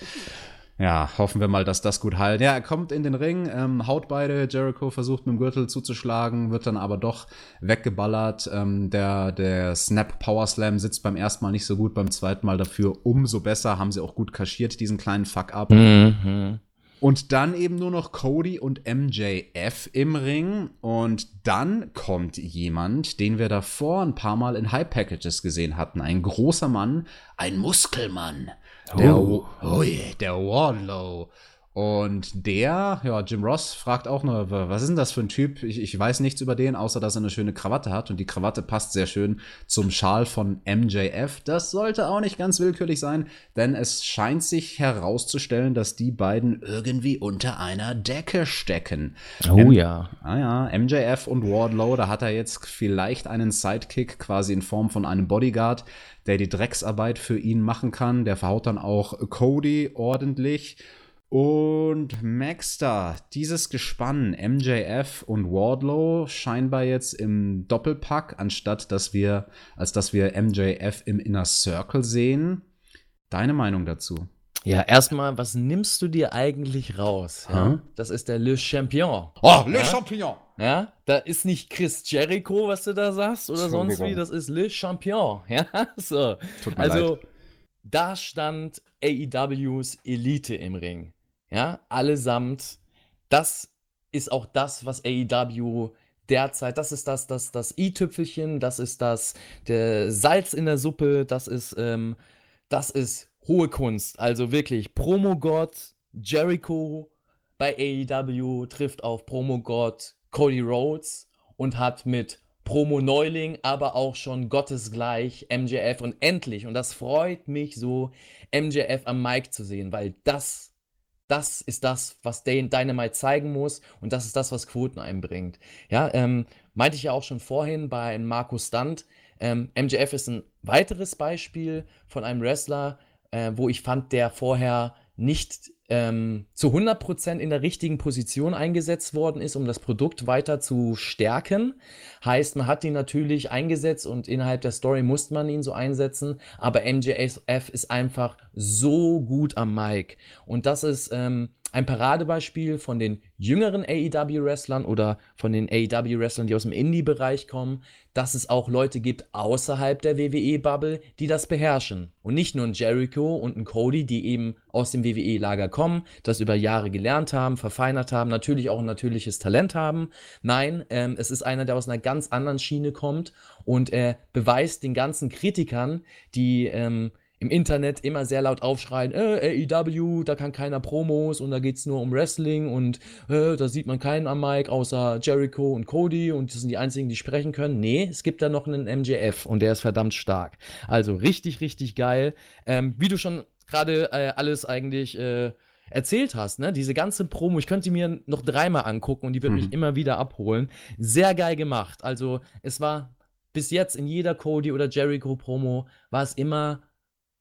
[SPEAKER 1] Ja, hoffen wir mal, dass das gut heilt. Ja, er kommt in den Ring, ähm, haut beide. Jericho versucht mit dem Gürtel zuzuschlagen, wird dann aber doch weggeballert. Ähm, der, der Snap Power Slam sitzt beim ersten Mal nicht so gut, beim zweiten Mal dafür umso besser. Haben sie auch gut kaschiert, diesen kleinen Fuck-up. Mhm. Und dann eben nur noch Cody und MJF im Ring. Und dann kommt jemand, den wir davor ein paar Mal in High Packages gesehen hatten. Ein großer Mann, ein Muskelmann. Der, oh. Oh, der Wardlow. Und der, ja, Jim Ross fragt auch nur, was ist denn das für ein Typ? Ich, ich, weiß nichts über den, außer dass er eine schöne Krawatte hat. Und die Krawatte passt sehr schön zum Schal von MJF. Das sollte auch nicht ganz willkürlich sein, denn es scheint sich herauszustellen, dass die beiden irgendwie unter einer Decke stecken.
[SPEAKER 2] Oh M ja.
[SPEAKER 1] Ah ja, MJF und Wardlow, da hat er jetzt vielleicht einen Sidekick quasi in Form von einem Bodyguard, der die Drecksarbeit für ihn machen kann. Der verhaut dann auch Cody ordentlich. Und Maxter, dieses Gespann, MJF und Wardlow, scheinbar jetzt im Doppelpack, anstatt dass wir, als dass wir MJF im Inner Circle sehen. Deine Meinung dazu?
[SPEAKER 2] Ja, erstmal, was nimmst du dir eigentlich raus? Ja? Das ist der Le Champion.
[SPEAKER 1] Oh, Le ja? Champion!
[SPEAKER 2] Ja, da ist nicht Chris Jericho, was du da sagst, oder sonst wie, das ist Le Champion. Ja, so. also, leid. da stand AEWs Elite im Ring. Ja, allesamt. Das ist auch das, was AEW derzeit, das ist das, das, das i-Tüpfelchen, das ist das, der Salz in der Suppe, das ist, ähm, das ist hohe Kunst. Also wirklich, Promo-Gott Jericho bei AEW trifft auf Promo-Gott Cody Rhodes und hat mit Promo-Neuling, aber auch schon gottesgleich MJF und endlich, und das freut mich so, MJF am Mic zu sehen, weil das das ist das, was Dynamite zeigen muss und das ist das, was Quoten einbringt. Ja, ähm, meinte ich ja auch schon vorhin bei Markus Stunt. Ähm, MJF ist ein weiteres Beispiel von einem Wrestler, äh, wo ich fand, der vorher nicht ähm, zu 100% in der richtigen Position eingesetzt worden ist, um das Produkt weiter zu stärken. Heißt, man hat ihn natürlich eingesetzt und innerhalb der Story musste man ihn so einsetzen, aber MJF ist einfach so gut am Mic. Und das ist ähm, ein Paradebeispiel von den jüngeren AEW-Wrestlern oder von den AEW-Wrestlern, die aus dem Indie-Bereich kommen, dass es auch Leute gibt außerhalb der WWE-Bubble, die das beherrschen. Und nicht nur ein Jericho und ein Cody, die eben aus dem WWE-Lager kommen, das über Jahre gelernt haben, verfeinert haben, natürlich auch ein natürliches Talent haben. Nein, ähm, es ist einer, der aus einer ganz anderen Schiene kommt und er beweist den ganzen Kritikern, die ähm, im Internet immer sehr laut aufschreien, äh, AEW, da kann keiner Promos und da geht es nur um Wrestling und äh, da sieht man keinen am Mic außer Jericho und Cody und das sind die einzigen, die sprechen können. Nee, es gibt da noch einen MJF und der ist verdammt stark. Also richtig, richtig geil. Ähm, wie du schon gerade äh, alles eigentlich äh, erzählt hast, ne? Diese ganze Promo, ich könnte sie mir noch dreimal angucken und die wird mhm. mich immer wieder abholen. Sehr geil gemacht. Also es war bis jetzt in jeder Cody oder Jericho Promo war es immer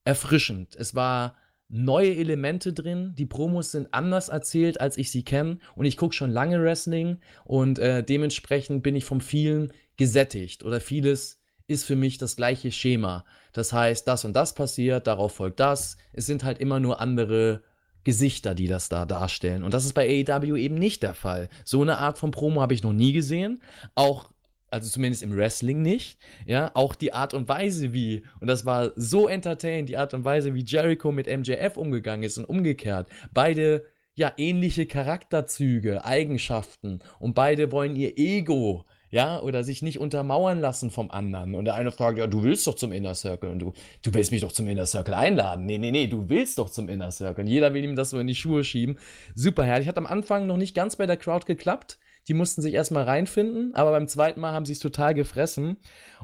[SPEAKER 2] erfrischend. Es war neue Elemente drin. Die Promos sind anders erzählt, als ich sie kenne. Und ich gucke schon lange Wrestling und äh, dementsprechend bin ich vom vielen gesättigt oder vieles ist für mich das gleiche Schema. Das heißt, das und das passiert, darauf folgt das. Es sind halt immer nur andere Gesichter, die das da darstellen. Und das ist bei AEW eben nicht der Fall. So eine Art von Promo habe ich noch nie gesehen. Auch also zumindest im Wrestling nicht, ja, auch die Art und Weise, wie, und das war so entertainend, die Art und Weise, wie Jericho mit MJF umgegangen ist und umgekehrt. Beide, ja, ähnliche Charakterzüge, Eigenschaften und beide wollen ihr Ego, ja, oder sich nicht untermauern lassen vom anderen. Und der eine fragt, ja, du willst doch zum Inner Circle und du, du willst mich doch zum Inner Circle einladen. Nee, nee, nee, du willst doch zum Inner Circle. Und jeder will ihm das so in die Schuhe schieben. Super herrlich. Hat am Anfang noch nicht ganz bei der Crowd geklappt. Die mussten sich erstmal reinfinden, aber beim zweiten Mal haben sie es total gefressen.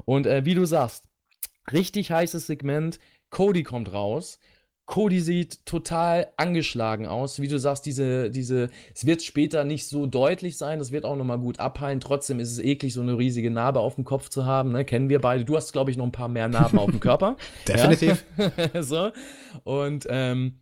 [SPEAKER 2] Und äh, wie du sagst, richtig heißes Segment. Cody kommt raus. Cody sieht total angeschlagen aus. Wie du sagst, diese, diese, es wird später nicht so deutlich sein, das wird auch nochmal gut abheilen. Trotzdem ist es eklig, so eine riesige Narbe auf dem Kopf zu haben. Ne? Kennen wir beide. Du hast, glaube ich, noch ein paar mehr Narben auf dem Körper.
[SPEAKER 1] Definitiv.
[SPEAKER 2] so. Und ähm,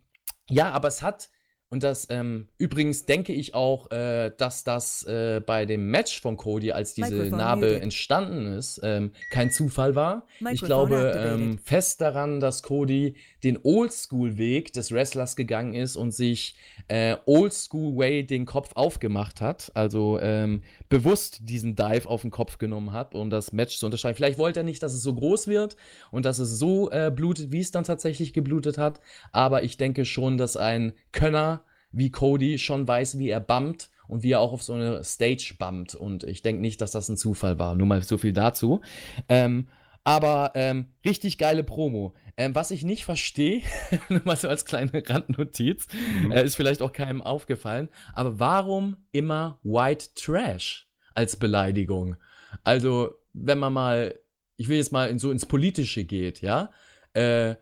[SPEAKER 2] ja, aber es hat und das ähm, übrigens denke ich auch, äh, dass das äh, bei dem Match von Cody, als diese Microphone Narbe muted. entstanden ist, ähm, kein Zufall war. Microphone ich glaube ähm, fest daran, dass Cody den Oldschool-Weg des Wrestlers gegangen ist und sich äh, Oldschool-Way den Kopf aufgemacht hat. Also ähm, bewusst diesen Dive auf den Kopf genommen hat, um das Match zu unterscheiden. Vielleicht wollte er nicht, dass es so groß wird und dass es so äh, blutet, wie es dann tatsächlich geblutet hat. Aber ich denke schon, dass ein Könner wie Cody schon weiß, wie er bumpt und wie er auch auf so eine Stage bumpt. Und ich denke nicht, dass das ein Zufall war. Nur mal so viel dazu. Ähm, aber ähm, richtig geile Promo. Ähm, was ich nicht verstehe, nur mal so als kleine Randnotiz, mhm. äh, ist vielleicht auch keinem aufgefallen, aber warum immer White Trash als Beleidigung? Also, wenn man mal, ich will jetzt mal in, so ins Politische geht, ja, äh,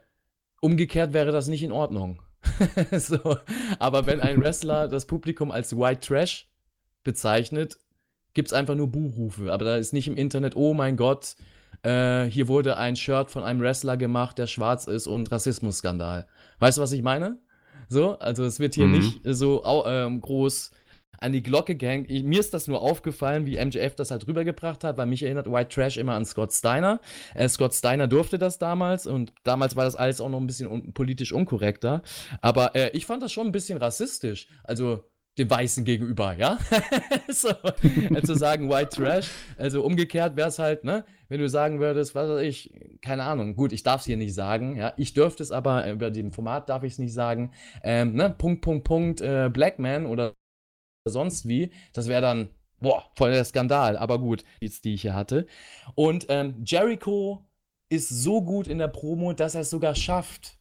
[SPEAKER 2] umgekehrt wäre das nicht in Ordnung. so, aber wenn ein Wrestler das Publikum als White Trash bezeichnet, gibt es einfach nur Buchrufe. Aber da ist nicht im Internet, oh mein Gott, äh, hier wurde ein Shirt von einem Wrestler gemacht, der schwarz ist und Rassismusskandal. Weißt du, was ich meine? So, also es wird hier mhm. nicht so ähm, groß an die Glocke gehängt. Ich, mir ist das nur aufgefallen, wie MJF das halt rübergebracht hat, weil mich erinnert White Trash immer an Scott Steiner. Äh, Scott Steiner durfte das damals und damals war das alles auch noch ein bisschen un politisch unkorrekter. Aber äh, ich fand das schon ein bisschen rassistisch. Also dem Weißen gegenüber, ja? so, äh, zu sagen White Trash. Also umgekehrt wäre es halt, ne? Wenn du sagen würdest, was weiß ich, keine Ahnung, gut, ich darf es hier nicht sagen, ja? Ich dürfte es aber, äh, über dem Format darf ich es nicht sagen, ähm, ne? Punkt, Punkt, Punkt, äh, Black Man oder sonst wie, das wäre dann, boah, voll der Skandal, aber gut, die, die ich hier hatte. Und ähm, Jericho ist so gut in der Promo, dass er es sogar schafft,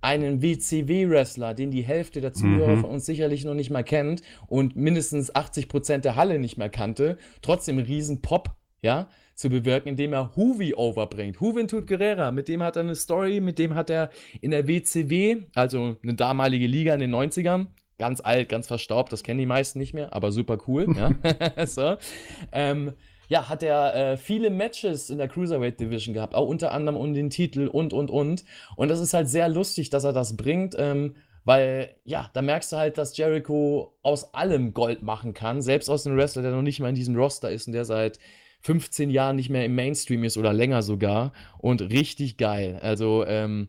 [SPEAKER 2] einen WCW-Wrestler, den die Hälfte der Zuhörer mhm. von uns sicherlich noch nicht mal kennt und mindestens 80 Prozent der Halle nicht mehr kannte, trotzdem einen riesen Pop, ja, zu bewirken, indem er Huvi overbringt. Juventud Guerrera, mit dem hat er eine Story, mit dem hat er in der WCW, also eine damalige Liga in den 90ern, ganz alt, ganz verstaubt, das kennen die meisten nicht mehr, aber super cool, ja. so. Ähm, ja, hat er äh, viele Matches in der Cruiserweight Division gehabt, auch unter anderem um den Titel und, und, und. Und das ist halt sehr lustig, dass er das bringt, ähm, weil, ja, da merkst du halt, dass Jericho aus allem Gold machen kann, selbst aus einem Wrestler, der noch nicht mal in diesem Roster ist und der seit 15 Jahren nicht mehr im Mainstream ist oder länger sogar. Und richtig geil. Also, ähm,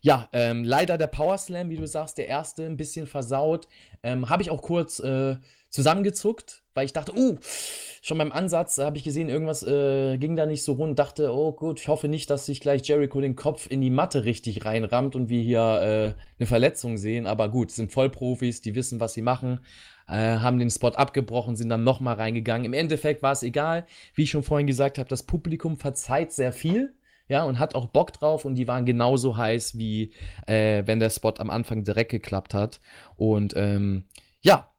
[SPEAKER 2] ja, ähm, leider der Power Slam, wie du sagst, der erste ein bisschen versaut. Ähm, habe ich auch kurz äh, zusammengezuckt, weil ich dachte, uh, schon beim Ansatz habe ich gesehen, irgendwas äh, ging da nicht so rund. Dachte, oh gut, ich hoffe nicht, dass sich gleich Jericho den Kopf in die Matte richtig reinrammt und wir hier äh, eine Verletzung sehen. Aber gut, sind Vollprofis, die wissen, was sie machen. Äh, haben den Spot abgebrochen, sind dann nochmal reingegangen. Im Endeffekt war es egal. Wie ich schon vorhin gesagt habe, das Publikum verzeiht sehr viel ja, und hat auch Bock drauf und die waren genauso heiß, wie äh, wenn der Spot am Anfang direkt geklappt hat. Und ähm, ja,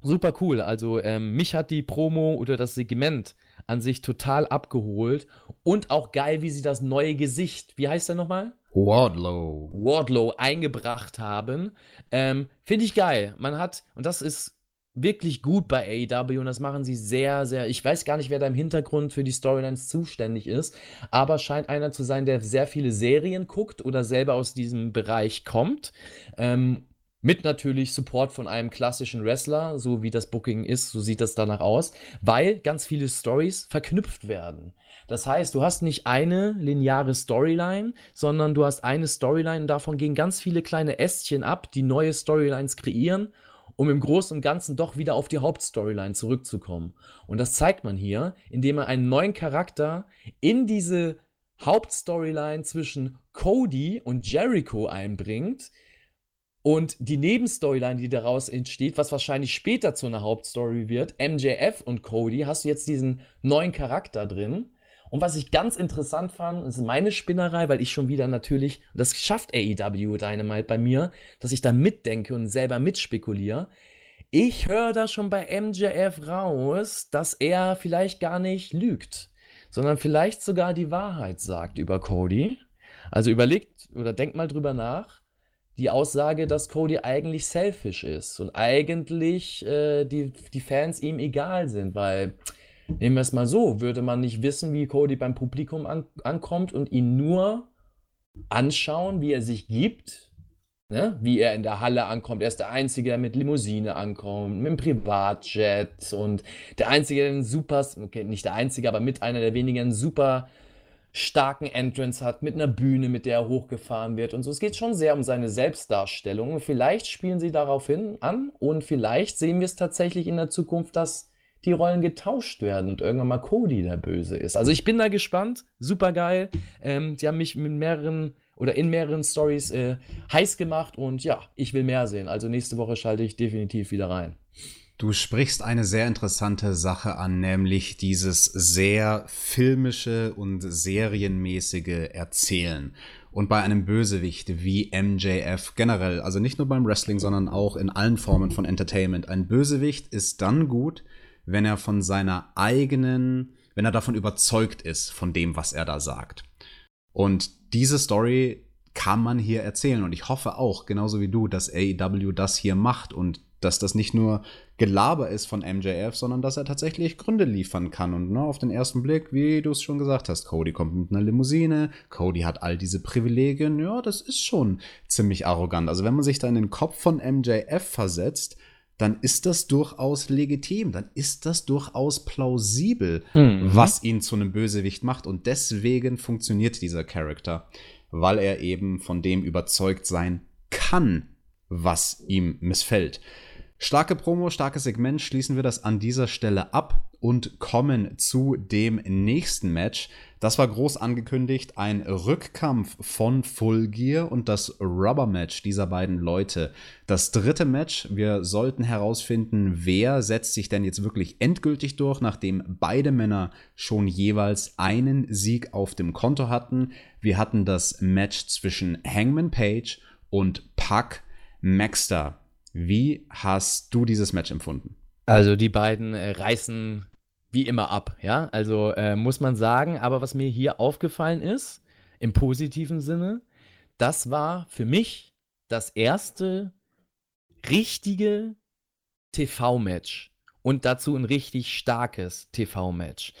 [SPEAKER 2] super cool. Also ähm, mich hat die Promo oder das Segment an sich total abgeholt und auch geil, wie sie das neue Gesicht, wie heißt der nochmal?
[SPEAKER 1] Wardlow.
[SPEAKER 2] Wardlow eingebracht haben. Ähm, Finde ich geil. Man hat, und das ist wirklich gut bei AEW und das machen sie sehr, sehr. Ich weiß gar nicht, wer da im Hintergrund für die Storylines zuständig ist, aber scheint einer zu sein, der sehr viele Serien guckt oder selber aus diesem Bereich kommt. Ähm, Mit natürlich Support von einem klassischen Wrestler, so wie das Booking ist, so sieht das danach aus, weil ganz viele Stories verknüpft werden. Das heißt, du hast nicht eine lineare Storyline, sondern du hast eine Storyline und davon gehen ganz viele kleine Ästchen ab, die neue Storylines kreieren, um im Großen und Ganzen doch wieder auf die Hauptstoryline zurückzukommen. Und das zeigt man hier, indem er einen neuen Charakter in diese Hauptstoryline zwischen Cody und Jericho einbringt, und die Nebenstoryline, die daraus entsteht, was wahrscheinlich später zu einer Hauptstory wird, MJF und Cody, hast du jetzt diesen neuen Charakter drin. Und was ich ganz interessant fand, ist meine Spinnerei, weil ich schon wieder natürlich, das schafft AEW Dynamite bei mir, dass ich da mitdenke und selber mitspekuliere. Ich höre da schon bei MJF raus, dass er vielleicht gar nicht lügt, sondern vielleicht sogar die Wahrheit sagt über Cody. Also überlegt oder denkt mal drüber nach die Aussage, dass Cody eigentlich selfish ist und eigentlich äh, die, die Fans ihm egal sind, weil, nehmen wir es mal so, würde man nicht wissen, wie Cody beim Publikum an, ankommt und ihn nur anschauen, wie er sich gibt, ne? wie er in der Halle ankommt. Er ist der Einzige, der mit Limousine ankommt, mit einem Privatjet und der Einzige, der einen super, okay, nicht der Einzige, aber mit einer der wenigen super starken Entrance hat, mit einer Bühne, mit der er hochgefahren wird und so. Es geht schon sehr um seine Selbstdarstellung. Vielleicht spielen sie darauf hin an und vielleicht sehen wir es tatsächlich in der Zukunft, dass die Rollen getauscht werden und irgendwann mal Cody der Böse ist. Also ich bin da gespannt, super geil. Ähm, die haben mich mit mehreren oder in mehreren Stories äh, heiß gemacht und ja, ich will mehr sehen. Also nächste Woche schalte ich definitiv wieder rein.
[SPEAKER 1] Du sprichst eine sehr interessante Sache an, nämlich dieses sehr filmische und serienmäßige Erzählen. Und bei einem Bösewicht wie MJF generell, also nicht nur beim Wrestling, sondern auch in allen Formen von Entertainment. Ein Bösewicht ist dann gut, wenn er von seiner eigenen, wenn er davon überzeugt ist, von dem, was er da sagt. Und diese Story kann man hier erzählen. Und ich hoffe auch, genauso wie du, dass AEW das hier macht und dass das nicht nur Gelaber ist von MJF, sondern dass er tatsächlich Gründe liefern kann. Und ne, auf den ersten Blick, wie du es schon gesagt hast, Cody kommt mit einer Limousine, Cody hat all diese Privilegien, ja, das ist schon ziemlich arrogant. Also wenn man sich da in den Kopf von MJF versetzt, dann ist das durchaus legitim, dann ist das durchaus plausibel, mhm. was ihn zu einem Bösewicht macht. Und deswegen funktioniert dieser Charakter, weil er eben von dem überzeugt sein kann, was ihm missfällt. Starke Promo, starkes Segment, schließen wir das an dieser Stelle ab und kommen zu dem nächsten Match. Das war groß angekündigt, ein Rückkampf von Full Gear und das Rubber Match dieser beiden Leute. Das dritte Match, wir sollten herausfinden, wer setzt sich denn jetzt wirklich endgültig durch, nachdem beide Männer schon jeweils einen Sieg auf dem Konto hatten. Wir hatten das Match zwischen Hangman Page und Puck Maxter. Wie hast du dieses Match empfunden?
[SPEAKER 2] Also die beiden äh, reißen wie immer ab, ja. Also äh, muss man sagen, aber was mir hier aufgefallen ist, im positiven Sinne, das war für mich das erste richtige TV-Match. Und dazu ein richtig starkes TV-Match.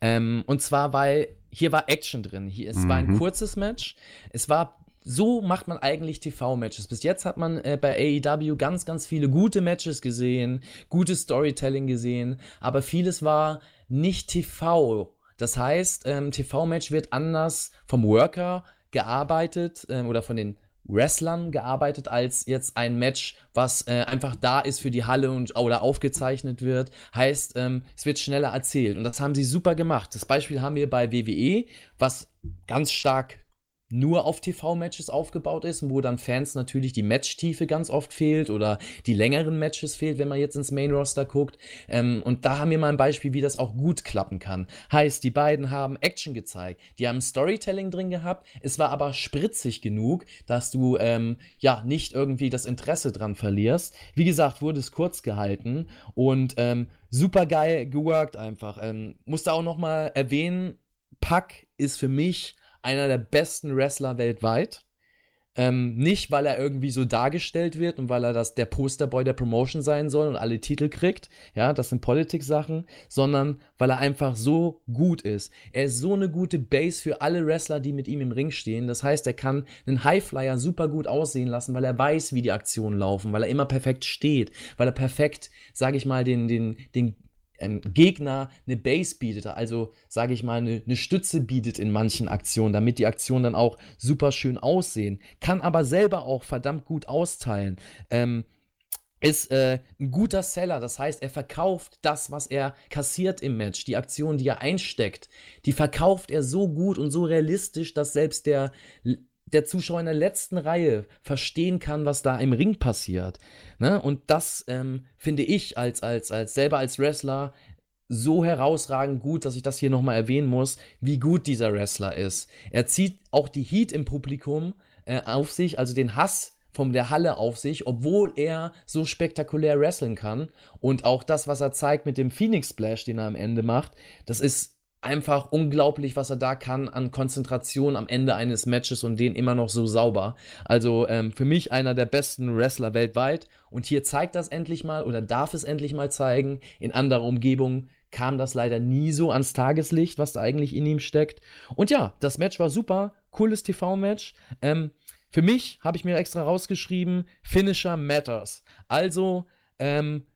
[SPEAKER 2] Ähm, und zwar, weil hier war Action drin. Hier, es mhm. war ein mhm. kurzes Match. Es war so macht man eigentlich TV-Matches. Bis jetzt hat man äh, bei AEW ganz, ganz viele gute Matches gesehen, gutes Storytelling gesehen, aber vieles war nicht TV. Das heißt, ähm, TV-Match wird anders vom Worker gearbeitet ähm, oder von den Wrestlern gearbeitet als jetzt ein Match, was äh, einfach da ist für die Halle und oder aufgezeichnet wird. Heißt, ähm, es wird schneller erzählt und das haben sie super gemacht. Das Beispiel haben wir bei WWE, was ganz stark nur auf TV-Matches aufgebaut ist wo dann Fans natürlich die Matchtiefe ganz oft fehlt oder die längeren Matches fehlt, wenn man jetzt ins Main-Roster guckt. Ähm, und da haben wir mal ein Beispiel, wie das auch gut klappen kann. Heißt, die beiden haben Action gezeigt, die haben Storytelling drin gehabt, es war aber spritzig genug, dass du ähm, ja nicht irgendwie das Interesse dran verlierst. Wie gesagt, wurde es kurz gehalten und ähm, super geil geworkt einfach. Ähm, musste auch noch mal erwähnen, Pack ist für mich einer der besten Wrestler weltweit. Ähm, nicht, weil er irgendwie so dargestellt wird und weil er das, der Posterboy der Promotion sein soll und alle Titel kriegt. Ja, das sind Politik-Sachen, sondern weil er einfach so gut ist. Er ist so eine gute Base für alle Wrestler, die mit ihm im Ring stehen. Das heißt, er kann einen Highflyer super gut aussehen lassen, weil er weiß, wie die Aktionen laufen, weil er immer perfekt steht, weil er perfekt, sage ich mal, den, den, den ähm, Gegner eine Base bietet, also sage ich mal, eine, eine, Stütze bietet in manchen Aktionen, damit die Aktionen dann auch super schön aussehen, kann aber selber auch verdammt gut austeilen. Ähm, ist äh, ein guter Seller, das heißt, er verkauft das, was er kassiert im Match, die Aktion, die er einsteckt, die verkauft er so gut und so realistisch, dass selbst der der Zuschauer in der letzten Reihe verstehen kann, was da im Ring passiert. Ne? Und das ähm, finde ich als, als, als selber als Wrestler so herausragend gut, dass ich das hier nochmal erwähnen muss, wie gut dieser Wrestler ist. Er zieht auch die Heat im Publikum äh, auf sich, also den Hass von der Halle auf sich, obwohl er so spektakulär wresteln kann. Und auch das, was er zeigt mit dem Phoenix Splash, den er am Ende macht, das ist einfach unglaublich, was er da kann an Konzentration am Ende eines Matches und den immer noch so sauber. Also ähm, für mich einer der besten Wrestler weltweit. Und hier zeigt das endlich mal oder darf es endlich mal zeigen. In anderer Umgebung kam das leider nie so ans Tageslicht, was da eigentlich in ihm steckt. Und ja, das Match war super. Cooles TV-Match. Ähm, für mich habe ich mir extra rausgeschrieben, Finisher Matters. Also, ähm,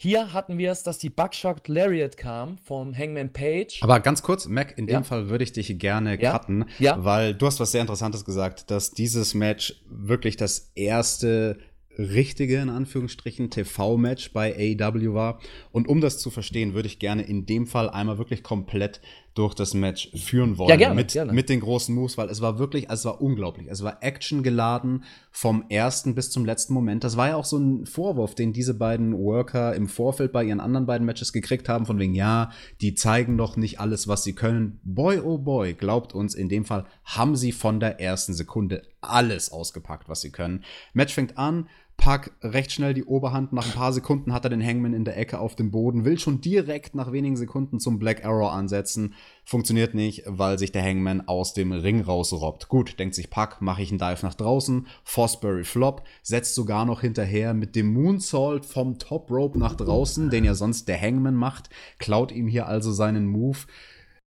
[SPEAKER 2] hier hatten wir es, dass die Buckshot Lariat kam vom Hangman Page.
[SPEAKER 1] Aber ganz kurz, Mac, in dem Fall würde ich dich gerne
[SPEAKER 2] ja.
[SPEAKER 1] cutten,
[SPEAKER 2] ja.
[SPEAKER 1] weil du hast was sehr Interessantes gesagt, dass dieses Match wirklich das erste richtige, in Anführungsstrichen, TV-Match bei AEW war. Und um das zu verstehen, würde ich gerne in dem Fall einmal wirklich komplett durch das Match führen wollen.
[SPEAKER 2] Ja, gerne,
[SPEAKER 1] mit,
[SPEAKER 2] gerne.
[SPEAKER 1] mit den großen Moves, weil es war wirklich, es war unglaublich. Es war actiongeladen vom ersten bis zum letzten Moment. Das war ja auch so ein Vorwurf, den diese beiden Worker im Vorfeld bei ihren anderen beiden Matches gekriegt haben, von wegen, ja, die zeigen doch nicht alles, was sie können. Boy, oh boy, glaubt uns, in dem Fall haben sie von der ersten Sekunde alles ausgepackt, was sie können. Match fängt an, Pack recht schnell die Oberhand. Nach ein paar Sekunden hat er den Hangman in der Ecke auf dem Boden, will schon direkt nach wenigen Sekunden zum Black Arrow ansetzen. Funktioniert nicht, weil sich der Hangman aus dem Ring rausrobbt. Gut, denkt sich Pack, mache ich einen Dive nach draußen. Fosbury Flop, setzt sogar noch hinterher mit dem Moonsault vom Top Rope nach draußen, den ja sonst der Hangman macht. Klaut ihm hier also seinen Move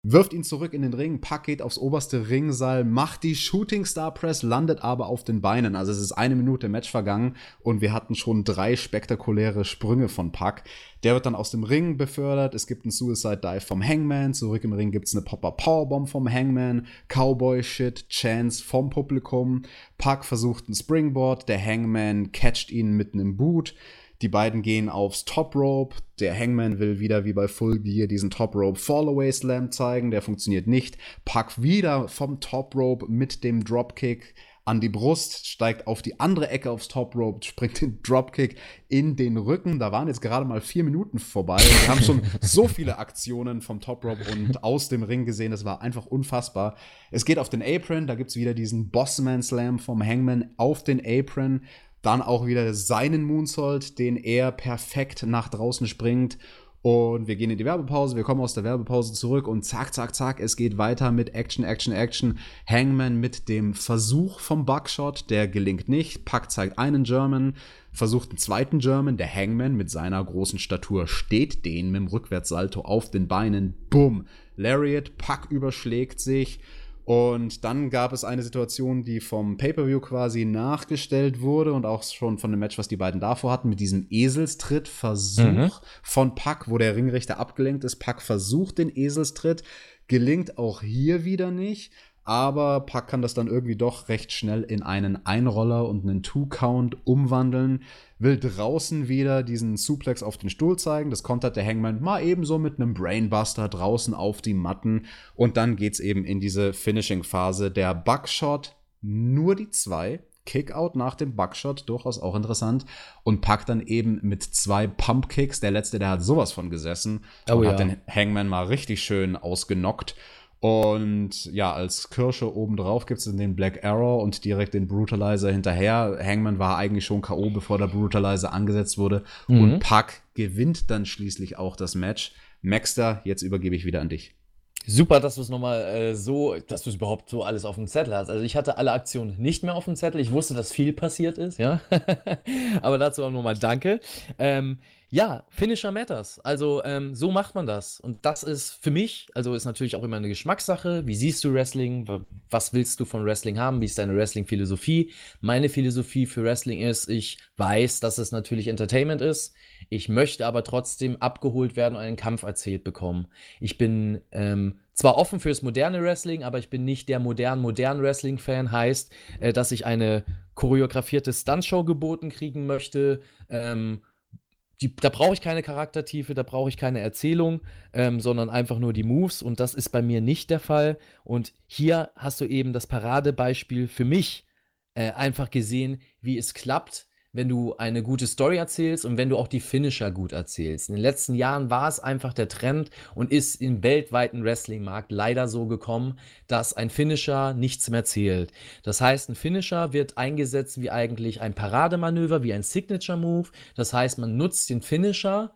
[SPEAKER 1] wirft ihn zurück in den Ring, Pack geht aufs oberste Ringseil, macht die Shooting Star Press, landet aber auf den Beinen. Also es ist eine Minute Match vergangen und wir hatten schon drei spektakuläre Sprünge von Pack. Der wird dann aus dem Ring befördert. Es gibt einen Suicide Dive vom Hangman. Zurück im Ring gibt es eine Popper Powerbomb vom Hangman. Cowboy Shit, Chance vom Publikum. Pack versucht ein Springboard. Der Hangman catcht ihn mit einem Boot. Die beiden gehen aufs Top Rope. Der Hangman will wieder wie bei Full Gear diesen Top Rope Fallaway Slam zeigen. Der funktioniert nicht. Pack wieder vom Top Rope mit dem Dropkick an die Brust, steigt auf die andere Ecke aufs Top Rope, springt den Dropkick in den Rücken. Da waren jetzt gerade mal vier Minuten vorbei. Wir haben schon so viele Aktionen vom Top Rope und aus dem Ring gesehen. Das war einfach unfassbar. Es geht auf den Apron. Da gibt es wieder diesen Bossman Slam vom Hangman auf den Apron. Dann auch wieder seinen Moonsault, den er perfekt nach draußen springt. Und wir gehen in die Werbepause, wir kommen aus der Werbepause zurück und zack, zack, zack, es geht weiter mit Action, Action, Action. Hangman mit dem Versuch vom Buckshot, der gelingt nicht. Pack zeigt einen German, versucht einen zweiten German. Der Hangman mit seiner großen Statur steht den mit dem Rückwärtssalto auf den Beinen. Bumm. Lariat, Pack überschlägt sich. Und dann gab es eine Situation, die vom Pay-Per-View quasi nachgestellt wurde und auch schon von dem Match, was die beiden davor hatten, mit diesem Eselstritt-Versuch mhm. von Pack, wo der Ringrichter abgelenkt ist. Pack versucht den Eselstritt, gelingt auch hier wieder nicht aber Pack kann das dann irgendwie doch recht schnell in einen Einroller und einen Two-Count umwandeln. Will draußen wieder diesen Suplex auf den Stuhl zeigen. Das kontert der Hangman mal ebenso mit einem Brainbuster draußen auf die Matten. Und dann geht's eben in diese Finishing-Phase. Der Buckshot, nur die zwei. Kickout nach dem Buckshot, durchaus auch interessant. Und Pack dann eben mit zwei Pumpkicks. Der letzte, der hat sowas von gesessen. Oh, und ja. hat den Hangman mal richtig schön ausgenockt. Und ja, als Kirsche obendrauf gibt es den Black Arrow und direkt den Brutalizer hinterher. Hangman war eigentlich schon K.O., bevor der Brutalizer angesetzt wurde. Mhm. Und Pack gewinnt dann schließlich auch das Match. Maxter, jetzt übergebe ich wieder an dich.
[SPEAKER 2] Super, dass du es nochmal äh, so, dass du es überhaupt so alles auf dem Zettel hast. Also ich hatte alle Aktionen nicht mehr auf dem Zettel. Ich wusste, dass viel passiert ist, ja. Aber dazu auch nochmal Danke. Ähm, ja, Finisher Matters. Also ähm, so macht man das. Und das ist für mich, also ist natürlich auch immer eine Geschmackssache. Wie siehst du Wrestling? Was willst du von Wrestling haben? Wie ist deine Wrestling-Philosophie? Meine Philosophie für Wrestling ist, ich weiß, dass es natürlich Entertainment ist. Ich möchte aber trotzdem abgeholt werden und einen Kampf erzählt bekommen. Ich bin ähm, zwar offen fürs moderne Wrestling, aber ich bin nicht der modern modern Wrestling-Fan. Heißt, äh, dass ich eine choreografierte Stuntshow geboten kriegen möchte. Ähm, die, da brauche ich keine Charaktertiefe, da brauche ich keine Erzählung, ähm, sondern einfach nur die Moves. Und das ist bei mir nicht der Fall. Und hier hast du eben das Paradebeispiel für mich äh, einfach gesehen, wie es klappt, wenn du eine gute Story erzählst und wenn du auch die Finisher gut erzählst. In den letzten Jahren war es einfach der Trend und ist im weltweiten Wrestling-Markt leider so gekommen, dass ein Finisher nichts mehr zählt. Das heißt, ein Finisher wird eingesetzt wie eigentlich ein Parademanöver, wie ein Signature-Move. Das heißt, man nutzt den Finisher,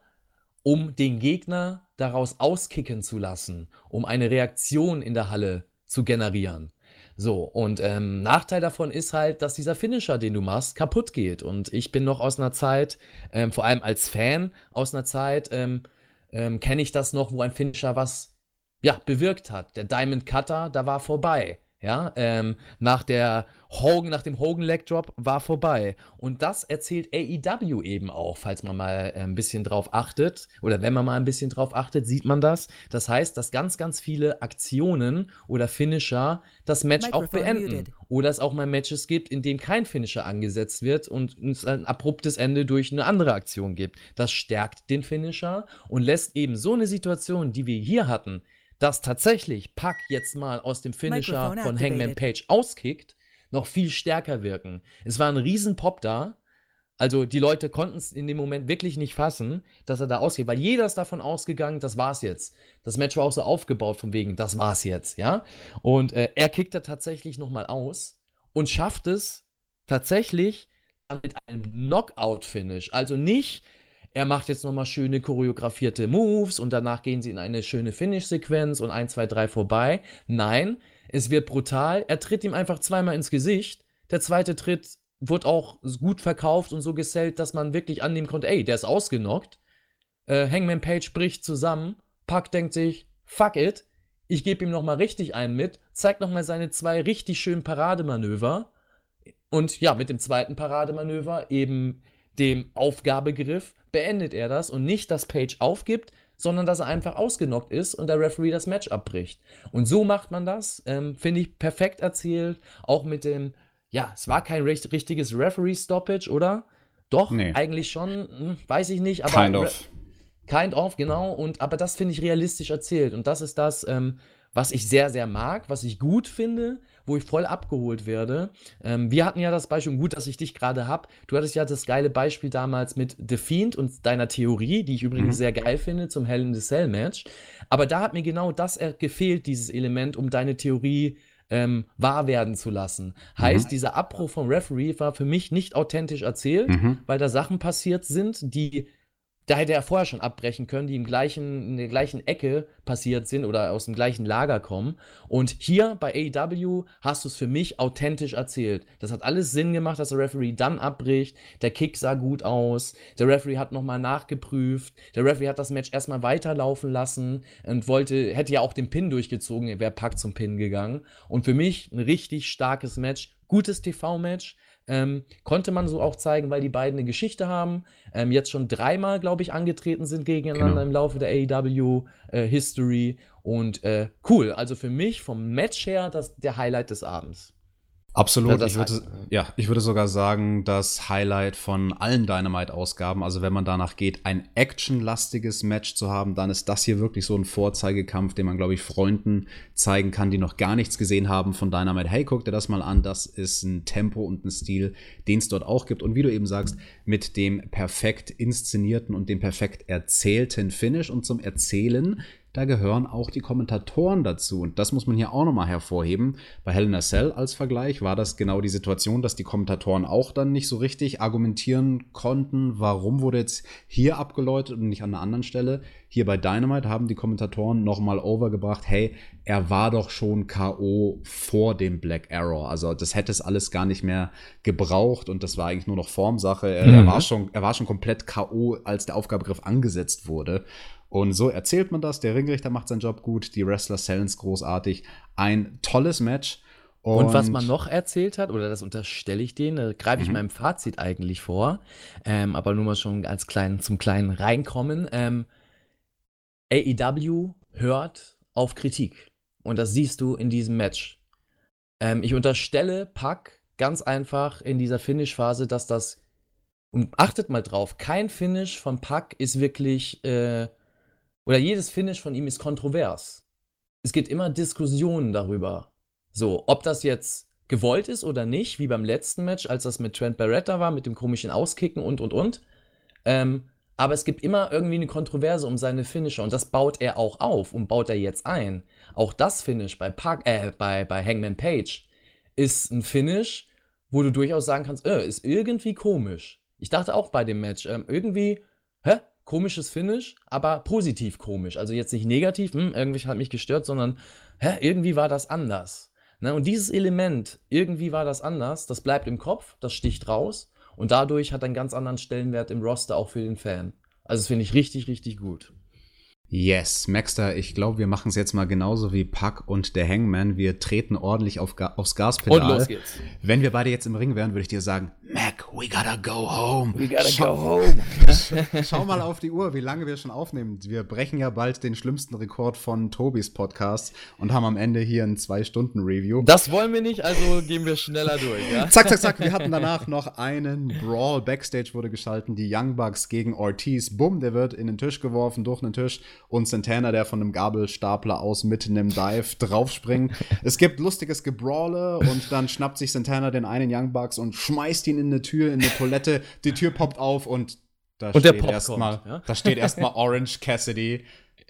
[SPEAKER 2] um den Gegner daraus auskicken zu lassen, um eine Reaktion in der Halle zu generieren. So, und ähm, Nachteil davon ist halt, dass dieser Finisher, den du machst, kaputt geht. Und ich bin noch aus einer Zeit, ähm, vor allem als Fan, aus einer Zeit, ähm, ähm kenne ich das noch, wo ein Finisher was ja, bewirkt hat. Der Diamond Cutter, da war vorbei. Ja, ähm, nach der Hogan, nach dem Hogan Leg Drop war vorbei. Und das erzählt AEW eben auch, falls man mal äh, ein bisschen drauf achtet. Oder wenn man mal ein bisschen drauf achtet, sieht man das. Das heißt, dass ganz, ganz viele Aktionen oder Finisher das Match Microphone auch beenden. Muted. Oder es auch mal Matches gibt, in dem kein Finisher angesetzt wird und es ein abruptes Ende durch eine andere Aktion gibt. Das stärkt den Finisher und lässt eben so eine Situation, die wir hier hatten, dass tatsächlich Pack jetzt mal aus dem Finisher von Hangman Page auskickt, noch viel stärker wirken. Es war ein Riesenpop da. Also die Leute konnten es in dem Moment wirklich nicht fassen, dass er da ausgeht, weil jeder ist davon ausgegangen, das war's jetzt. Das Match war auch so aufgebaut von wegen, das war's jetzt, ja. Und äh, er kickt da tatsächlich nochmal aus und schafft es tatsächlich mit einem Knockout-Finish. Also nicht, er macht jetzt nochmal schöne choreografierte Moves und danach gehen sie in eine schöne Finish-Sequenz und 1, 2, 3 vorbei. Nein, es wird brutal. Er tritt ihm einfach zweimal ins Gesicht. Der zweite Tritt wurde auch gut verkauft und so gesellt, dass man wirklich annehmen konnte, ey, der ist ausgenockt. Äh, Hangman Page bricht zusammen. Puck denkt sich, fuck it, ich gebe ihm nochmal richtig einen mit, zeigt nochmal seine zwei richtig schönen Parademanöver. Und ja, mit dem zweiten Parademanöver, eben dem Aufgabegriff, beendet er das und nicht, dass Page aufgibt, sondern dass er einfach ausgenockt ist und der Referee das Match abbricht. Und so macht man das, ähm, finde ich perfekt erzählt, auch mit dem, ja, es war kein recht, richtiges Referee-Stoppage, oder? Doch, nee. eigentlich schon, hm, weiß ich nicht, aber.
[SPEAKER 1] Kind of.
[SPEAKER 2] Kind of, genau. Und, aber das finde ich realistisch erzählt. Und das ist das, ähm, was ich sehr, sehr mag, was ich gut finde, wo ich voll abgeholt werde. Ähm, wir hatten ja das Beispiel, gut, dass ich dich gerade habe. Du hattest ja das geile Beispiel damals mit The Fiend und deiner Theorie, die ich übrigens mhm. sehr geil finde, zum Hell in the Cell Match. Aber da hat mir genau das gefehlt, dieses Element, um deine Theorie ähm, wahr werden zu lassen. Heißt, mhm. dieser Abbruch vom Referee war für mich nicht authentisch erzählt, mhm. weil da Sachen passiert sind, die da hätte er vorher schon abbrechen können, die im gleichen, in der gleichen Ecke passiert sind oder aus dem gleichen Lager kommen. Und hier bei AEW hast du es für mich authentisch erzählt. Das hat alles Sinn gemacht, dass der Referee dann abbricht. Der Kick sah gut aus. Der Referee hat nochmal nachgeprüft. Der Referee hat das Match erstmal weiterlaufen lassen und wollte, hätte ja auch den Pin durchgezogen, wäre Pack zum Pin gegangen. Und für mich ein richtig starkes Match. Gutes TV-Match. Ähm, konnte man so auch zeigen, weil die beiden eine Geschichte haben. Ähm, jetzt schon dreimal, glaube ich, angetreten sind gegeneinander genau. im Laufe der AEW äh, History. Und äh, cool. Also für mich vom Match her das, der Highlight des Abends.
[SPEAKER 1] Absolut. Ich würde, ja, ich würde sogar sagen, das Highlight von allen Dynamite-Ausgaben, also wenn man danach geht, ein actionlastiges Match zu haben, dann ist das hier wirklich so ein Vorzeigekampf, den man, glaube ich, Freunden zeigen kann, die noch gar nichts gesehen haben von Dynamite. Hey, guck dir das mal an, das ist ein Tempo und ein Stil, den es dort auch gibt. Und wie du eben sagst, mit dem perfekt inszenierten und dem perfekt erzählten Finish und zum Erzählen da gehören auch die Kommentatoren dazu. Und das muss man hier auch nochmal hervorheben. Bei Hell in a Cell als Vergleich war das genau die Situation, dass die Kommentatoren auch dann nicht so richtig argumentieren konnten, warum wurde jetzt hier abgeläutet und nicht an einer anderen Stelle. Hier bei Dynamite haben die Kommentatoren nochmal overgebracht, hey, er war doch schon K.O. vor dem Black Arrow. Also das hätte es alles gar nicht mehr gebraucht und das war eigentlich nur noch Formsache. Er, mhm. er war, schon, er war schon komplett K.O., als der Aufgabegriff angesetzt wurde. Und so erzählt man das. Der Ringrichter macht seinen Job gut, die Wrestler sellen es großartig. Ein tolles Match.
[SPEAKER 2] Und, und, was man noch erzählt hat, oder das unterstelle ich denen, da greife ich mhm. meinem Fazit eigentlich vor, ähm, aber nur mal schon als kleinen, zum kleinen Reinkommen. Ähm, AEW hört auf Kritik. Und das siehst du in diesem Match. Ähm, ich unterstelle Pack ganz einfach in dieser Finish-Phase, dass das. Und achtet mal drauf, kein Finish von Pack ist wirklich äh, oder jedes Finish von ihm ist kontrovers. Es gibt immer Diskussionen darüber. So, ob das jetzt gewollt ist oder nicht, wie beim letzten Match, als das mit Trent Barretta war, mit dem komischen Auskicken und und und. Ähm, aber es gibt immer irgendwie eine Kontroverse um seine Finisher und das baut er auch auf und baut er jetzt ein. Auch das Finish bei, Park, äh, bei, bei Hangman Page ist ein Finish, wo du durchaus sagen kannst, äh, ist irgendwie komisch. Ich dachte auch bei dem Match, ähm, irgendwie, hä? Komisches Finish, aber positiv komisch. Also jetzt nicht negativ, hm, irgendwie hat mich gestört, sondern hä, irgendwie war das anders. Ne? Und dieses Element, irgendwie war das anders, das bleibt im Kopf, das sticht raus und dadurch hat einen ganz anderen Stellenwert im Roster auch für den Fan. Also das finde ich richtig, richtig gut.
[SPEAKER 1] Yes, Maxter, ich glaube, wir machen es jetzt mal genauso wie Puck und der Hangman. Wir treten ordentlich auf Ga aufs Gaspedal. Und los geht's. Wenn wir beide jetzt im Ring wären, würde ich dir sagen, Mac, we gotta go home.
[SPEAKER 2] We gotta Schau, go home.
[SPEAKER 1] Schau mal auf die Uhr, wie lange wir schon aufnehmen. Wir brechen ja bald den schlimmsten Rekord von Tobis Podcast und haben am Ende hier ein Zwei-Stunden-Review.
[SPEAKER 2] Das wollen wir nicht, also gehen wir schneller durch. Ja?
[SPEAKER 1] Zack, zack, zack. Wir hatten danach noch einen Brawl. Backstage wurde geschalten. Die Young Bucks gegen Ortiz. Bumm, der wird in den Tisch geworfen, durch den Tisch und Santana, der von einem Gabelstapler aus mitten im Dive draufspringt. es gibt lustiges Gebrawle und dann schnappt sich Santana den einen Young Bucks und schmeißt ihn in eine Tür, in eine Toilette. Die Tür poppt auf und da und steht erstmal ja? da steht erstmal Orange Cassidy.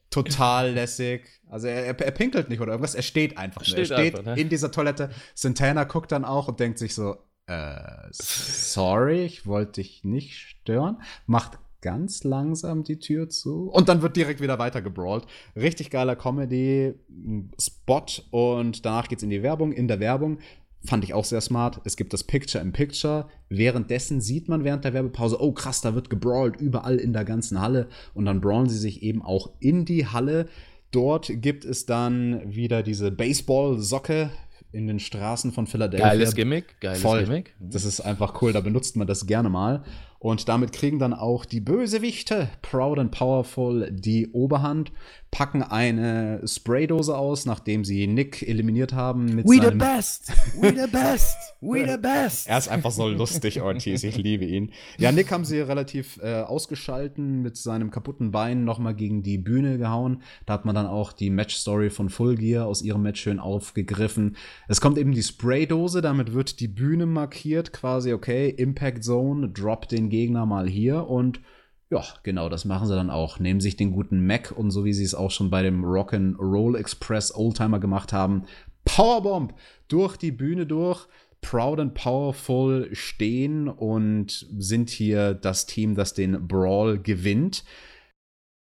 [SPEAKER 1] Total lässig. Also er, er, er, pinkelt nicht oder irgendwas, er steht einfach nur. Er steht einfach, ne? in dieser Toilette. Santana guckt dann auch und denkt sich so, äh, sorry, ich wollte dich nicht stören. Macht ganz langsam die Tür zu und dann wird direkt wieder weiter gebrawlt. Richtig geiler Comedy-Spot und danach geht's in die Werbung. In der Werbung fand ich auch sehr smart. Es gibt das Picture in Picture. Währenddessen sieht man während der Werbepause, oh krass, da wird gebrawlt überall in der ganzen Halle und dann brawlen sie sich eben auch in die Halle. Dort gibt es dann wieder diese Baseball-Socke, in den Straßen von Philadelphia.
[SPEAKER 2] Geiles Gimmick, geiles
[SPEAKER 1] Voll.
[SPEAKER 2] Gimmick.
[SPEAKER 1] Das ist einfach cool, da benutzt man das gerne mal. Und damit kriegen dann auch die Bösewichte, Proud and Powerful, die Oberhand, packen eine Spraydose aus, nachdem sie Nick eliminiert haben.
[SPEAKER 2] Mit We the best! We the best! We the best!
[SPEAKER 1] er ist einfach so lustig, Ortiz. Ich liebe ihn. Ja, Nick haben sie relativ äh, ausgeschalten, mit seinem kaputten Bein nochmal gegen die Bühne gehauen. Da hat man dann auch die Match-Story von Full Gear aus ihrem Match schön aufgegriffen. Es kommt eben die Spraydose, damit wird die Bühne markiert, quasi, okay, Impact Zone, drop den Gegner mal hier und ja, genau, das machen sie dann auch. Nehmen sich den guten Mac und so wie sie es auch schon bei dem Rock'n'Roll Express Oldtimer gemacht haben, Powerbomb durch die Bühne durch. Proud and Powerful stehen und sind hier das Team, das den Brawl gewinnt.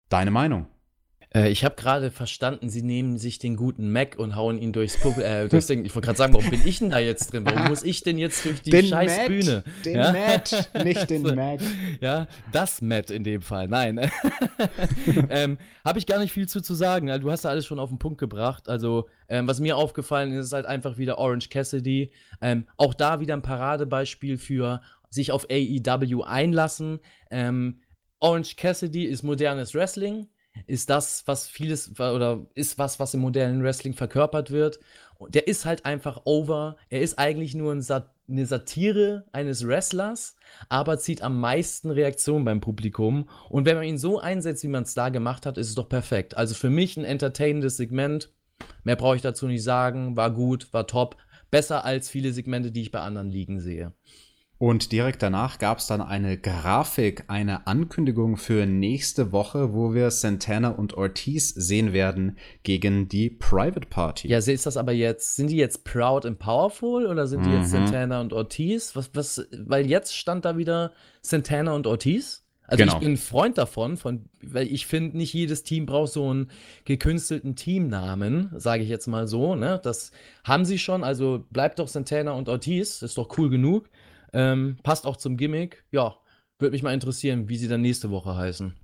[SPEAKER 1] Deine Meinung?
[SPEAKER 2] Äh, ich habe gerade verstanden, sie nehmen sich den guten Mac und hauen ihn durchs Pub äh, durchs Ding. Ich wollte gerade sagen, warum bin ich denn da jetzt drin? Warum muss ich denn jetzt durch die den scheiß Matt, Bühne?
[SPEAKER 1] Den ja? Matt, nicht den so, Mac.
[SPEAKER 2] Ja, das Matt in dem Fall. Nein. ähm, habe ich gar nicht viel zu, zu sagen. Du hast ja alles schon auf den Punkt gebracht. Also, ähm, was mir aufgefallen ist, ist halt einfach wieder Orange Cassidy. Ähm, auch da wieder ein Paradebeispiel für sich auf AEW einlassen. Ähm, Orange Cassidy ist modernes Wrestling ist das, was vieles oder ist was, was im modernen Wrestling verkörpert wird. Der ist halt einfach over. Er ist eigentlich nur ein Sat eine Satire eines Wrestlers, aber zieht am meisten Reaktionen beim Publikum. Und wenn man ihn so einsetzt, wie man es da gemacht hat, ist es doch perfekt. Also für mich ein entertainendes Segment. Mehr brauche ich dazu nicht sagen. War gut, war top. Besser als viele Segmente, die ich bei anderen Ligen sehe.
[SPEAKER 1] Und direkt danach gab es dann eine Grafik, eine Ankündigung für nächste Woche, wo wir Santana und Ortiz sehen werden gegen die Private Party.
[SPEAKER 2] Ja, ist das aber jetzt, sind die jetzt proud and powerful oder sind die mhm. jetzt Santana und Ortiz? Was, was, weil jetzt stand da wieder Santana und Ortiz? Also genau. ich bin ein Freund davon, von, weil ich finde, nicht jedes Team braucht so einen gekünstelten Teamnamen, sage ich jetzt mal so. Ne? Das haben sie schon, also bleibt doch Santana und Ortiz, ist doch cool genug. Ähm, passt auch zum Gimmick. Ja, würde mich mal interessieren, wie sie dann nächste Woche heißen.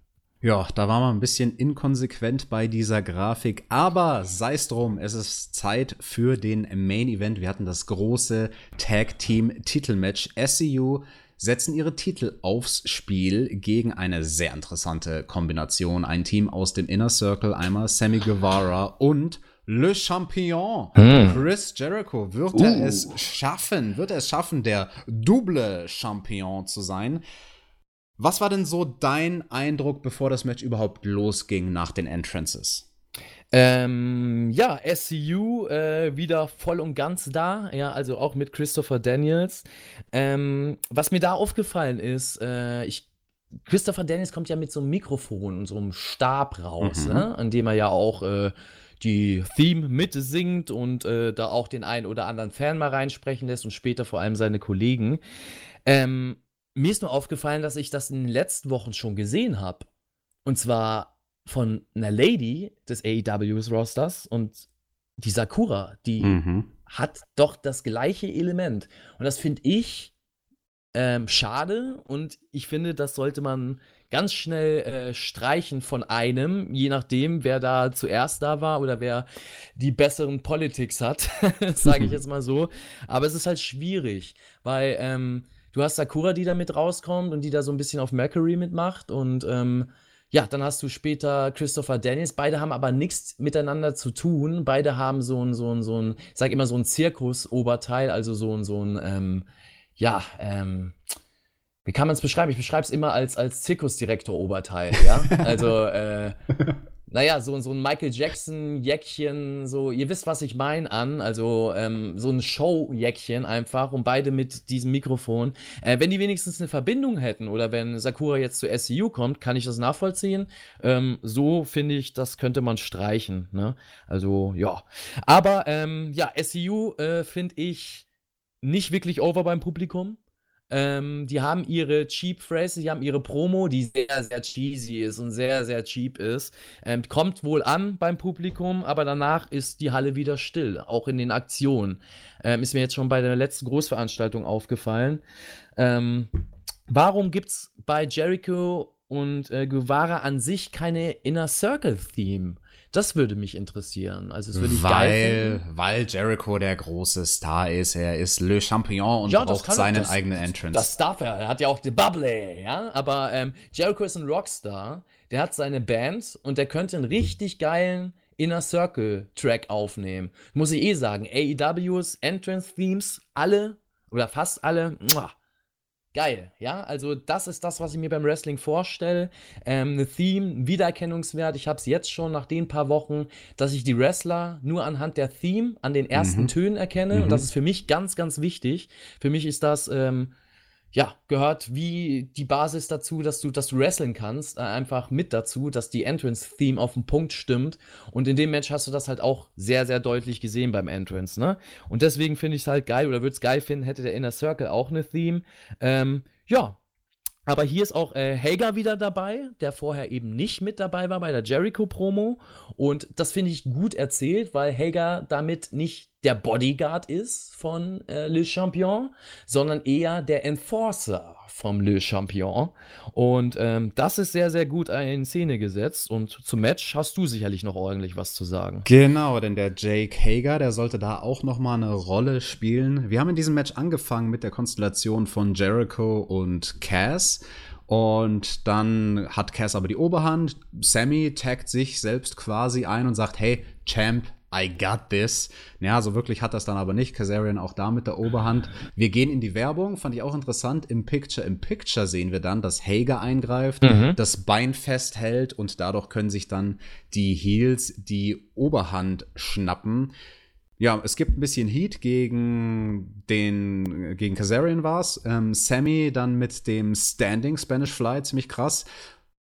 [SPEAKER 1] Ja, da war man ein bisschen inkonsequent bei dieser Grafik, aber sei es drum, es ist Zeit für den Main Event. Wir hatten das große Tag Team Titelmatch. SCU setzen ihre Titel aufs Spiel gegen eine sehr interessante Kombination. Ein Team aus dem Inner Circle, einmal Sammy Guevara und Le Champion. Hm. Chris Jericho. Wird uh. er es schaffen? Wird er es schaffen, der Double Champion zu sein? Was war denn so dein Eindruck, bevor das Match überhaupt losging nach den Entrances?
[SPEAKER 2] Ähm, ja, SCU äh, wieder voll und ganz da, ja, also auch mit Christopher Daniels. Ähm, was mir da aufgefallen ist, äh, ich Christopher Daniels kommt ja mit so einem Mikrofon und so einem Stab raus, mhm. ne? an dem er ja auch äh, die Theme mitsingt und äh, da auch den einen oder anderen Fan mal reinsprechen lässt und später vor allem seine Kollegen. Ähm, mir ist nur aufgefallen, dass ich das in den letzten Wochen schon gesehen habe. Und zwar von einer Lady des AEWs Rosters und die Sakura, die mhm. hat doch das gleiche Element. Und das finde ich ähm, schade und ich finde, das sollte man ganz schnell äh, streichen von einem, je nachdem, wer da zuerst da war oder wer die besseren Politics hat, sage ich jetzt mal so. Aber es ist halt schwierig, weil ähm, du hast Sakura, die da mit rauskommt und die da so ein bisschen auf Mercury mitmacht und ähm, ja, dann hast du später Christopher Daniels. Beide haben aber nichts miteinander zu tun. Beide haben so ein, so ein, so ein, ich sag immer so ein Zirkus-Oberteil, also so ein, so ein, ähm, ja, ähm, wie kann man es beschreiben? Ich beschreibe es immer als, als Zirkusdirektor-Oberteil, ja. Also, äh, naja, so, so ein Michael Jackson-Jäckchen, so, ihr wisst, was ich meine, an. Also, ähm, so ein Show-Jäckchen einfach und beide mit diesem Mikrofon. Äh, wenn die wenigstens eine Verbindung hätten oder wenn Sakura jetzt zu SCU kommt, kann ich das nachvollziehen. Ähm, so finde ich, das könnte man streichen, ne? Also, ja. Aber, ähm, ja, SCU äh, finde ich nicht wirklich over beim Publikum. Ähm, die haben ihre Cheap Phrase, die haben ihre Promo, die sehr, sehr cheesy ist und sehr, sehr cheap ist. Ähm, kommt wohl an beim Publikum, aber danach ist die Halle wieder still, auch in den Aktionen. Ähm, ist mir jetzt schon bei der letzten Großveranstaltung aufgefallen. Ähm, warum gibt es bei Jericho und äh, Guevara an sich keine Inner Circle Theme? Das würde mich interessieren. Also, es würde ich
[SPEAKER 1] weil, geil finden. Weil Jericho der große Star ist. Er ist Le Champion und ja, braucht seinen das, eigenen Entrance.
[SPEAKER 2] Das darf er. Er hat ja auch die Bubble, ja. Aber ähm, Jericho ist ein Rockstar. Der hat seine Band und der könnte einen richtig geilen Inner Circle Track aufnehmen. Muss ich eh sagen. AEWs Entrance Themes, alle oder fast alle, muah, geil, ja. Also das ist das, was ich mir beim Wrestling vorstelle. Ähm, eine Theme, Wiedererkennungswert. Ich habe es jetzt schon nach den paar Wochen, dass ich die Wrestler nur anhand der Theme, an den ersten mhm. Tönen erkenne. Mhm. Und das ist für mich ganz, ganz wichtig. Für mich ist das ähm, ja, gehört wie die Basis dazu, dass du, dass du wrestlen kannst, äh, einfach mit dazu, dass die Entrance-Theme auf den Punkt stimmt. Und in dem Match hast du das halt auch sehr, sehr deutlich gesehen beim Entrance, ne? Und deswegen finde ich es halt geil oder würde es geil finden, hätte der Inner Circle auch eine Theme. Ähm, ja, aber hier ist auch äh, Hager wieder dabei, der vorher eben nicht mit dabei war bei der Jericho-Promo. Und das finde ich gut erzählt, weil Hager damit nicht der Bodyguard ist von äh, Le Champion, sondern eher der Enforcer vom Le Champion. Und ähm, das ist sehr, sehr gut in Szene gesetzt. Und zum Match hast du sicherlich noch ordentlich was zu sagen.
[SPEAKER 1] Genau, denn der Jake Hager, der sollte da auch noch mal eine Rolle spielen. Wir haben in diesem Match angefangen mit der Konstellation von Jericho und Cass. Und dann hat Cass aber die Oberhand. Sammy taggt sich selbst quasi ein und sagt, hey, Champ, I got this. Ja, so wirklich hat das dann aber nicht. Kazarian auch da mit der Oberhand. Wir gehen in die Werbung, fand ich auch interessant. Im Picture in Picture sehen wir dann, dass Hager eingreift, mhm. das Bein festhält und dadurch können sich dann die Heels die Oberhand schnappen. Ja, es gibt ein bisschen Heat gegen den, gegen Kazarian war's. Ähm, Sammy dann mit dem Standing Spanish Fly, ziemlich krass.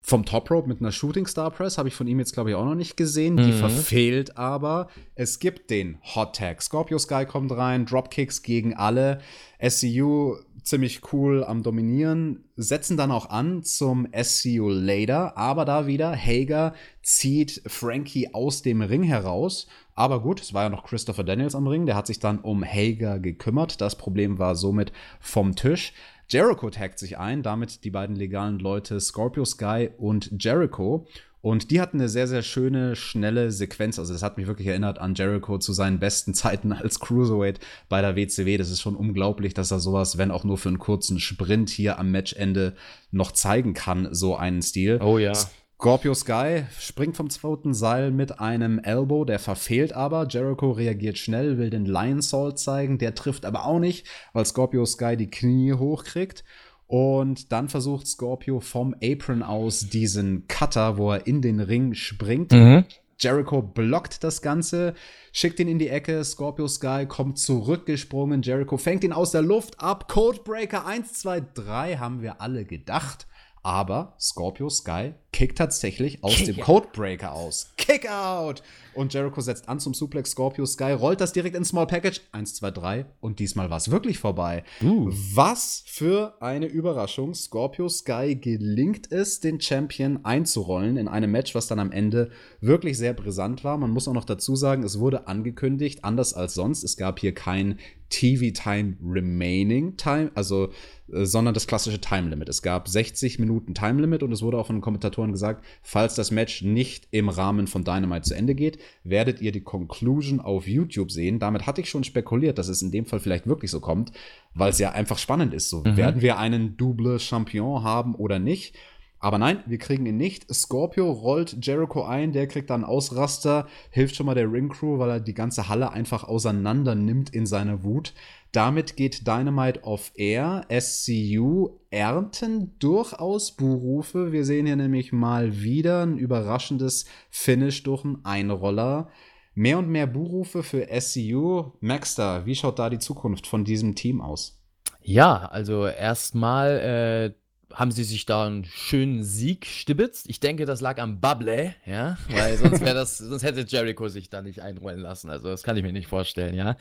[SPEAKER 1] Vom Top Rope mit einer Shooting Star Press habe ich von ihm jetzt, glaube ich, auch noch nicht gesehen. Die
[SPEAKER 2] Mhm.
[SPEAKER 1] verfehlt aber. Es gibt den Hot Tag. Scorpio Sky kommt rein, Dropkicks gegen alle. SCU ziemlich cool am Dominieren, setzen dann auch an zum SCU Later, aber da wieder, Hager zieht Frankie aus dem Ring heraus. Aber gut, es war ja noch Christopher Daniels am Ring, der hat sich dann um Hager gekümmert. Das Problem war somit vom Tisch. Jericho taggt sich ein, damit die beiden legalen Leute Scorpio Sky und Jericho. Und die hatten eine sehr, sehr schöne, schnelle Sequenz. Also, das hat mich wirklich erinnert an Jericho zu seinen besten Zeiten als Cruiserweight bei der WCW. Das ist schon unglaublich, dass er sowas, wenn auch nur für einen kurzen Sprint hier am Matchende noch zeigen kann, so einen Stil.
[SPEAKER 2] Oh ja.
[SPEAKER 1] Scorpio Sky springt vom zweiten Seil mit einem Elbow, der verfehlt aber. Jericho reagiert schnell, will den Lion Salt zeigen, der trifft aber auch nicht, weil Scorpio Sky die Knie hochkriegt. Und dann versucht Scorpio vom Apron aus diesen Cutter, wo er in den Ring springt.
[SPEAKER 2] Mhm.
[SPEAKER 1] Jericho blockt das Ganze, schickt ihn in die Ecke. Scorpio Sky kommt zurückgesprungen. Jericho fängt ihn aus der Luft ab. Codebreaker 1, 2, 3 haben wir alle gedacht. Aber Scorpio Sky kickt tatsächlich aus dem Codebreaker aus. Kick out! Und Jericho setzt an zum Suplex. Scorpio Sky rollt das direkt ins Small Package. 1, 2, 3. Und diesmal war es wirklich vorbei.
[SPEAKER 2] Uh.
[SPEAKER 1] Was für eine Überraschung. Scorpio Sky gelingt es, den Champion einzurollen in einem Match, was dann am Ende wirklich sehr brisant war. Man muss auch noch dazu sagen, es wurde angekündigt, anders als sonst. Es gab hier kein TV-Time Remaining Time, also, äh, sondern das klassische Time Limit. Es gab 60 Minuten Time Limit und es wurde auch von den Kommentatoren gesagt, falls das Match nicht im Rahmen von Dynamite zu Ende geht, werdet ihr die Conclusion auf YouTube sehen. Damit hatte ich schon spekuliert, dass es in dem Fall vielleicht wirklich so kommt, weil es ja einfach spannend ist. So, werden wir einen Double Champion haben oder nicht? Aber nein, wir kriegen ihn nicht. Scorpio rollt Jericho ein, der kriegt dann Ausraster, hilft schon mal der Ring Crew, weil er die ganze Halle einfach auseinander nimmt in seiner Wut. Damit geht Dynamite off Air. SCU ernten durchaus Buhrufe. Wir sehen hier nämlich mal wieder ein überraschendes Finish durch einen Einroller. Mehr und mehr Buhrufe für SCU. Maxter, wie schaut da die Zukunft von diesem Team aus?
[SPEAKER 2] Ja, also erstmal äh, haben sie sich da einen schönen Sieg stibitzt. Ich denke, das lag am Bubble, ja, weil sonst wäre das, sonst hätte Jericho sich da nicht einrollen lassen. Also das kann ich mir nicht vorstellen, ja.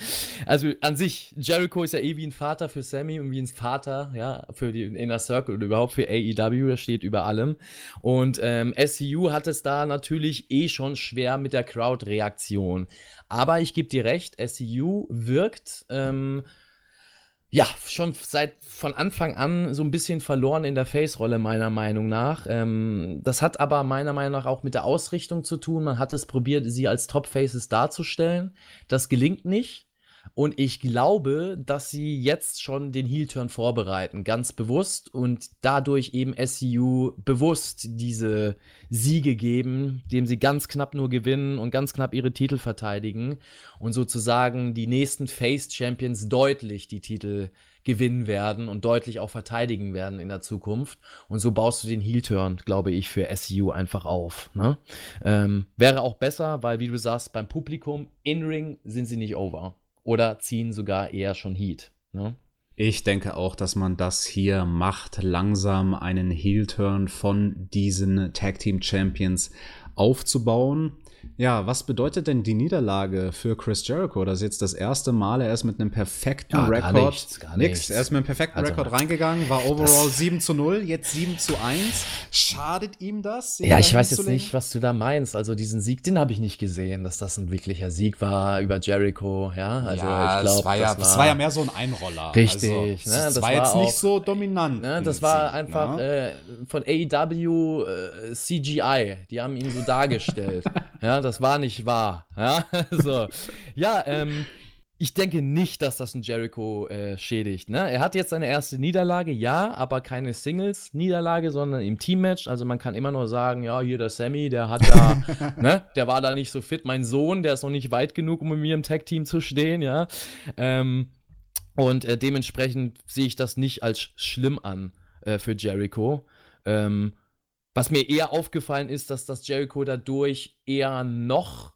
[SPEAKER 2] Also an sich, Jericho ist ja eh wie ein Vater für Sammy und wie ein Vater, ja, für den Inner Circle oder überhaupt für AEW, das steht über allem. Und ähm, SCU hat es da natürlich eh schon schwer mit der Crowd-Reaktion. Aber ich gebe dir recht, SCU wirkt ähm, ja, schon seit von Anfang an so ein bisschen verloren in der Face-Rolle, meiner Meinung nach. Ähm, das hat aber meiner Meinung nach auch mit der Ausrichtung zu tun. Man hat es probiert, sie als Top-Faces darzustellen. Das gelingt nicht. Und ich glaube, dass sie jetzt schon den Heel-Turn vorbereiten, ganz bewusst und dadurch eben SCU bewusst diese Siege geben, dem sie ganz knapp nur gewinnen und ganz knapp ihre Titel verteidigen und sozusagen die nächsten Face-Champions deutlich die Titel gewinnen werden und deutlich auch verteidigen werden in der Zukunft. Und so baust du den Heel-Turn, glaube ich, für SCU einfach auf. Ne? Ähm, wäre auch besser, weil, wie du sagst, beim Publikum in-Ring sind sie nicht over oder ziehen sogar eher schon Heat. Ne?
[SPEAKER 1] Ich denke auch, dass man das hier macht, langsam einen Heel-Turn von diesen Tag Team Champions aufzubauen. Ja, was bedeutet denn die Niederlage für Chris Jericho? Das ist jetzt das erste Mal, er ist mit einem perfekten
[SPEAKER 2] Ja, gar
[SPEAKER 1] Rekord.
[SPEAKER 2] nichts, gar
[SPEAKER 1] Nix.
[SPEAKER 2] nichts.
[SPEAKER 1] Er ist mit einem perfekten
[SPEAKER 2] Also,
[SPEAKER 1] Rekord reingegangen, war overall 7 zu 0, jetzt 7 zu 1. Schadet ihm das?
[SPEAKER 2] Ja, ich weiß jetzt nicht, was du da meinst. Also diesen Sieg, den habe ich nicht gesehen, dass das ein wirklicher Sieg war über Jericho. Ja, also
[SPEAKER 1] ja,
[SPEAKER 2] ich glaube,
[SPEAKER 1] es war ja,
[SPEAKER 2] das
[SPEAKER 1] es war ja mehr so ein Einroller.
[SPEAKER 2] Richtig,
[SPEAKER 1] Also,
[SPEAKER 2] ne,
[SPEAKER 1] es
[SPEAKER 2] das
[SPEAKER 1] war
[SPEAKER 2] war
[SPEAKER 1] jetzt nicht
[SPEAKER 2] auch-
[SPEAKER 1] so dominant.
[SPEAKER 2] Ne, das war
[SPEAKER 1] Sieg,
[SPEAKER 2] einfach
[SPEAKER 1] ne?
[SPEAKER 2] äh, von AEW äh, CGI. Die haben ihn so dargestellt. ja, das war nicht wahr. Ja, so. ja ähm, ich denke nicht, dass das ein Jericho äh, schädigt. Ne? Er hat jetzt seine erste Niederlage, ja, aber keine Singles-Niederlage, sondern im Teammatch. Also man kann immer nur sagen, ja, hier der Sammy, der hat da, ne, der war da nicht so fit. Mein Sohn, der ist noch nicht weit genug, um mit mir im Tag-Team zu stehen, ja. Ähm, und äh, dementsprechend sehe ich das nicht als schlimm an äh, für Jericho. Ähm, was mir eher aufgefallen ist, dass das Jericho dadurch eher noch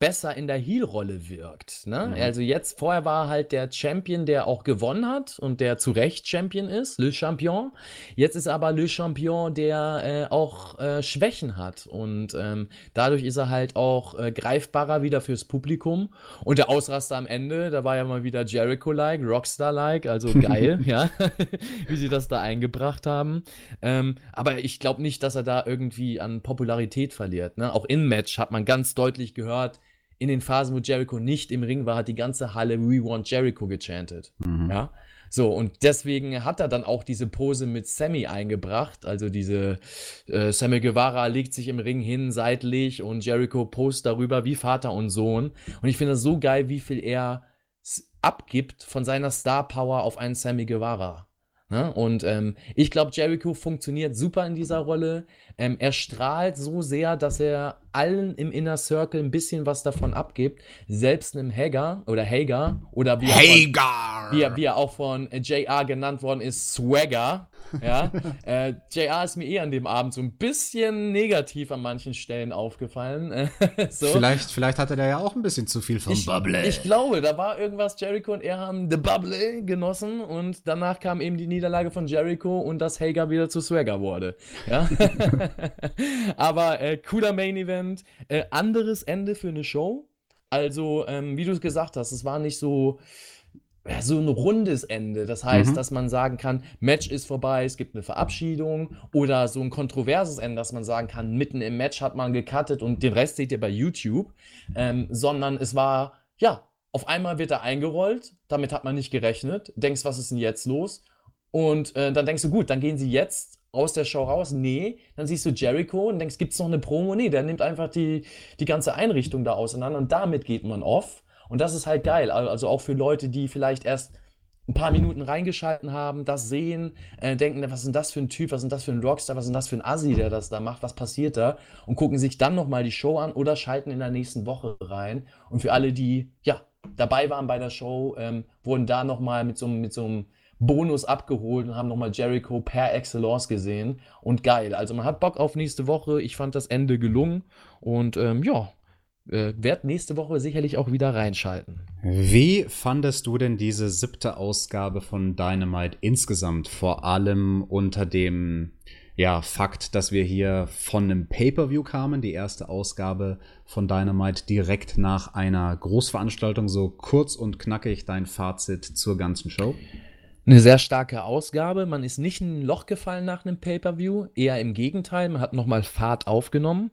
[SPEAKER 2] besser in der Heel-Rolle wirkt. Ne? Mhm. Also jetzt, vorher war halt der Champion, der auch gewonnen hat und der zu Recht Champion ist, Le Champion. Jetzt ist aber Le Champion, der äh, auch äh, Schwächen hat und ähm, dadurch ist er halt auch äh, greifbarer wieder fürs Publikum. Und der Ausraster am Ende, da war ja mal wieder Jericho-like, Rockstar-like, also geil, ja, wie sie das da eingebracht haben. Ähm, aber ich glaube nicht, dass er da irgendwie an Popularität verliert. Ne? Auch in Match hat man ganz deutlich gehört, in den Phasen, wo Jericho nicht im Ring war, hat die ganze Halle We Want Jericho gechantet. Mhm. Ja. So, und deswegen hat er dann auch diese Pose mit Sammy eingebracht. Also diese äh, Sammy Guevara legt sich im Ring hin, seitlich, und Jericho post darüber wie Vater und Sohn. Und ich finde das so geil, wie viel er abgibt von seiner Star Power auf einen Sammy Guevara. Ne? Und ähm, ich glaube, Jericho funktioniert super in dieser Rolle. Ähm, er strahlt so sehr, dass er allen im Inner Circle ein bisschen was davon abgibt. Selbst einem Hager oder Hager oder wie,
[SPEAKER 1] Hagar.
[SPEAKER 2] Er, von, wie, er, wie er auch von JR genannt worden ist, Swagger. Ja, äh, JR ist mir eh an dem Abend so ein bisschen negativ an manchen Stellen aufgefallen.
[SPEAKER 1] so. vielleicht, vielleicht hatte der ja auch ein bisschen zu viel vom
[SPEAKER 2] ich,
[SPEAKER 1] Bubble.
[SPEAKER 2] Ich glaube, da war irgendwas. Jericho und er haben The Bubble genossen und danach kam eben die Niederlage von Jericho und dass Hager wieder zu Swagger wurde. Ja. Aber äh, cooler Main Event. Äh, anderes Ende für eine Show. Also, ähm, wie du es gesagt hast, es war nicht so, so ein rundes Ende. Das heißt, mhm. dass man sagen kann, Match ist vorbei, es gibt eine Verabschiedung oder so ein kontroverses Ende, dass man sagen kann, mitten im Match hat man gecuttet und den Rest seht ihr bei YouTube. Ähm, sondern es war, ja, auf einmal wird er eingerollt, damit hat man nicht gerechnet, denkst, was ist denn jetzt los? Und äh, dann denkst du, gut, dann gehen sie jetzt aus der Show raus? Nee. Dann siehst du Jericho und denkst, gibt es noch eine Promo? Nee, der nimmt einfach die, die ganze Einrichtung da auseinander und damit geht man off. Und das ist halt geil. Also auch für Leute, die vielleicht erst ein paar Minuten reingeschalten haben, das sehen, äh, denken, was denn das für ein Typ, was denn das für ein Rockstar, was denn das für ein Assi, der das da macht, was passiert da? Und gucken sich dann nochmal die Show an oder schalten in der nächsten Woche rein. Und für alle, die, ja, dabei waren bei der Show, ähm, wurden da nochmal mit so, mit einem Bonus abgeholt und haben nochmal Jericho per Excellence gesehen. Und geil. Also man hat Bock auf nächste Woche. Ich fand das Ende gelungen. Und ähm, ja, äh, werde nächste Woche sicherlich auch wieder reinschalten.
[SPEAKER 1] Wie fandest du denn diese siebte Ausgabe von Dynamite insgesamt? Vor allem unter dem ja, Fakt, dass wir hier von einem Pay-per-view kamen, die erste Ausgabe von Dynamite direkt nach einer Großveranstaltung. So kurz und knackig dein Fazit zur ganzen Show.
[SPEAKER 2] Eine sehr starke Ausgabe. Man ist nicht in ein Loch gefallen nach einem Pay-per-view, eher im Gegenteil. Man hat nochmal Fahrt aufgenommen.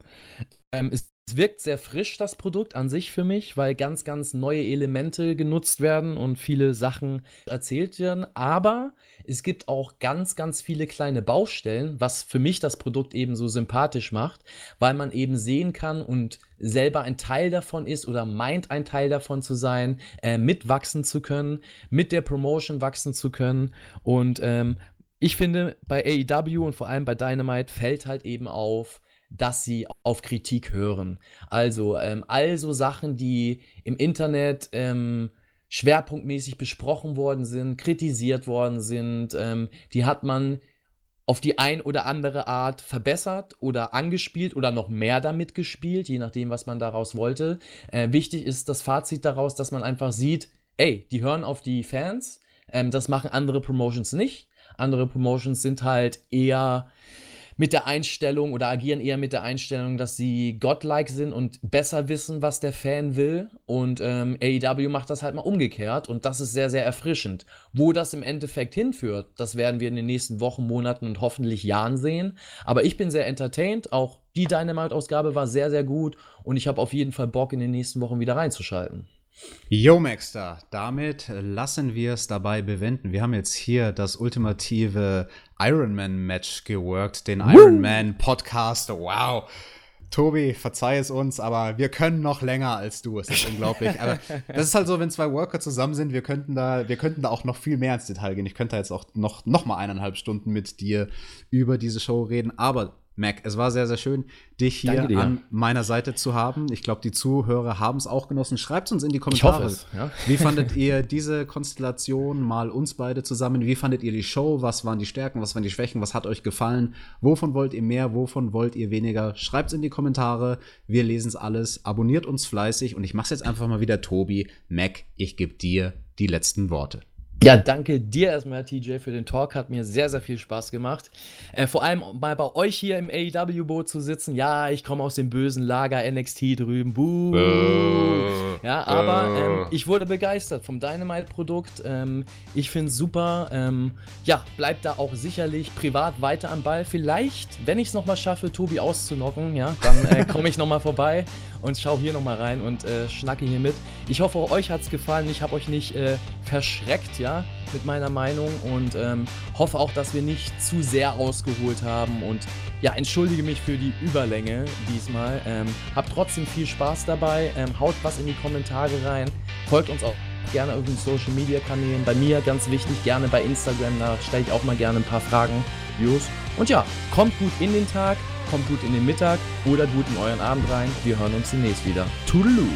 [SPEAKER 2] Ähm, es wirkt sehr frisch, das Produkt an sich für mich, weil ganz, ganz neue Elemente genutzt werden und viele Sachen erzählt werden. Aber es gibt auch ganz, ganz viele kleine Baustellen, was für mich das Produkt eben so sympathisch macht, weil man eben sehen kann und selber ein Teil davon ist oder meint ein Teil davon zu sein, äh, mitwachsen zu können, mit der Promotion wachsen zu können. Und ähm, ich finde, bei AEW und vor allem bei Dynamite fällt halt eben auf, dass sie auf Kritik hören. Also ähm, all so Sachen, die im Internet ähm, schwerpunktmäßig besprochen worden sind, kritisiert worden sind, ähm, die hat man auf die ein oder andere Art verbessert oder angespielt oder noch mehr damit gespielt, je nachdem, was man daraus wollte. Äh, wichtig ist das Fazit daraus, dass man einfach sieht, ey, die hören auf die Fans, ähm, das machen andere Promotions nicht. Andere Promotions sind halt eher mit der Einstellung oder agieren eher mit der Einstellung, dass sie godlike sind und besser wissen, was der Fan will. Und ähm, AEW macht das halt mal umgekehrt und das ist sehr, sehr erfrischend. Wo das im Endeffekt hinführt, das werden wir in den nächsten Wochen, Monaten und hoffentlich Jahren sehen. Aber ich bin sehr entertained. Auch die Dynamite-Ausgabe war sehr, sehr gut und ich habe auf jeden Fall Bock, in den nächsten Wochen wieder reinzuschalten.
[SPEAKER 1] Yo, Maxter, damit lassen wir es dabei bewenden. Wir haben jetzt hier das ultimative Ironman-Match geworkt, den Ironman-Podcast. Wow. Tobi, verzeih es uns, aber wir können noch länger als du. Es ist unglaublich. aber das ist halt so, wenn zwei Worker zusammen sind, wir könnten da, wir könnten da auch noch viel mehr ins Detail gehen. Ich könnte da jetzt auch noch, noch mal eineinhalb Stunden mit dir über diese Show reden. Aber Mac, es war sehr, sehr schön, dich hier an meiner Seite zu haben. Ich glaube, die Zuhörer haben es auch genossen. Schreibt uns in die Kommentare. Es, ja. Wie fandet ihr diese Konstellation, mal uns beide zusammen? Wie fandet ihr die Show? Was waren die Stärken? Was waren die Schwächen? Was hat euch gefallen? Wovon wollt ihr mehr? Wovon wollt ihr weniger? Schreibt es in die Kommentare. Wir lesen es alles. Abonniert uns fleißig. Und ich mache es jetzt einfach mal wieder, Tobi. Mac, ich gebe dir die letzten Worte.
[SPEAKER 2] Ja, danke dir erstmal, TJ, für den Talk. Hat mir sehr, sehr viel Spaß gemacht. Äh, vor allem mal bei euch hier im AEW-Boot zu sitzen. Ja, ich komme aus dem bösen Lager NXT drüben. Buh. Äh, ja, aber äh. ähm, ich wurde begeistert vom Dynamite-Produkt. Ähm, ich finde es super. Ähm, ja, bleibt da auch sicherlich privat weiter am Ball. Vielleicht, wenn ich es nochmal schaffe, Tobi auszunocken, ja, dann äh, komme ich nochmal vorbei und schau hier nochmal rein und äh, schnacke hier mit. Ich hoffe, euch hat es gefallen. Ich habe euch nicht äh, verschreckt, ja, mit meiner Meinung und ähm, hoffe auch, dass wir nicht zu sehr ausgeholt haben und ja, entschuldige mich für die Überlänge diesmal. Ähm, habt trotzdem viel Spaß dabei. Ähm, haut was in die Kommentare rein. Folgt uns auch gerne auf den Social Media Kanälen. Bei mir ganz wichtig, gerne bei Instagram. Da stelle ich auch mal gerne ein paar Fragen. Und ja, kommt gut in den Tag kommt gut in den Mittag oder gut in euren Abend rein. Wir hören uns demnächst wieder. Toodaloo!